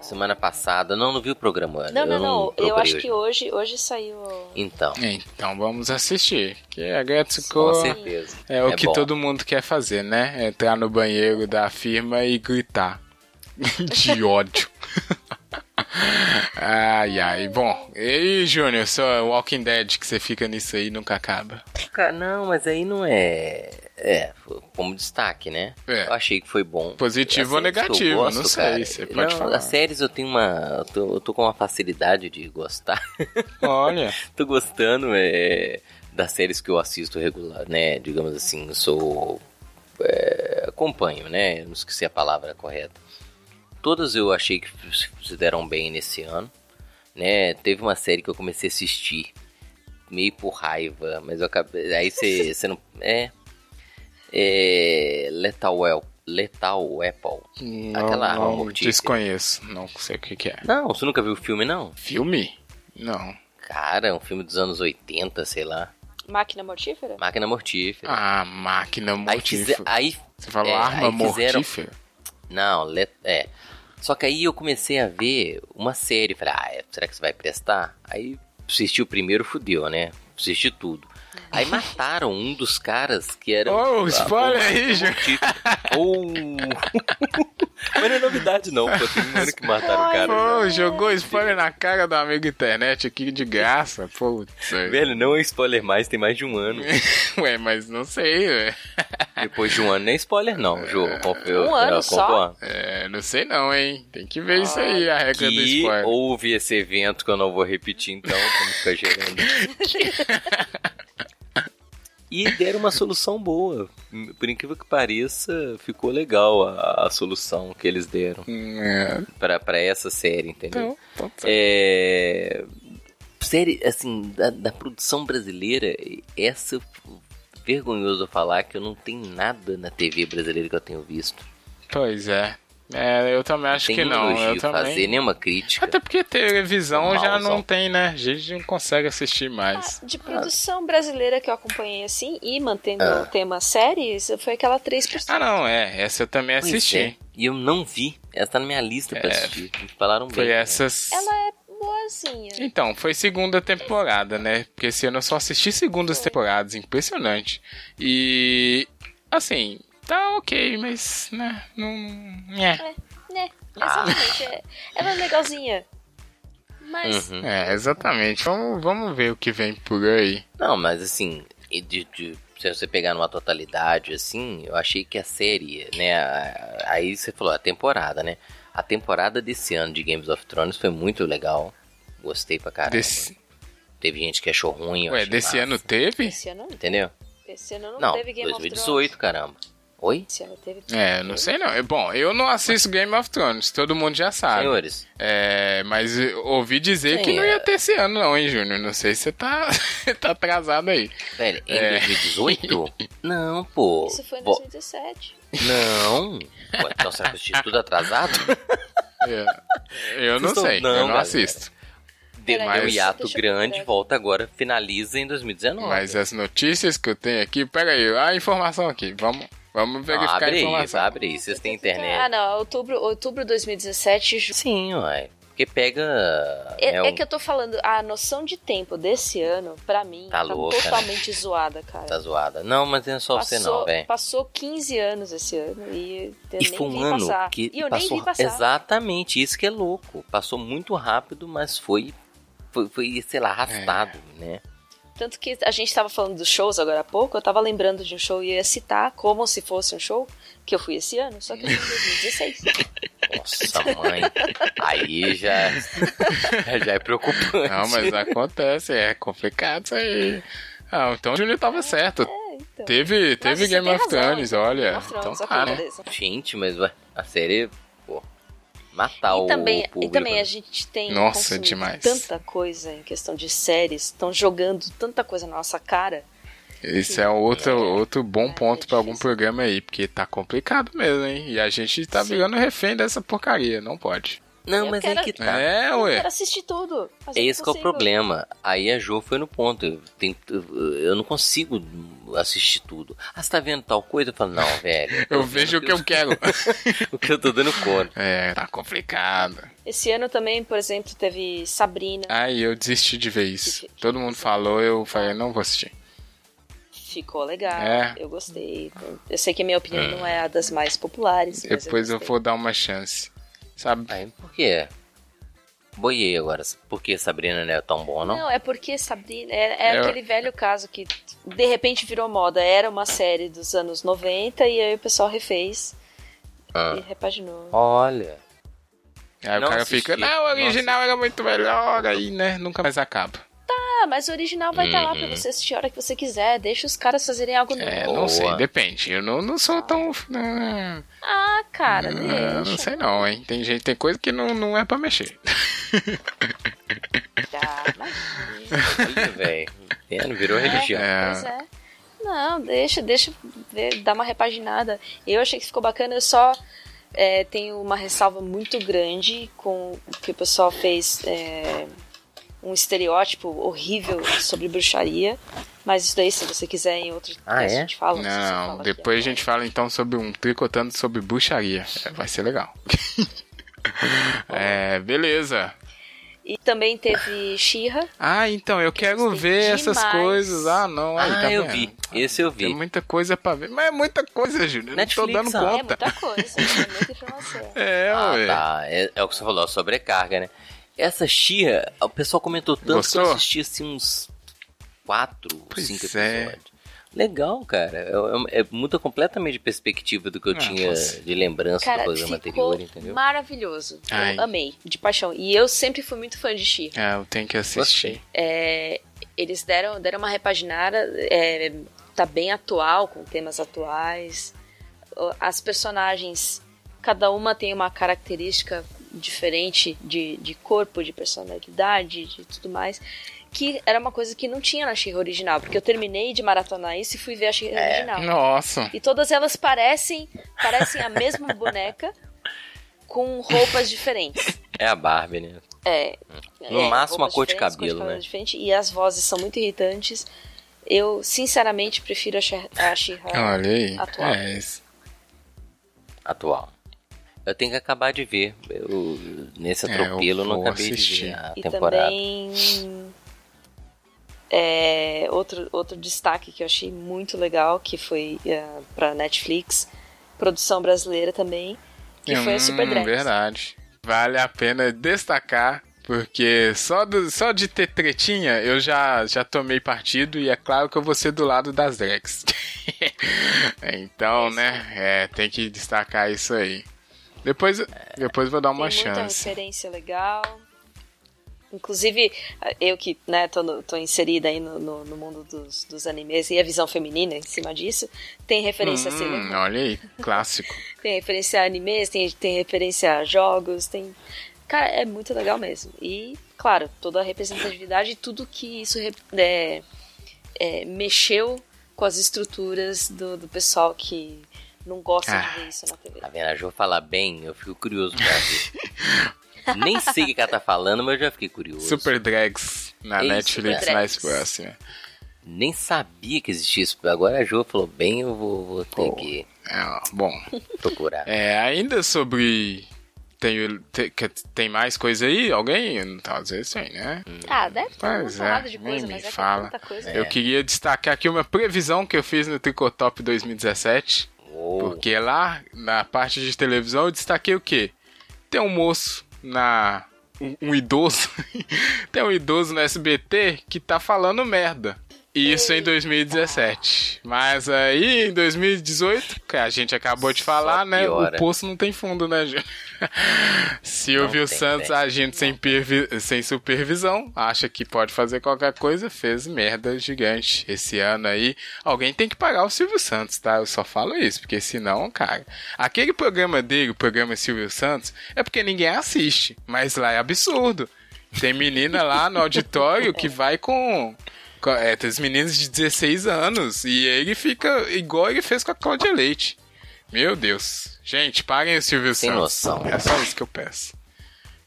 Semana passada, não, não vi o programa. Não, não, não. Eu, acho hoje. que hoje, hoje saiu. Então. Então vamos assistir. Que a Getsuko Com certeza. É o é que bom. todo mundo quer fazer, né? Entrar no banheiro da firma e gritar. [laughs] De ódio. [laughs] ai, ai. Bom, e Júnior, só Walking Dead que você fica nisso aí nunca acaba. Não, mas aí não é. É, como destaque, né? É. Eu achei que foi bom. Positivo ou negativo, gosto, não sei, cara. você pode não, falar. As séries eu tenho uma. Eu tô, eu tô com uma facilidade de gostar. [laughs] Olha. tô gostando é, das séries que eu assisto regular, né? Digamos assim, sou. É, acompanho, né? Não esqueci a palavra correta. Todas eu achei que se deram bem nesse ano. Né? Teve uma série que eu comecei a assistir meio por raiva, mas eu acabei. Aí você não. É, é, Lethal, well, Lethal Apple. Não, Aquela arma não desconheço, não sei o que, que, é. Não, você nunca viu o filme, não? Filme? Não. Cara, é um filme dos anos 80, sei lá. Máquina mortífera? Máquina mortífera. Ah, máquina mortífera. Aí, você falou é, arma mortífera? Fizeram... Não, let... é. Só que aí eu comecei a ver uma série. Falei, ah, é, será que você vai prestar? Aí assisti o primeiro, fudeu, né? Assisti tudo. Aí mataram um dos caras que era. Oh, spoiler aí, gente. Oh. [laughs] Mas não é novidade, não, pô. Tem um ano que mataram o cara. Pô, jogou spoiler na cara do amigo internet aqui de graça. Putz. Velho, não é spoiler mais, tem mais de um ano. [laughs] Ué, mas não sei, velho. Depois de um ano é spoiler, não, Jô. Um ano só? É, não sei não, hein. Tem que ver ah, isso aí, a regra do spoiler. houve esse evento que eu não vou repetir, então, como ficar gerando. [laughs] E deram uma solução boa. Por incrível que pareça, ficou legal a, a solução que eles deram é. para essa série, entendeu? Então, é, série, assim, da, da, produção brasileira, essa vergonhoso falar que eu não tenho nada na TV brasileira que eu tenho visto. Pois é. É, eu também acho que não. Eu também... fazer nenhuma crítica. Até porque televisão já não tem, né? A gente não consegue assistir mais. Ah, de produção brasileira que eu acompanhei assim e mantendo ah. o tema séries, foi aquela 3%. Ah, não, é. Essa eu também assisti. É. E eu não vi. Ela tá na minha lista é. pra assistir. Me falaram bem. Foi né? essas. Ela é boazinha. Então, foi segunda temporada, né? Porque esse ano eu só assisti segundas temporadas. Impressionante. E. Assim, tá ok, mas, né, não... É, né, exatamente, ah. é, ela é legalzinha. Mas... Uhum. É, exatamente, vamos, vamos ver o que vem por aí. Não, mas assim, de, de, se você pegar numa totalidade, assim, eu achei que a série, né, aí você falou, a temporada, né, a temporada desse ano de Games of Thrones foi muito legal, gostei pra caramba. Desse... Teve gente que achou ruim. Ué, desse massa. ano teve? Esse ano Entendeu? Esse ano não, não teve Game 2018, of Thrones. caramba. Oi? É, não sei não. Bom, eu não assisto Game of Thrones, todo mundo já sabe. Senhores. É, mas ouvi dizer Sim, que não ia é. ter esse ano não, hein, Júnior? Não sei se você tá, [laughs] tá atrasado aí. Velho, em é... 2018? [laughs] não, pô. Isso foi em 2017. Não. Pô, então será que eu assisti tudo atrasado? [laughs] É. Eu não sei, não, eu não galera. assisto. Deu um hiato grande, volta agora, finaliza em 2019. Mas as notícias que eu tenho aqui, pega aí, a informação aqui, vamos Vamos verificar abre a informação. Isso, abre isso, vocês têm internet. Ah, não, outubro, outubro de 2017. Sim, ué. Porque pega. É, é, é, que eu tô falando, a noção de tempo desse ano, pra mim, tá, tá louca, né? totalmente né? zoada, cara. Tá zoada. Não, mas não é só passou, você não, velho. Passou 15 anos esse ano e eu e foi um ano passar. que e eu passou, nem vi passar. Exatamente, isso que é louco. Passou muito rápido, mas foi, foi, foi sei lá, arrastado, é. né? Tanto que a gente estava falando dos shows agora há pouco, eu estava lembrando de um show e ia citar como se fosse um show que eu fui esse ano, só que em 2016. [laughs] Nossa, mãe. Aí já, [laughs] já é preocupante. Não, mas acontece, é complicado isso aí. Ah, então o Júnior tava certo. É, então. Teve, teve Nossa, Game of Thrones, olha. Game of Thrones, então, okay, né? Gente, mas a série matar e o também, público. E também a gente tem Nossa, demais. tanta coisa em questão de séries, estão jogando tanta coisa na nossa cara, Esse é outro, outro bom ponto para algum programa aí, porque tá complicado mesmo, hein? E a gente tá Sim. virando refém dessa porcaria, não pode. Não, eu mas quero... aí que tá. É, ué. Eu quero assistir tudo. É esse que é o problema. Aí a Jo foi no ponto. Eu, eu não consigo assistir tudo. Ah, você tá vendo tal coisa? Eu falo, não, velho. [laughs] eu vejo o que eu quero. [laughs] o que eu tô dando conta. É, tá complicado. Esse ano também, por exemplo, teve Sabrina. Ai, eu desisti de ver isso. Que, Todo mundo falou, eu falei, não vou assistir. Ficou legal, é. eu gostei. Eu sei que a minha opinião é. não é a das mais populares. Depois eu, eu vou dar uma chance. Sabe? Aí, por quê? Boiei agora. Por que Sabrina não é tão bom, não? Não, é porque Sabrina. É, é eu... aquele velho caso que de repente virou moda. Era uma série dos anos 90 e aí o pessoal refez ah. e repaginou. Olha. Aí não o cara assisti. fica, não, o original era muito melhor, aí, né? Nunca mais acaba. Tá, mas o original vai estar uhum. tá lá pra uhum. você assistir a hora que você quiser. Deixa os caras fazerem algo novo. É, não sei, depende. Eu não, não sou tão. Ah, cara, não, deixa. Não sei não, hein? Tem gente, tem coisa que não, não é pra mexer. [laughs] Tá, Olha, velho. Virou é, religião. É. Pois é. Não, deixa, deixa ver, dar uma repaginada. Eu achei que ficou bacana, eu só é, tenho uma ressalva muito grande com o que o pessoal fez. É, um estereótipo horrível sobre bruxaria. Mas isso daí, se você quiser, em outro ah, é? a gente fala. Não, fala depois a gente fala então sobre um tricotando sobre bruxaria. É, vai ser legal. [laughs] é, beleza. E também teve Xirra. Ah, então, eu quero ver demais. essas coisas. Ah, não. Aí, ah, tá eu vendo? vi. Esse eu vi. Tem muita coisa pra ver. Mas é muita coisa, Júnior. Não tô dando conta. É muita coisa. é muita informação. [laughs] É, ah, ué. Tá. É, é o que você falou, sobrecarga, né? Essa Xia, o pessoal comentou tanto Gostou? que eu assisti assim uns 4, 5 é. episódios. Legal, cara. É, é, muda completamente de perspectiva do que eu ah, tinha de lembrança cara, do programa anterior, entendeu? Maravilhoso. Ai. Eu amei, de paixão. E eu sempre fui muito fã de Xia. É, eu tenho que assistir. É, eles deram, deram uma repaginada, é, tá bem atual, com temas atuais. As personagens, cada uma tem uma característica diferente de, de corpo, de personalidade, de tudo mais. Que era uma coisa que não tinha na Xirra original, porque eu terminei de maratonar isso e fui ver a Xirra é, original. Nossa! E todas elas parecem, parecem a mesma [laughs] boneca com roupas diferentes. É a Barbie, né? É. No é, máximo a cor de cabelo, né? Diferente, e as vozes são muito irritantes. Eu, sinceramente, prefiro a Xirra atual. É isso. Atual. Eu tenho que acabar de ver. Eu, nesse é, atropelo é, eu não acabei assistir. de ver a e temporada. Também, é, outro, outro destaque que eu achei muito legal, que foi uh, é, para Netflix, produção brasileira também, que hum, foi a Super Drags. Verdade. Vale a pena destacar porque só, do, só de ter tretinha eu já, já tomei partido e é claro que eu vou ser do lado das drags. [laughs] então, né, é, tem que destacar isso aí. Depois, depois vou dar uma Tem muita chance. referência legal. Inclusive, eu que né, tô, no, tô inserida aí no, no, no, mundo dos, dos animes e a visão feminina em cima disso, tem referência hum, a Sailor Olha aí, clássico. [laughs] tem referência a animes, tem, tem referência a jogos, tem. Cara, é muito legal mesmo. E, claro, toda a representatividade e tudo que isso é, é, mexeu com as estruturas do, do pessoal que não gosta ah, de ver isso na TV. Tá vendo? A Jo falar bem, eu fico curioso pra ver. [laughs] Nem sei o que ela tá falando, mas eu já fiquei curioso. Super Drags na Ei, Netflix mais próxima. Nem sabia que existia isso. Agora a Jo falou bem, eu vou, vou ter Pô, que. É, bom. [laughs] Procurar. É, ainda sobre tem, tem, tem mais coisa aí? Alguém? Tá, às vezes tem, né? Ah, deve ter mas é, de coisa, mas é fala. Que coisa. Eu queria destacar aqui uma previsão que eu fiz no Tricotop 2017. Porque lá, na parte de televisão, eu destaquei o quê? Tem um moço na. Um, um idoso. [laughs] tem um idoso no SBT que tá falando merda. Isso em 2017. Mas aí em 2018, que a gente acabou de falar, né? O poço não tem fundo, né, gente? [laughs] Silvio Santos agindo sem, sem supervisão, acha que pode fazer qualquer coisa, fez merda gigante. Esse ano aí, alguém tem que pagar o Silvio Santos, tá? Eu só falo isso, porque senão, cara, aquele programa dele, o programa Silvio Santos, é porque ninguém assiste, mas lá é absurdo. Tem menina lá no auditório que vai com É, tem os meninos de 16 anos. E ele fica igual ele fez com a Cláudia Leite. Meu Deus. Gente, parem o Silvio Sem Santos. noção. É só isso que eu peço.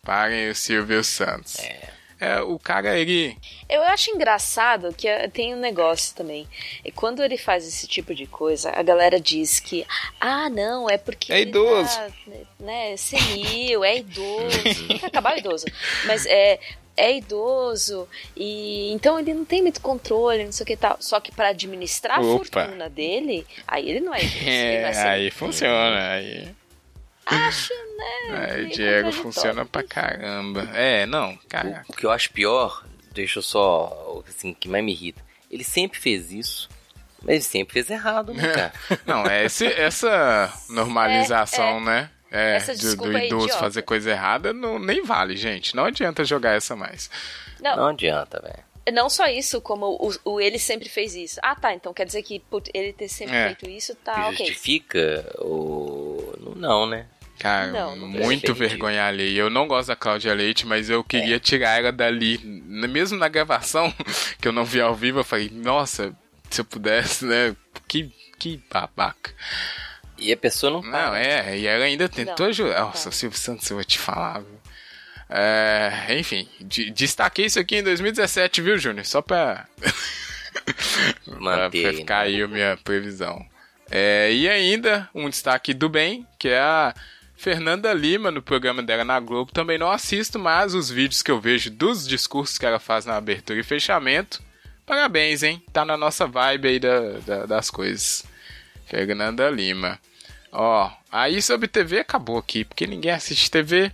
Parem o Silvio Santos. É. É, o cara, ele. Eu acho engraçado que eh, tem um negócio também. E quando ele faz esse tipo de coisa, a galera diz que, ah, não, é porque. É ele idoso. Tá, né, senil, é idoso. [laughs] Tem que acabar o idoso. Mas é. É idoso e então ele não tem muito controle, não sei o que tal. Só que para administrar a Opa. fortuna dele, aí ele não é idoso. ele não É, é aí funciona. Aí, Acho, né? aí Diego funciona pra caramba. É, não, cara. O que eu acho pior, deixa eu só, assim, que mais me irrita. Ele sempre fez isso, mas ele sempre fez errado, né, [laughs] cara? Não, é esse, essa normalização, É, é. né? É, Essa do, desculpa do é idoso idiota. fazer coisa errada não, nem vale, gente. Não adianta jogar essa mais. Não, Não adianta, velho. Não só isso, como o, o ele sempre fez isso. Ah, tá. Então quer dizer que por ele ter sempre É. feito isso, tá ok. Justifica o... Não, né? Não, Cara, não muito vergonha alheia. Eu não gosto da Cláudia Leite, mas eu queria tirar ela dali. Mesmo na gravação, [laughs] que eu não vi ao vivo, eu falei, nossa, se eu pudesse, né? Que, que babaca. E a pessoa não Não, para. é, e ela ainda tentou Não, ajudar. não. Nossa, o Silvio Santos, eu vou te falar, viu? É, enfim, de- destaquei isso aqui em 2017, viu, Júnior? Só pra. Manter [laughs] pra aí, ficar né? aí a minha previsão. É, e ainda, um destaque do bem, que é a Fernanda Lima, no programa dela na Globo. Também não assisto, mas os vídeos que eu vejo dos discursos que ela faz na abertura e fechamento. Parabéns, hein? Tá na nossa vibe aí da- da- das coisas. Fernanda Lima. Ó, aí sobre TV acabou aqui, porque ninguém assiste TV.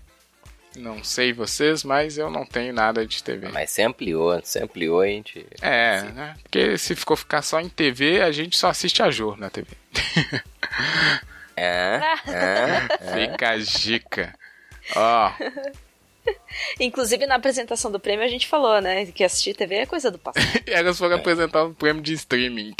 Não sei vocês, mas eu não tenho nada de TV. Mas você ampliou, você ampliou, a gente... É, né? Porque se ficou ficar só em TV, a gente só assiste a Jor na TV. [laughs] É, é, [laughs] Fica a dica. Ó, [laughs] Inclusive na apresentação do prêmio a gente falou, né? Que assistir TV é coisa do passado. elas foram apresentar o prêmio de streaming.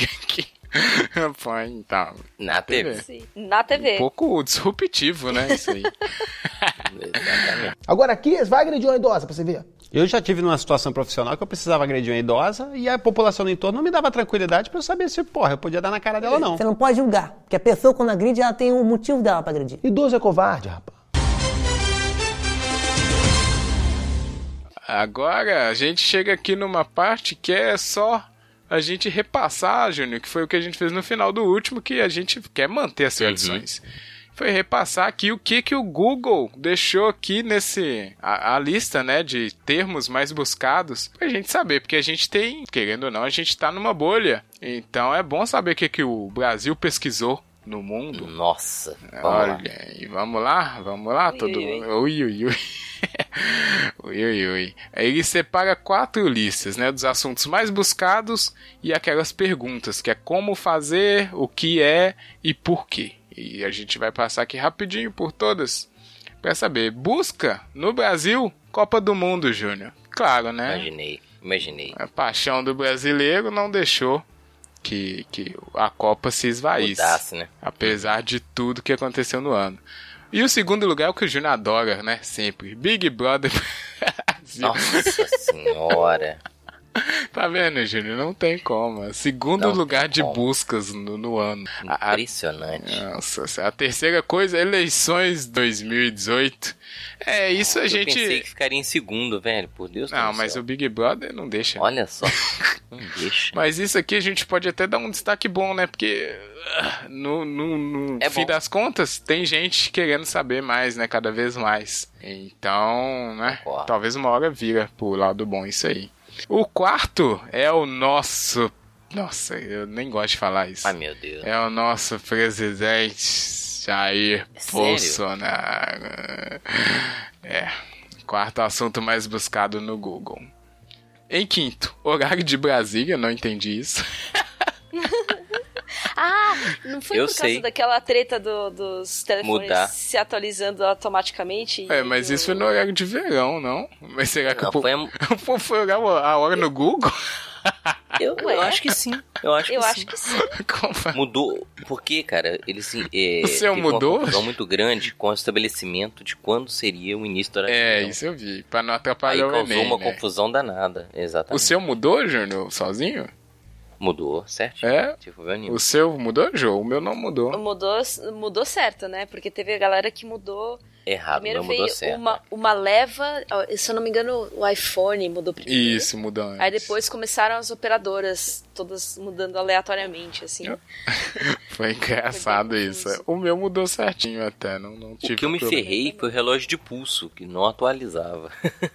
[laughs] Põe, então. na TV. Sim. Na TV. Um pouco disruptivo, né? Isso aí. [laughs] Exatamente. Agora aqui, vai agredir uma idosa pra você ver. Eu já tive numa situação profissional que eu precisava agredir uma idosa e a população do entorno não me dava tranquilidade pra eu saber se, porra, eu podia dar na cara dela ou não. Você não pode julgar, porque a pessoa quando agride, ela tem um motivo dela pra agredir. Idoso é covarde, rapaz. Agora a gente chega aqui numa parte que é só a gente repassar, Júnior, que foi o que a gente fez no final do último, que a gente quer manter as tradições. Foi repassar aqui o que que o Google deixou aqui nesse a, a lista, né, de termos mais buscados pra gente saber, porque a gente tem, querendo ou não, a gente tá numa bolha. Então é bom saber o que que o Brasil pesquisou no mundo. Nossa, vamos lá. Olha, aí, vamos lá, vamos lá, Ui, todo mundo. Ui, ui, ui. [laughs] ui, ui, ui. Aí ele separa quatro listas, né? Dos assuntos mais buscados e aquelas perguntas, que é como fazer, o que é e por quê. E a gente vai passar aqui rapidinho por todas pra saber. Busca no Brasil, Copa do Mundo, Júnior. Claro, né? Imaginei, imaginei. A paixão do brasileiro não deixou que, que a Copa se esvaísse. Mudasse, né? Apesar de tudo que aconteceu no ano. E o segundo lugar é o que o Júnior adora, né? Sempre. Big Brother [laughs] Brasil. Nossa senhora. [laughs] Tá vendo, Júnior? Não tem como. Segundo Não lugar de como. buscas no, no ano. A, a, Impressionante. nossa, a terceira coisa, eleições 2018. É, isso a Eu gente. pensei que ficaria em segundo, velho. Por Deus Não, mas céu. o Big Brother não deixa. Olha só. [laughs] Não deixa. Mas isso aqui a gente pode até dar um destaque bom, né? Porque ah, no, no, no É fim bom. das contas, tem gente querendo saber mais, né? Cada vez mais. Então, né? Concordo. Talvez uma hora vira pro lado bom isso aí. O quarto é o nosso. Nossa, eu nem gosto de falar isso. Ai, meu Deus. É o nosso presidente Jair É sério? Bolsonaro. É. Quarto assunto mais buscado no Google. Em quinto, horário de Brasília, não entendi isso. [laughs] Ah, não foi Eu por causa sei. daquela treta do- dos telefones Mudar. se atualizando automaticamente? É, mas E isso o- foi no horário de verão, não? Mas será que Não, o povo foi [laughs] o povo foi olhar a hora no Google? Eu, eu acho que sim. Eu acho Eu que acho sim. que sim. [laughs] Mudou. Porque, cara, ele se. É, [laughs] O seu teve mudou? Uma confusão muito grande com o estabelecimento de quando seria o início da hora de É, isso eu vi. Pra não Aí atrapalhar o causou Enem, uma né? confusão danada. Exatamente. O seu mudou, Júnior, sozinho? Mudou, certo? É? Tipo. O seu mudou, Jô? O meu não mudou. Mudou, mudou certo, né? Porque teve a galera que mudou. Errado, primeiro não mudou veio certo. uma, uma leva. Se eu não me engano, o iPhone mudou primeiro. Isso, mudou antes. Aí depois começaram as operadoras, todas mudando aleatoriamente, assim. [laughs] Foi engraçado isso. O meu mudou certinho até, não, não O tive que eu me problema. ferrei foi o relógio de pulso, que não atualizava.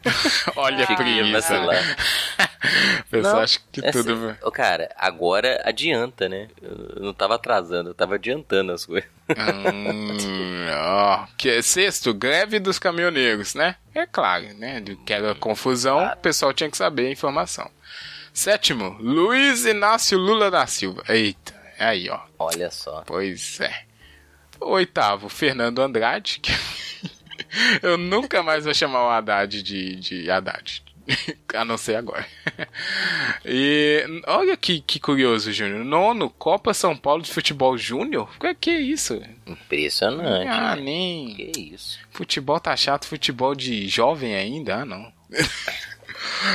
[laughs] Olha a Fiquei preguiça. O [laughs] pessoal Não, acha que é tudo... assim, cara, agora adianta, né? Eu não tava atrasando, eu tava adiantando as coisas. Hum, ó, que é sexto, greve dos caminhoneiros, né? É claro, né? Do que era confusão, o pessoal tinha que saber a informação. Sétimo, Luiz Inácio Lula da Silva. Eita, aí, ó. Olha só. Pois é. Oitavo, Fernando Andrade. que- [laughs] Eu nunca mais vou chamar o Haddad de, de Haddad. [laughs] A não ser agora. E olha que, que curioso, Júnior. Nono, Copa São Paulo de Futebol Júnior? Que, que é isso? Impressionante. Ah, nem. Que isso. Futebol tá chato, futebol de jovem ainda? Ah, não. [laughs]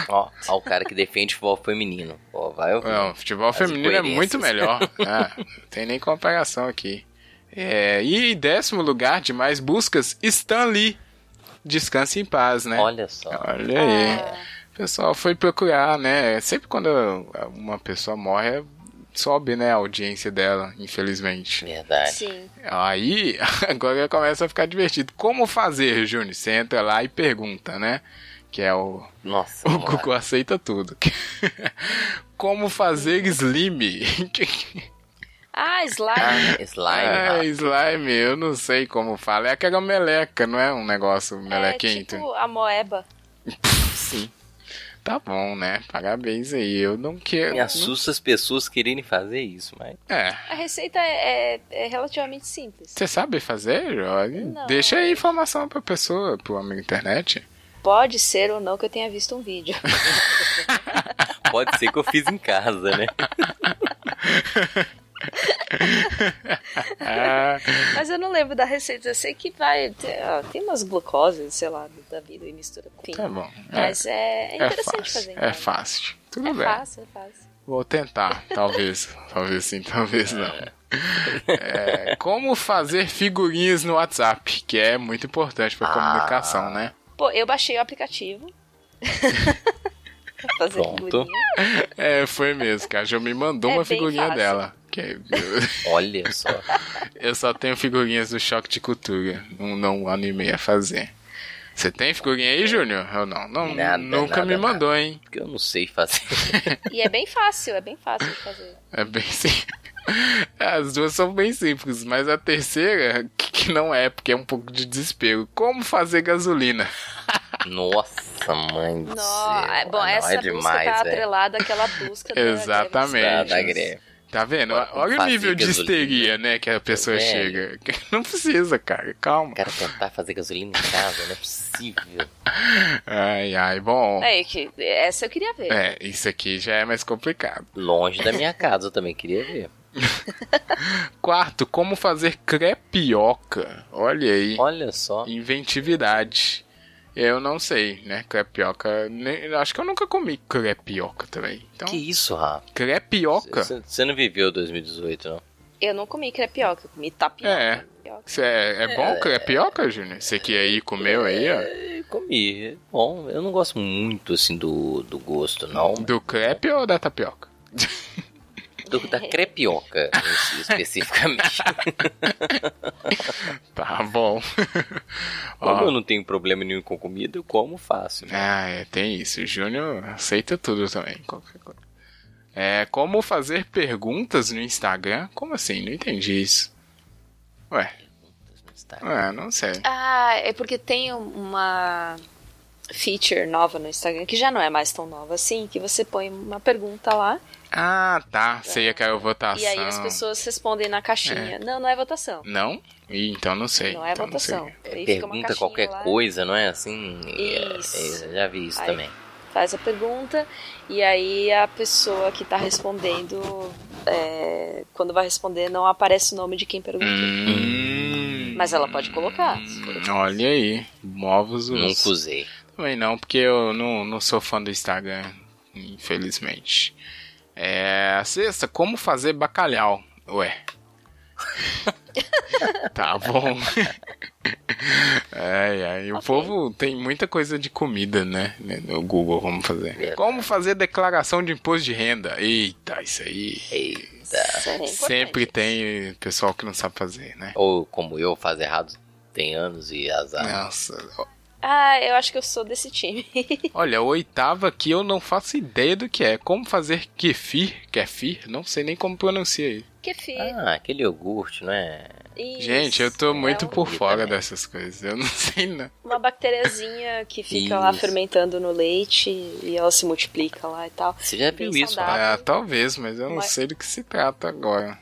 Ó, ó o cara que defende futebol feminino. Ó, vai ouvir. Não, futebol As feminino é muito melhor. Ah, [laughs] não tem nem comparação aqui. É, e em décimo lugar de mais buscas, Stan Lee. Descanse em paz, né? Olha só. Olha aí. O pessoal foi procurar, né? Sempre quando uma pessoa morre, sobe, né, a audiência dela, infelizmente. Verdade. Sim. Aí, [laughs] agora começa a ficar divertido. Como fazer, Júnior? Você entra lá e pergunta, né? Que é o. Nossa. [laughs] O Google aceita tudo. [laughs] Como fazer slime? [laughs] Ah, slime. Ah, slime. É, Rafa. slime, eu não sei como fala. É aquela meleca, não é um negócio é melequento? tipo a moeba. Sim. Tá bom, né? Parabéns aí. Eu não quero. Me assusta as pessoas quererem fazer isso, mas. É. A receita é, é- é relativamente simples. Você sabe fazer, Jorge? Não. Deixa aí informação pra pessoa, pro amigo internet. Pode ser ou não que eu tenha visto um vídeo. [laughs] Pode ser que eu fiz em casa, né? [laughs] Mas eu não lembro da receita. Eu sei que vai. ter- ó, tem umas glucoses, sei lá, da vida e mistura com. tá bom. Mas é, é interessante fácil, fazer. É casa. fácil. Tudo É bem. fácil, é fácil. Vou tentar, talvez. [laughs] talvez sim, talvez não. É, como fazer figurinhas no WhatsApp, que é muito importante pra Ah. comunicação, né? Pô, eu baixei o aplicativo. [laughs] fazer Pronto. figurinha. É, foi mesmo, que a Jo me mandou É uma figurinha fácil. dela. Que Olha só. [laughs] eu só tenho figurinhas do Choque de Cultura. Não, não animei a fazer. Você tem figurinha aí, Júnior? Eu não. não Nada, nunca nada, me mandou, hein? Porque eu não sei fazer. [laughs] E é bem fácil, é bem fácil de fazer. É bem simples. [laughs] As duas são bem simples, mas a terceira, que que não é, porque é um pouco de desespero. Como fazer gasolina? [laughs] Nossa, mãe do Não, céu. é, bom, Não, essa é busca demais, tá velho. atrelada àquela busca da- Exatamente. Da, da greve. Tá vendo? Olha o nível de gasolina? histeria, né, que a pessoa Velho. chega. [laughs] Não precisa, cara. Calma. O cara tentar fazer gasolina em casa, não é possível. Ai, ai, bom. É, que, essa eu queria ver. É, isso aqui já é mais complicado. Longe da minha casa, eu também queria ver. [laughs] Quarto, como fazer crepioca. Olha aí. Olha só. Inventividade. Eu não sei, né? Crepioca. nem- acho que eu nunca comi crepioca também. Então, Que isso, Rafa? crepioca? Você não viveu 2018, não? Eu não comi crepioca, eu comi tapioca. É. Cê é, é bom crepioca, Júnior? Você que aí comeu aí, ó. Eu comi. Bom, eu não gosto muito, assim, do, do gosto, não. Do crepe ou da tapioca? [laughs] Do, da crepioca, es- [laughs] especificamente. Tá bom. [laughs] Como Ó. eu não tenho problema nenhum com comida, eu como fácil. né? Ah, é, tem isso. O Júnior aceita tudo também. Qualquer coisa. É, como fazer perguntas no Instagram? Como assim? Não entendi isso. Ué, é, não sei. Ah, é porque tem uma feature nova no Instagram, que já não é mais tão nova assim, que você põe uma pergunta lá Ah, tá. Sei que é a votação. e aí as pessoas respondem na caixinha. Não, não é votação. Não? Ih, então não sei. Não é então votação. uma Pergunta qualquer lá. coisa, não é assim? É, Isso. é, já vi isso Aí também. faz a pergunta e aí a pessoa que está respondendo, é, quando vai responder, não aparece o nome de quem perguntou. Hum, Mas ela pode colocar. olha aí, novos. Nunca usei. Também não, porque eu não, não sou fã do Instagram, infelizmente. É, a sexta, como fazer bacalhau? Ué. [laughs] tá bom. [laughs] Ai, ai, o povo tem muita coisa de comida, né? No Google, vamos fazer. Como fazer declaração de imposto de renda? Eita, isso aí. Eita. é Sempre tem pessoal que não sabe fazer, né? Ou como eu, faz errado tem anos e azar. Nossa. Ah, eu acho que eu sou desse time. [laughs] Olha, oitava aqui eu não faço ideia do que é. Como fazer kefir? Kefir? Não sei nem como pronuncia aí. Kefir. Ah, aquele iogurte, não é? Isso, Gente, eu tô é muito um- por fora dessas coisas. Eu não [laughs] sei não. Uma bactériazinha que fica lá Isso. fermentando no leite e ela se multiplica lá e tal. Você já viu isso? saudável. Ah, talvez, mas eu não Mas- sei do que se trata agora.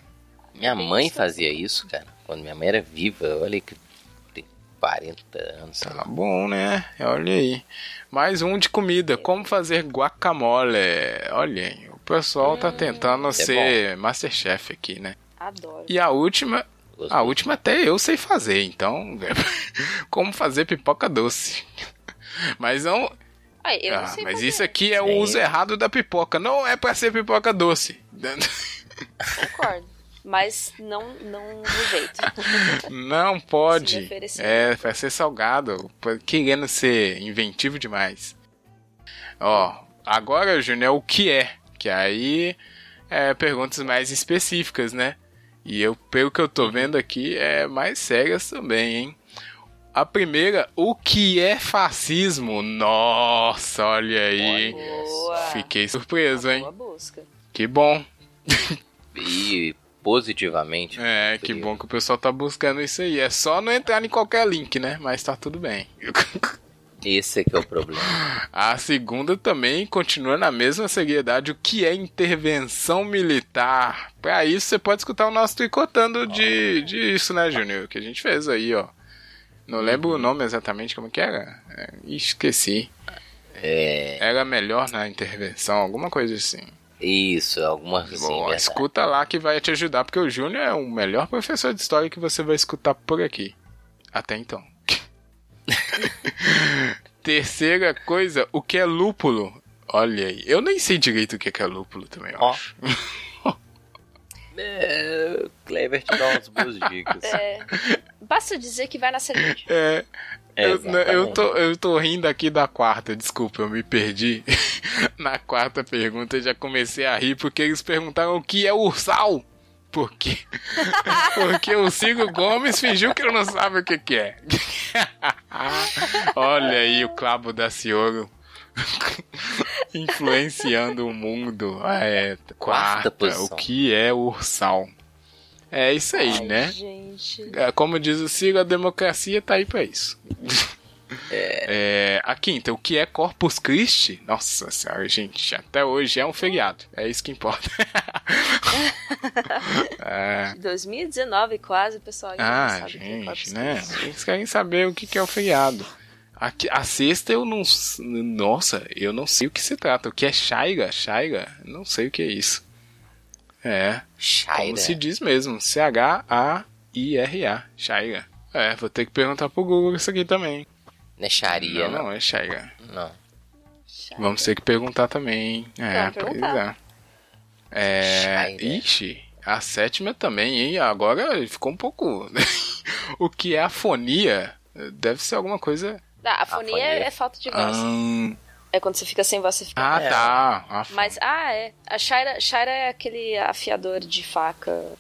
Minha mãe fazia isso, cara. Quando minha mãe era viva, olha que 40 anos. Tá bom, né? Olha aí. Mais um de comida. Como fazer guacamole? Olha aí, o pessoal tá tentando isso é ser Masterchef aqui, né? Adoro. E a última, a última até eu sei fazer, então [laughs] como fazer pipoca doce. Mas não, Ai, eu não ah, sei mas fazer. isso aqui é o Sim. uso errado da pipoca. Não é pra ser pipoca doce. Concordo. Mas não, não do jeito. [laughs] Não Se pode. oferecer. É, vai ser salgado. Querendo ser inventivo demais. Ó, agora, Júnior, o que é? Que aí é perguntas mais específicas, né? E eu, pelo que eu tô vendo aqui, é mais sérias também, hein? A primeira, o que é fascismo? Nossa, olha aí. Boa. Fiquei surpreso, hein? Boa busca. Que bom. [laughs] E positivamente. É, que bom que o pessoal tá buscando isso aí. É só não entrar em qualquer link, né? Mas tá tudo bem. [laughs] Esse é que é o problema. A segunda também continua na mesma seriedade. O que é intervenção militar? Pra isso você pode escutar o nosso tricotando de, de isso, né, Júnior? Que a gente fez aí, ó. Não lembro o nome exatamente como que era. É, esqueci. É. Era melhor na intervenção, alguma coisa assim. Isso, alguma assim, Bom, verdade. escuta lá que vai te ajudar, porque o Júnior é o melhor professor de história que você vai escutar por aqui. Até então. [laughs] Terceira coisa, o que é lúpulo? Olha aí, eu nem sei direito o que é lúpulo também, eu Ó. acho. É, o Clever te dá umas boas dicas. É, basta dizer que vai na cerveja. É. Eu, Exatamente. eu, tô, eu tô rindo aqui da quarta, desculpa, eu me perdi. [laughs] Na quarta pergunta eu já comecei a rir porque eles perguntaram o que é ursal. Por quê? [laughs] Porque o Ciro Gomes fingiu que ele não sabe o que, que é. [laughs] Olha aí o Clavo da Cioro [laughs] influenciando o mundo. É, quarta, Quarta posição. o que é ursal? É isso aí, Ai, né? gente. É, como diz o Ciro, a democracia tá aí pra isso. É, a quinta, o que é Corpus Christi? Nossa senhora, gente, até hoje é um feriado. É isso que importa. [laughs] É. 2019 quase, o pessoal Ah, sabe o que é gente, né? Eles querem saber o que que é o feriado. A, a sexta eu não. Nossa, eu não sei o que se trata. O que é Shaiga? Shaiga? Não sei o que é isso. É. Shaira. Como se diz mesmo. C-H-A-I-R-A. Shaiga. É, vou ter que perguntar pro Google isso aqui também. Não é Sharia, não, não. não é Shaiga. Não. Vamos ter que perguntar também, hein? É, pois perguntar. é. É. Shaiga. Ixi, a sétima também, hein? Agora ficou um pouco. [laughs] o que é afonia? Deve ser alguma coisa. Ah, a fonia Afonia. é, é falta de voz. Ah, É quando você fica sem voz, você fica. ah, É. tá. Af- Mas, ah, é. A Shaira, Shaira é aquele afiador de faca.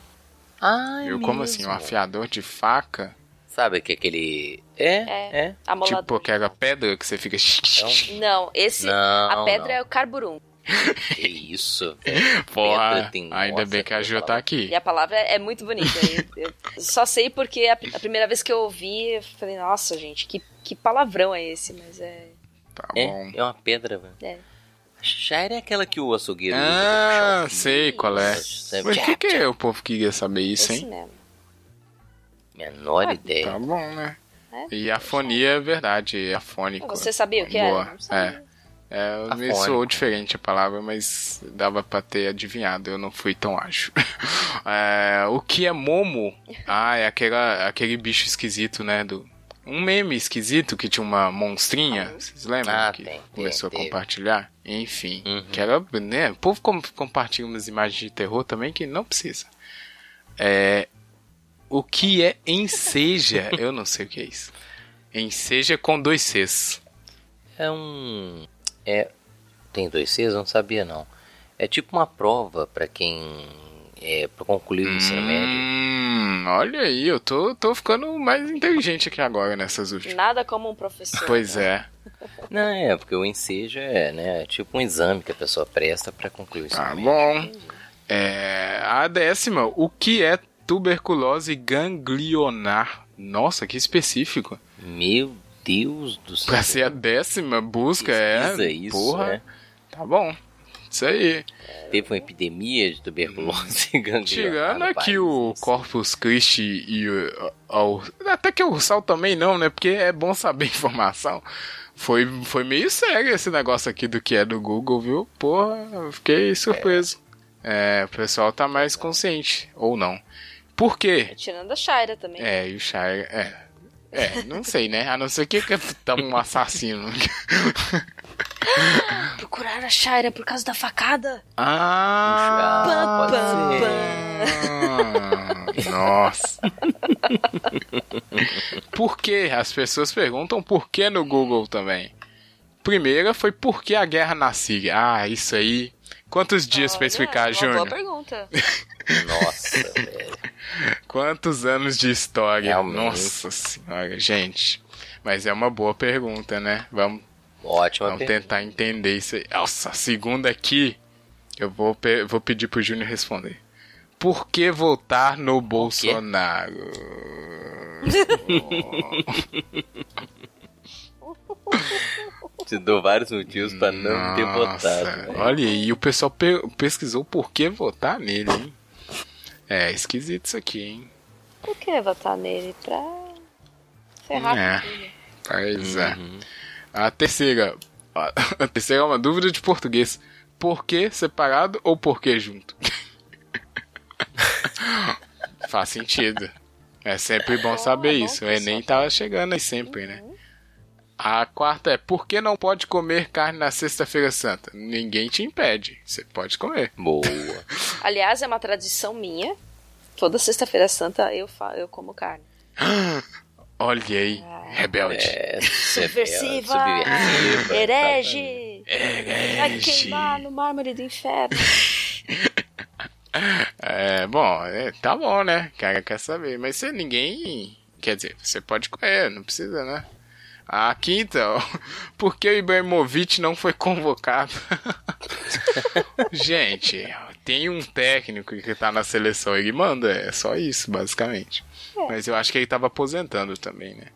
Ai, Viu como assim? Um afiador de faca? Sabe que aquele. É, É. é. Amolador. Tipo aquela pedra que você fica. Não, esse. Não, a pedra não. é o carburum. [laughs] Que isso. Porra, ainda bem que a que Jo tá aqui. E a palavra é muito bonita. Eu, eu só sei porque a, a primeira vez que eu ouvi, eu falei, nossa, gente, que, que palavrão é esse? Mas é. Tá É, bom. é uma pedra, velho. é. Shaira é aquela que o açougueiro usa Ah, o sei qual é. Sempre Mas por que, que o povo queria saber isso, Esse hein? mesmo. Menor ideia. Tá bom, né? É, E a fonia é verdade, é afônico. Você sabia o que era? Boa. Não sabia. É. É, me soou diferente a palavra, mas dava pra ter adivinhado, eu não fui tão ágil. [laughs] é, o que é Momo? Ah, é aquela, aquele bicho esquisito, né? Do, um meme esquisito que tinha uma monstrinha, vocês lembram? Ah, que tem, começou tem, a tem. compartilhar? Enfim, Uhum. que era, né? O povo com- compartilha umas imagens de terror também que não precisa. É, o que é enseja? [laughs] Eu não sei o que é isso. Enseja com dois Cs. É um. É. Tem dois Cs? Eu não sabia não. É tipo uma prova pra quem. É, pra concluir o ensino médio. Hum, olha aí, eu tô, tô ficando mais inteligente aqui agora nessas últimas. Nada como um professor. Pois é. [laughs] Não, é, porque o ensejo é, né, é tipo um exame que a pessoa presta pra concluir o ensino Tá médio. bom. É, a décima, o que é tuberculose ganglionar? Nossa, que específico. Meu Deus do céu. Pra ser a décima busca Pesquisa é. isso, porra. né? Tá bom. Isso aí. Teve uma epidemia de tuberculose ganglionar Tirando aqui país. o Corpus Christi e o, o- Até que o Ursal também não, né? Porque é bom saber [laughs] informação. Foi, foi meio sério esse negócio aqui do que é do Google, viu? Porra, eu fiquei surpreso. É, o pessoal tá mais consciente. Ou não. Por quê? Tirando a Shaira também. É, e o Shire. É. É, não sei, né? A não ser que que tá um assassino. [laughs] Procuraram a Shaira por causa da facada. Ah! Nossa. Por que? As pessoas perguntam por que no Google também. Primeira foi por que a guerra na Síria. Ah, isso aí. Quantos dias pra explicar, Uma boa Júnior? pergunta. [laughs] Nossa, velho. Quantos anos de história? Realmente. Nossa senhora, gente. Mas é uma boa pergunta, né? Vamos, Ótima vamos pergunta. tentar entender isso aí. Nossa, a segunda aqui, eu vou, pe- vou pedir pro Júnior responder. Por que votar no Bolsonaro? [laughs] [laughs] Te dou vários motivos pra não ter Nossa, votado. velho. Olha aí, o pessoal pe- pesquisou por que votar nele, hein? É, esquisito isso aqui, hein? Por que votar nele? Pra ferrar É. com. Pois é. A terceira. A terceira é uma dúvida de português. Por que separado ou por que junto? [laughs] Faz sentido. É sempre bom saber isso. O Enem tava chegando aí sempre, né? A quarta é: por que não pode comer carne na Sexta-feira Santa? Ninguém te impede. Você pode comer. Boa. [laughs] Aliás, é uma tradição minha. Toda sexta-feira santa eu, fa eu como carne. [gasps] Olha aí, rebelde. É, Subversiva! subversiva. Herege! Vai queimar no mármore do inferno. [laughs] É, bom, é, tá bom, né? O cara quer saber. Mas se ninguém. Quer dizer, você pode correr, não precisa, né? A quinta, [laughs] ó, por que o Ibrahimovic não foi convocado? [laughs] Gente, tem um técnico que tá na seleção, ele manda, é só isso, basicamente. Mas eu acho que ele tava aposentando também, né?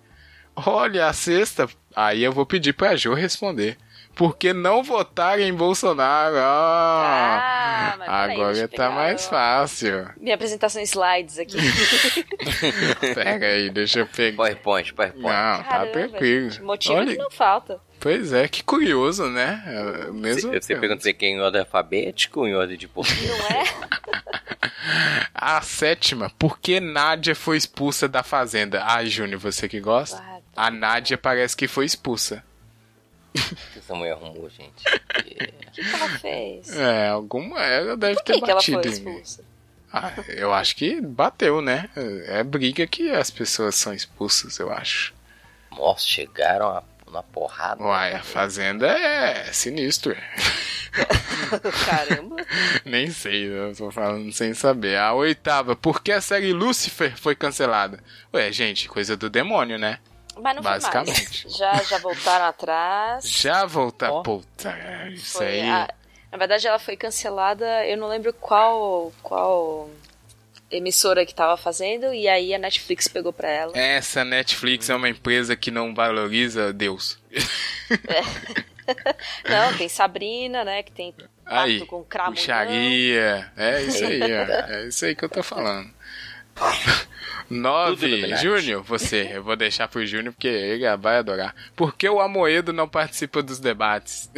Olha, a sexta, aí eu vou pedir pra Jo responder. Por que não votar em Bolsonaro? Ah, Ah, peraí, agora tá pegar mais fácil. Minha apresentação em slides aqui. [laughs] Pega aí, deixa eu pegar. PowerPoint, PowerPoint. Não, tá Caramba, tranquilo. gente, Motivo Olha, que não falta. Pois é, que curioso, né? É, Mesmo Você, você pergunta se quem em ordem alfabética ou em ordem de português? Não é? [laughs] A sétima, por que Nádia foi expulsa da fazenda? Ai, Júnior, você que gosta? Ah, A Nádia parece que foi expulsa. Que essa mulher arrumou, gente? O que, que ela fez? É, alguma ela deve Por ter que, que ela batido foi em mim. expulsa? Ah, eu acho que bateu, né? É briga que as pessoas são expulsas, eu acho. Nossa, chegaram a- na porrada. Uai, a fazenda é sinistro. [laughs] Caramba. Nem sei, eu tô falando sem saber. A oitava, por que a série Lucifer foi cancelada? Ué, gente, coisa do demônio, né? Mas não foi mais. Basicamente. [laughs] Já, já voltaram atrás. Já voltar. Ó. Puta, isso Foi aí. a- na verdade, ela foi cancelada. Eu não lembro qual qual emissora que tava fazendo. E aí a Netflix pegou pra ela. Essa Netflix é uma empresa que não valoriza Deus. [laughs] Não, tem Sabrina, né? Que tem Aí, com Cramulhão. puxaria. É isso aí, ó. [laughs] É isso aí que eu tô falando. Nove. Júnior, você. Eu vou deixar pro Júnior porque ele vai adorar. Por que o Amoedo não participa dos debates?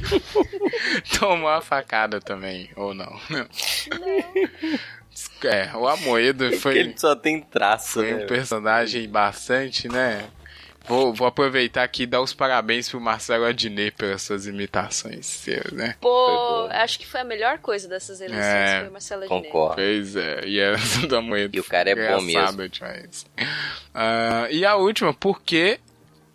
[laughs] Tomou a facada também, ou não? Não. É, o Amoedo foi. Ele só tem traço, Foi né? um personagem bastante, né? Vou, vou aproveitar aqui e dar os parabéns pro Marcelo Adnet pelas suas imitações, seus, né? Pô, acho que foi a melhor coisa dessas eleições, É, foi o Marcelo Adnet. Concordo. Pois é, e essa do Amoedo. E o cara é bom mesmo. demais. Ah, e a última, por que.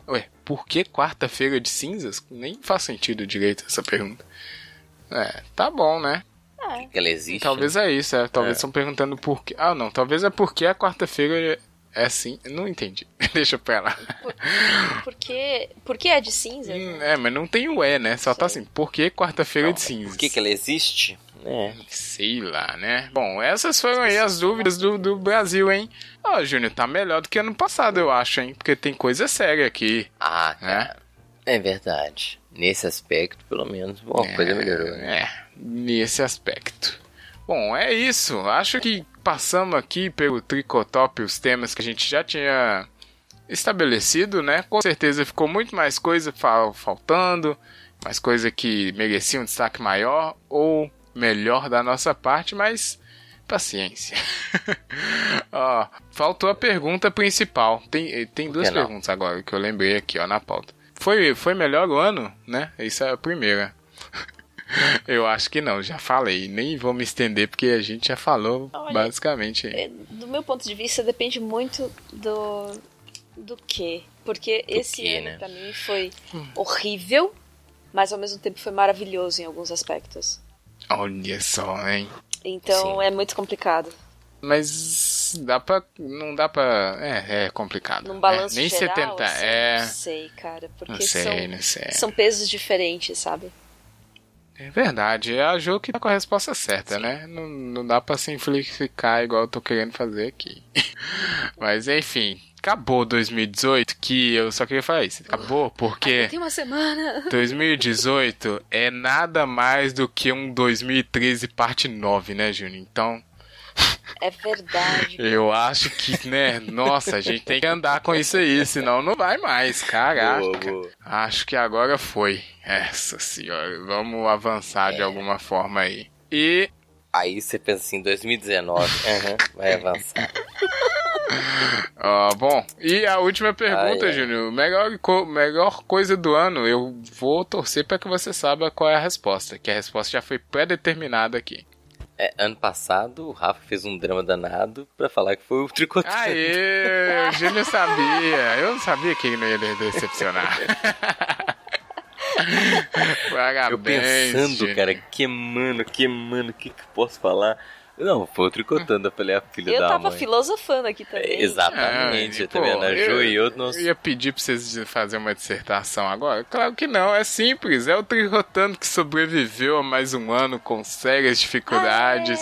Ué, por que quarta-feira de cinzas? Nem faz sentido direito essa pergunta. É, tá bom, né? Que ela existe. Talvez é isso, é. Talvez É. estão perguntando por quê. Ah, não, talvez é porque a quarta-feira é assim. Não entendi. [laughs] Deixa pra lá. Por que, por que é de cinza? Hum, É, mas não tem o E, né? Só tá assim, por que quarta-feira de cinzas? Por que, que ela existe? É. Sei lá, né? Bom, essas foram aí as dúvidas do, do Brasil, hein? Ó, Júnior, tá melhor do que ano passado, eu acho, hein? Porque tem coisa séria aqui. Ah, cara. É verdade. Nesse aspecto, pelo menos, bom, a coisa melhorou. né? É, nesse aspecto. Bom, é isso. Acho que passamos aqui pelo Tricotop os temas que a gente já tinha estabelecido, né? Com certeza ficou muito mais coisa fal- faltando, mais coisa que merecia um destaque maior ou melhor da nossa parte, mas paciência. [laughs] ó, faltou a pergunta principal. Tem, tem duas perguntas agora que eu lembrei aqui, ó, na pauta. Foi, foi melhor o ano, né? Isso é a primeira. [laughs] Eu acho que não, já falei. Nem vou me estender porque a gente já falou Olha, basicamente. É, Do meu ponto de vista, depende muito do. do quê? Porque esse quê, ano, né? pra mim, foi horrível, mas ao mesmo tempo foi maravilhoso em alguns aspectos. Olha só, hein? Então é muito complicado. Mas dá pra. Não dá pra. É, é complicado. Num balanço é, Nem geral, 70. assim, é. Não sei, cara. Porque Não sei, são, não sei. são pesos diferentes, sabe? É verdade. É a jogo que tá com a resposta certa, né? Não, não dá pra simplificar igual eu tô querendo fazer aqui. [laughs] Mas enfim. Acabou 2018, que eu só queria falar isso. Acabou porque Tem uma semana. [laughs] 2018 é nada mais do que um 2013 parte 9, né, Júnior? Então, É verdade. eu acho que, né, nossa, a gente tem que andar com isso aí, senão não vai mais, caraca. Boa, boa. Acho que agora foi. Essa senhora, vamos avançar É. de alguma forma aí. E Aí você pensa assim, 2019, aham, vai avançar. [laughs] Ó, bom, e a última pergunta, Ai, ai. Júnior. Melhor, co- melhor coisa do ano, eu vou torcer para que você saiba qual é a resposta, que a resposta já foi pré-determinada aqui. É, ano passado, o Rafa fez um drama danado pra falar que foi o tricotando. Aê, o Júnior sabia. Eu não sabia que ele não ia decepcionar. [laughs] Parabéns, Eu pensando, cara, que mano, que mano, o que que posso falar? Não, foi o tricotando, eu falei, a filha Eu da tava mãe. filosofando aqui também. Exatamente, Ah, eu também, pô, a Ju e eu, não... eu ia pedir pra vocês fazer uma dissertação agora. Claro que não, é simples. É o Tricotando que sobreviveu a mais um ano com sérias dificuldades,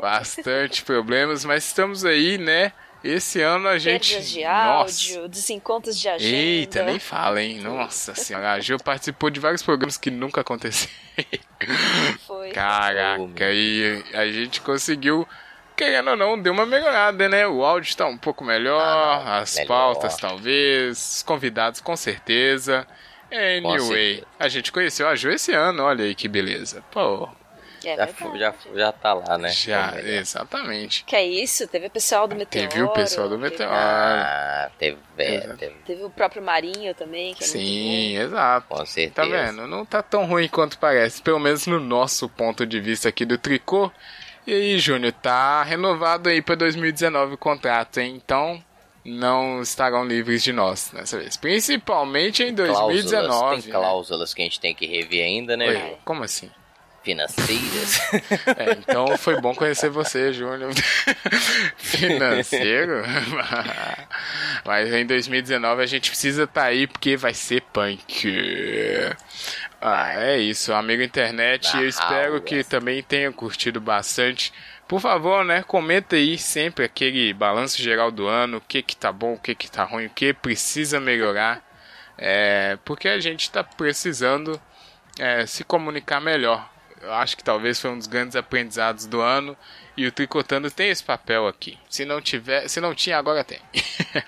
bastante problemas, mas estamos aí, né? Esse ano a gente. Perdas de Nossa. áudio, desencontros de agenda. Eita, nem fala, hein? Nossa senhora, a Ju participou de vários programas que nunca aconteceram. Foi. Caraca, e a gente conseguiu, querendo ou não, deu uma melhorada, né? O áudio tá um pouco melhor, Ah, as melhor. pautas talvez, os convidados com certeza. Anyway, certeza. a gente conheceu a Ju esse ano, olha aí que beleza. Pô, É Já, já, já tá lá, né? já, melhor. exatamente. Que é isso? Teve o pessoal do Meteoro. Teve o pessoal do teve- Meteoro. Ah, teve, é, teve, Teve o próprio Marinho também, que é Sim, exato. com Tá certeza. vendo? Não tá tão ruim quanto parece, pelo menos no nosso ponto de vista aqui do tricô. E aí, Júnior, tá renovado aí pra 2019 o contrato, hein? Então, não estarão livres de nós dessa vez. Principalmente em Cláusulas, 2019. tem cláusulas que a gente tem que rever ainda, né? Oi, como assim? Financeiras. [laughs] É, então foi bom conhecer você, Júnior. [laughs] Financeiro? [laughs] Mas em 2019 a gente precisa estar aí porque vai ser punk. Ah, é isso, amigo internet. Eu espero aula. que também tenham curtido bastante. Por favor, né, comenta aí sempre aquele balanço geral do ano, o que que tá bom, o que que tá ruim, o que precisa melhorar. É, porque a gente tá precisando é, se comunicar melhor. Eu acho que talvez foi um dos grandes aprendizados do ano. E o Tricotando tem esse papel aqui. Se não tiver, se não tinha, agora tem. [laughs]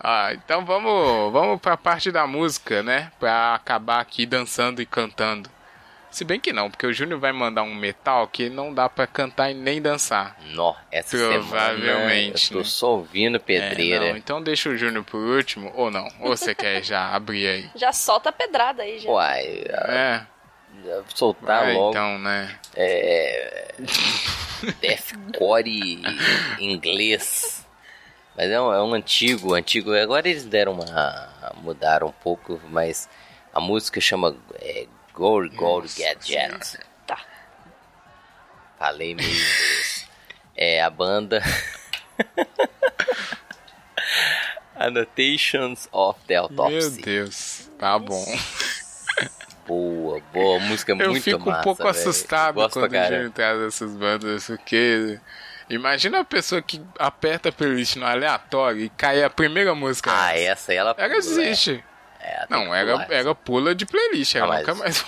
ah, então vamos, vamos para a parte da música, né? Para acabar aqui dançando e cantando. Se bem que não, porque o Júnior vai mandar um metal que não dá para cantar e nem dançar. Nó, essa Provavelmente. Semana eu tô só ouvindo pedreira. É, não, então deixa o Júnior por último, ou não? Ou você quer já abrir aí? [laughs] Já solta a pedrada aí, já. Uai, é. Soltar Vai, logo. Então, né? É. Deathcore inglês. Mas é um, é um antigo, antigo. Agora eles deram uma. mudaram um pouco, mas a música chama é, Gore Gore Gadget. Tá. Falei meio inglês. É a banda. [laughs] Annotations of the Autopsy. Meu Deus, tá bom. Boa, boa, música Eu muito fico massa, um pouco véio. assustado Gosto quando a gente traz essas bandas, porque imagina a pessoa que aperta a playlist no aleatório e cai a primeira música. Ah, essa aí ela Ela pula, existe. É, tem Não, que ela, pula de playlist, ela Ah, nunca mais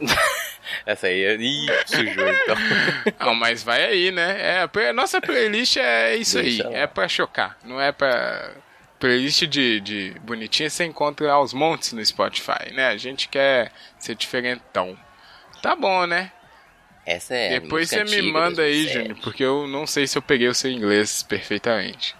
[laughs] Essa aí é. Ih, sujou então. [laughs] Não, mas vai aí, né? É, a nossa playlist é isso aí. Deixa lá. É pra chocar. Não é pra. Playlist de, de bonitinha você encontra aos montes no Spotify, né? A gente quer ser diferentão. Tá bom, né? Essa é. Depois você me manda aí, 2007. Júnior, porque eu não sei se eu peguei o seu inglês perfeitamente.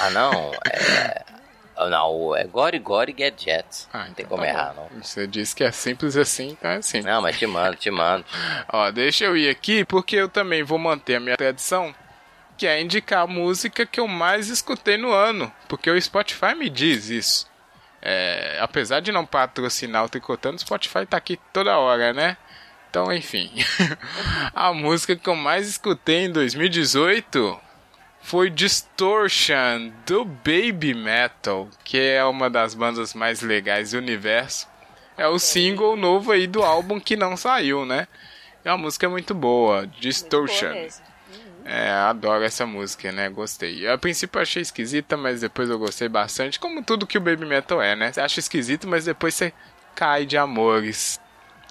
Ah, não. [laughs] É. Não, é Gore Gore Gadget. Ah, não tem então como tá errar, bom. não. Você disse que é simples assim, então é assim. Não, mas te mando, te mando. [laughs] Ó, deixa eu ir aqui, porque eu também vou manter a minha tradição, que é indicar a música que eu mais escutei no ano, porque o Spotify me diz isso. É, apesar de não patrocinar o Tricotando, o Spotify tá aqui toda hora, né? Então, enfim. [laughs] a música que eu mais escutei em 2018 foi Distortion, do Baby Metal, que é uma das bandas mais legais do universo. É o single novo aí do álbum que não saiu, né? É uma música muito boa, Distortion. Boa mesmo. É, adoro essa música, né? Gostei. A princípio eu achei esquisita, mas depois eu gostei bastante. Como tudo que o Baby Metal é, né? Você acha esquisito, mas depois você cai de amores.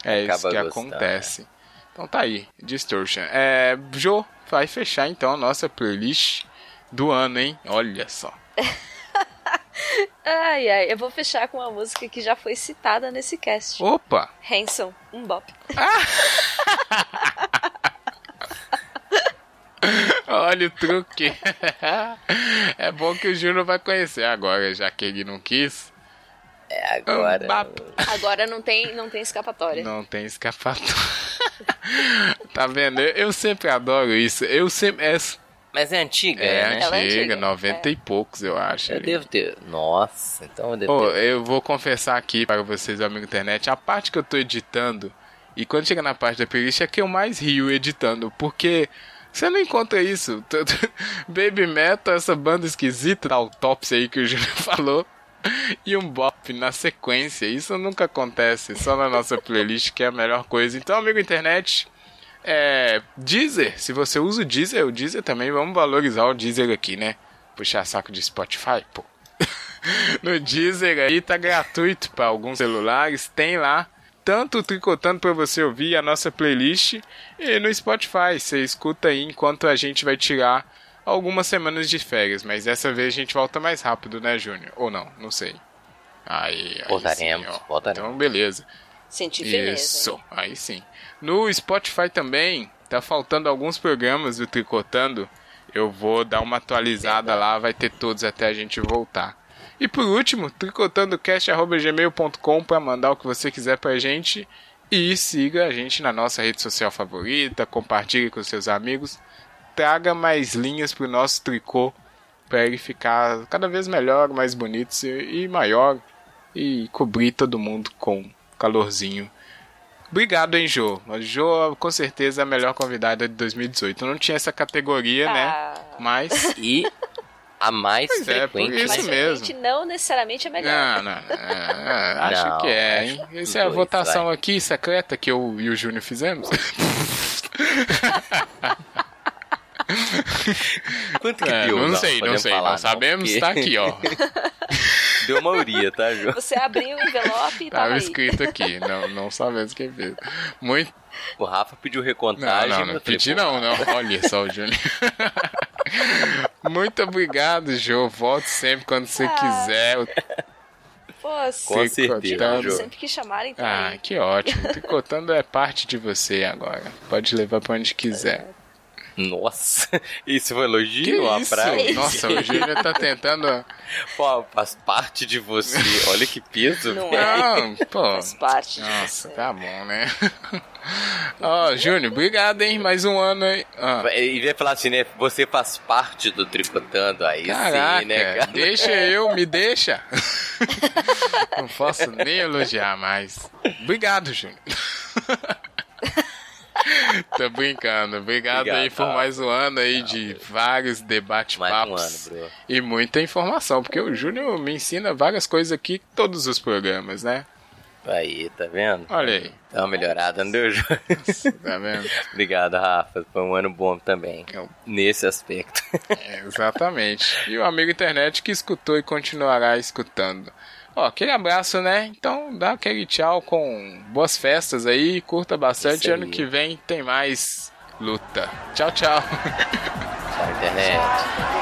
É isso Acaba que gostando, acontece. Então tá aí, Distortion. É, Jô, vai fechar então a nossa playlist do ano, hein? Olha só. [laughs] Ai, ai, eu vou fechar com uma música que já foi citada nesse cast. Opa! Hanson, um bop. [laughs] Olha o truque. [laughs] é bom que o Júnior vai conhecer agora, já que ele não quis. É agora. Agora não tem, não tem escapatória. Não tem escapatória. [laughs] tá vendo? Eu, eu sempre adoro isso. Eu sempre. É, Mas é antiga, é né? Ela é antiga, antiga, 90 e poucos, eu acho. Eu ali. devo ter. Nossa, então eu devo Ô, ter. eu vou confessar aqui para vocês, amigo internet, a parte que eu tô editando, e quando chega na parte da playlist é que eu mais rio editando, porque você não encontra isso. Baby Metal, essa banda esquisita, da Autopsy aí que o Júnior [laughs] falou, e um bop na sequência. Isso nunca acontece, só na nossa playlist, que é a melhor coisa. Então, amigo internet, é, Deezer, se você usa o Deezer, o Deezer também, vamos valorizar o Deezer aqui, né? Puxar saco de Spotify, pô. [laughs] no Deezer aí tá gratuito para alguns celulares, tem lá tanto o tricotando para você ouvir a nossa playlist e no Spotify, você escuta aí enquanto a gente vai tirar algumas semanas de férias, mas dessa vez a gente volta mais rápido, né, Júnior? Ou não, não sei. Aí, aí Voltaremos, sim, voltaremos. Então, beleza. Senti firmeza. Isso, aí sim. No Spotify também, tá faltando alguns programas do Tricotando. Eu vou dar uma atualizada lá, vai ter todos até a gente voltar. E por último, tricotandocast.gmail.com para mandar o que você quiser pra gente. E siga a gente na nossa rede social favorita, compartilhe com seus amigos. Traga mais linhas pro nosso tricô para ele ficar cada vez melhor, mais bonito e maior. E cobrir todo mundo com calorzinho. Obrigado, hein, Jô. A Jô, com certeza, é a melhor convidada de 2018. Não tinha essa categoria, né? Ah. Mas. E [laughs] a mais Pois é, por frequente. isso Mas mesmo. não necessariamente é melhor. Não, não, não. É, acho Não, que é, hein? Essa é a dois, votação vai. aqui secreta que eu e o Júnior fizemos. [laughs] Quanto que É, deu? não sei, não sei. falar, Não sabemos, porque tá aqui, ó. [laughs] Deu maioria, tá, Ju? Você abriu o envelope e tava Tava aí. escrito aqui. Não, não sabemos quem fez. Muito, O Rafa pediu recontagem. Não, não, não pedi não, não. Olha só o Júnior. [laughs] Muito obrigado, Jô. Volte sempre quando você ah. quiser. Pô, Com certeza, sempre que chamarem. Tá ah, que ótimo. Tricotando é parte de você agora. Pode levar pra onde quiser. Nossa, [laughs] isso foi elogio que a praia? [laughs] Nossa, o Júnior tá tentando. Pô, faz parte de você. Olha que peso. Não, Não pô. Faz parte. Nossa, tá bom, né? [laughs] Ó, oh, Júnior, obrigado, hein? Mais um ano aí. Ah. E ia falar assim, né? Você faz parte do Tricotando aí, Caraca, sim, né, cara? Deixa eu, me deixa. Não posso nem elogiar mais. Obrigado, Júnior. [laughs] Tô brincando. Obrigado, Obrigado aí por mais um ano aí de vários debate-papos. Um e muita informação, porque o Júnior me ensina várias coisas aqui todos os programas, né? Aí, tá vendo? Olha aí. Dá uma melhorada, não deu, Júnior? Tá vendo? [laughs] Obrigado, Rafa. Foi um ano bom também. Eu... Nesse aspecto. É, exatamente. E o amigo internet que escutou e continuará escutando. Ó, aquele abraço, né? Então dá aquele tchau com boas festas aí, curta bastante. Ano que vem tem mais luta. Tchau, tchau. Tchau, internet.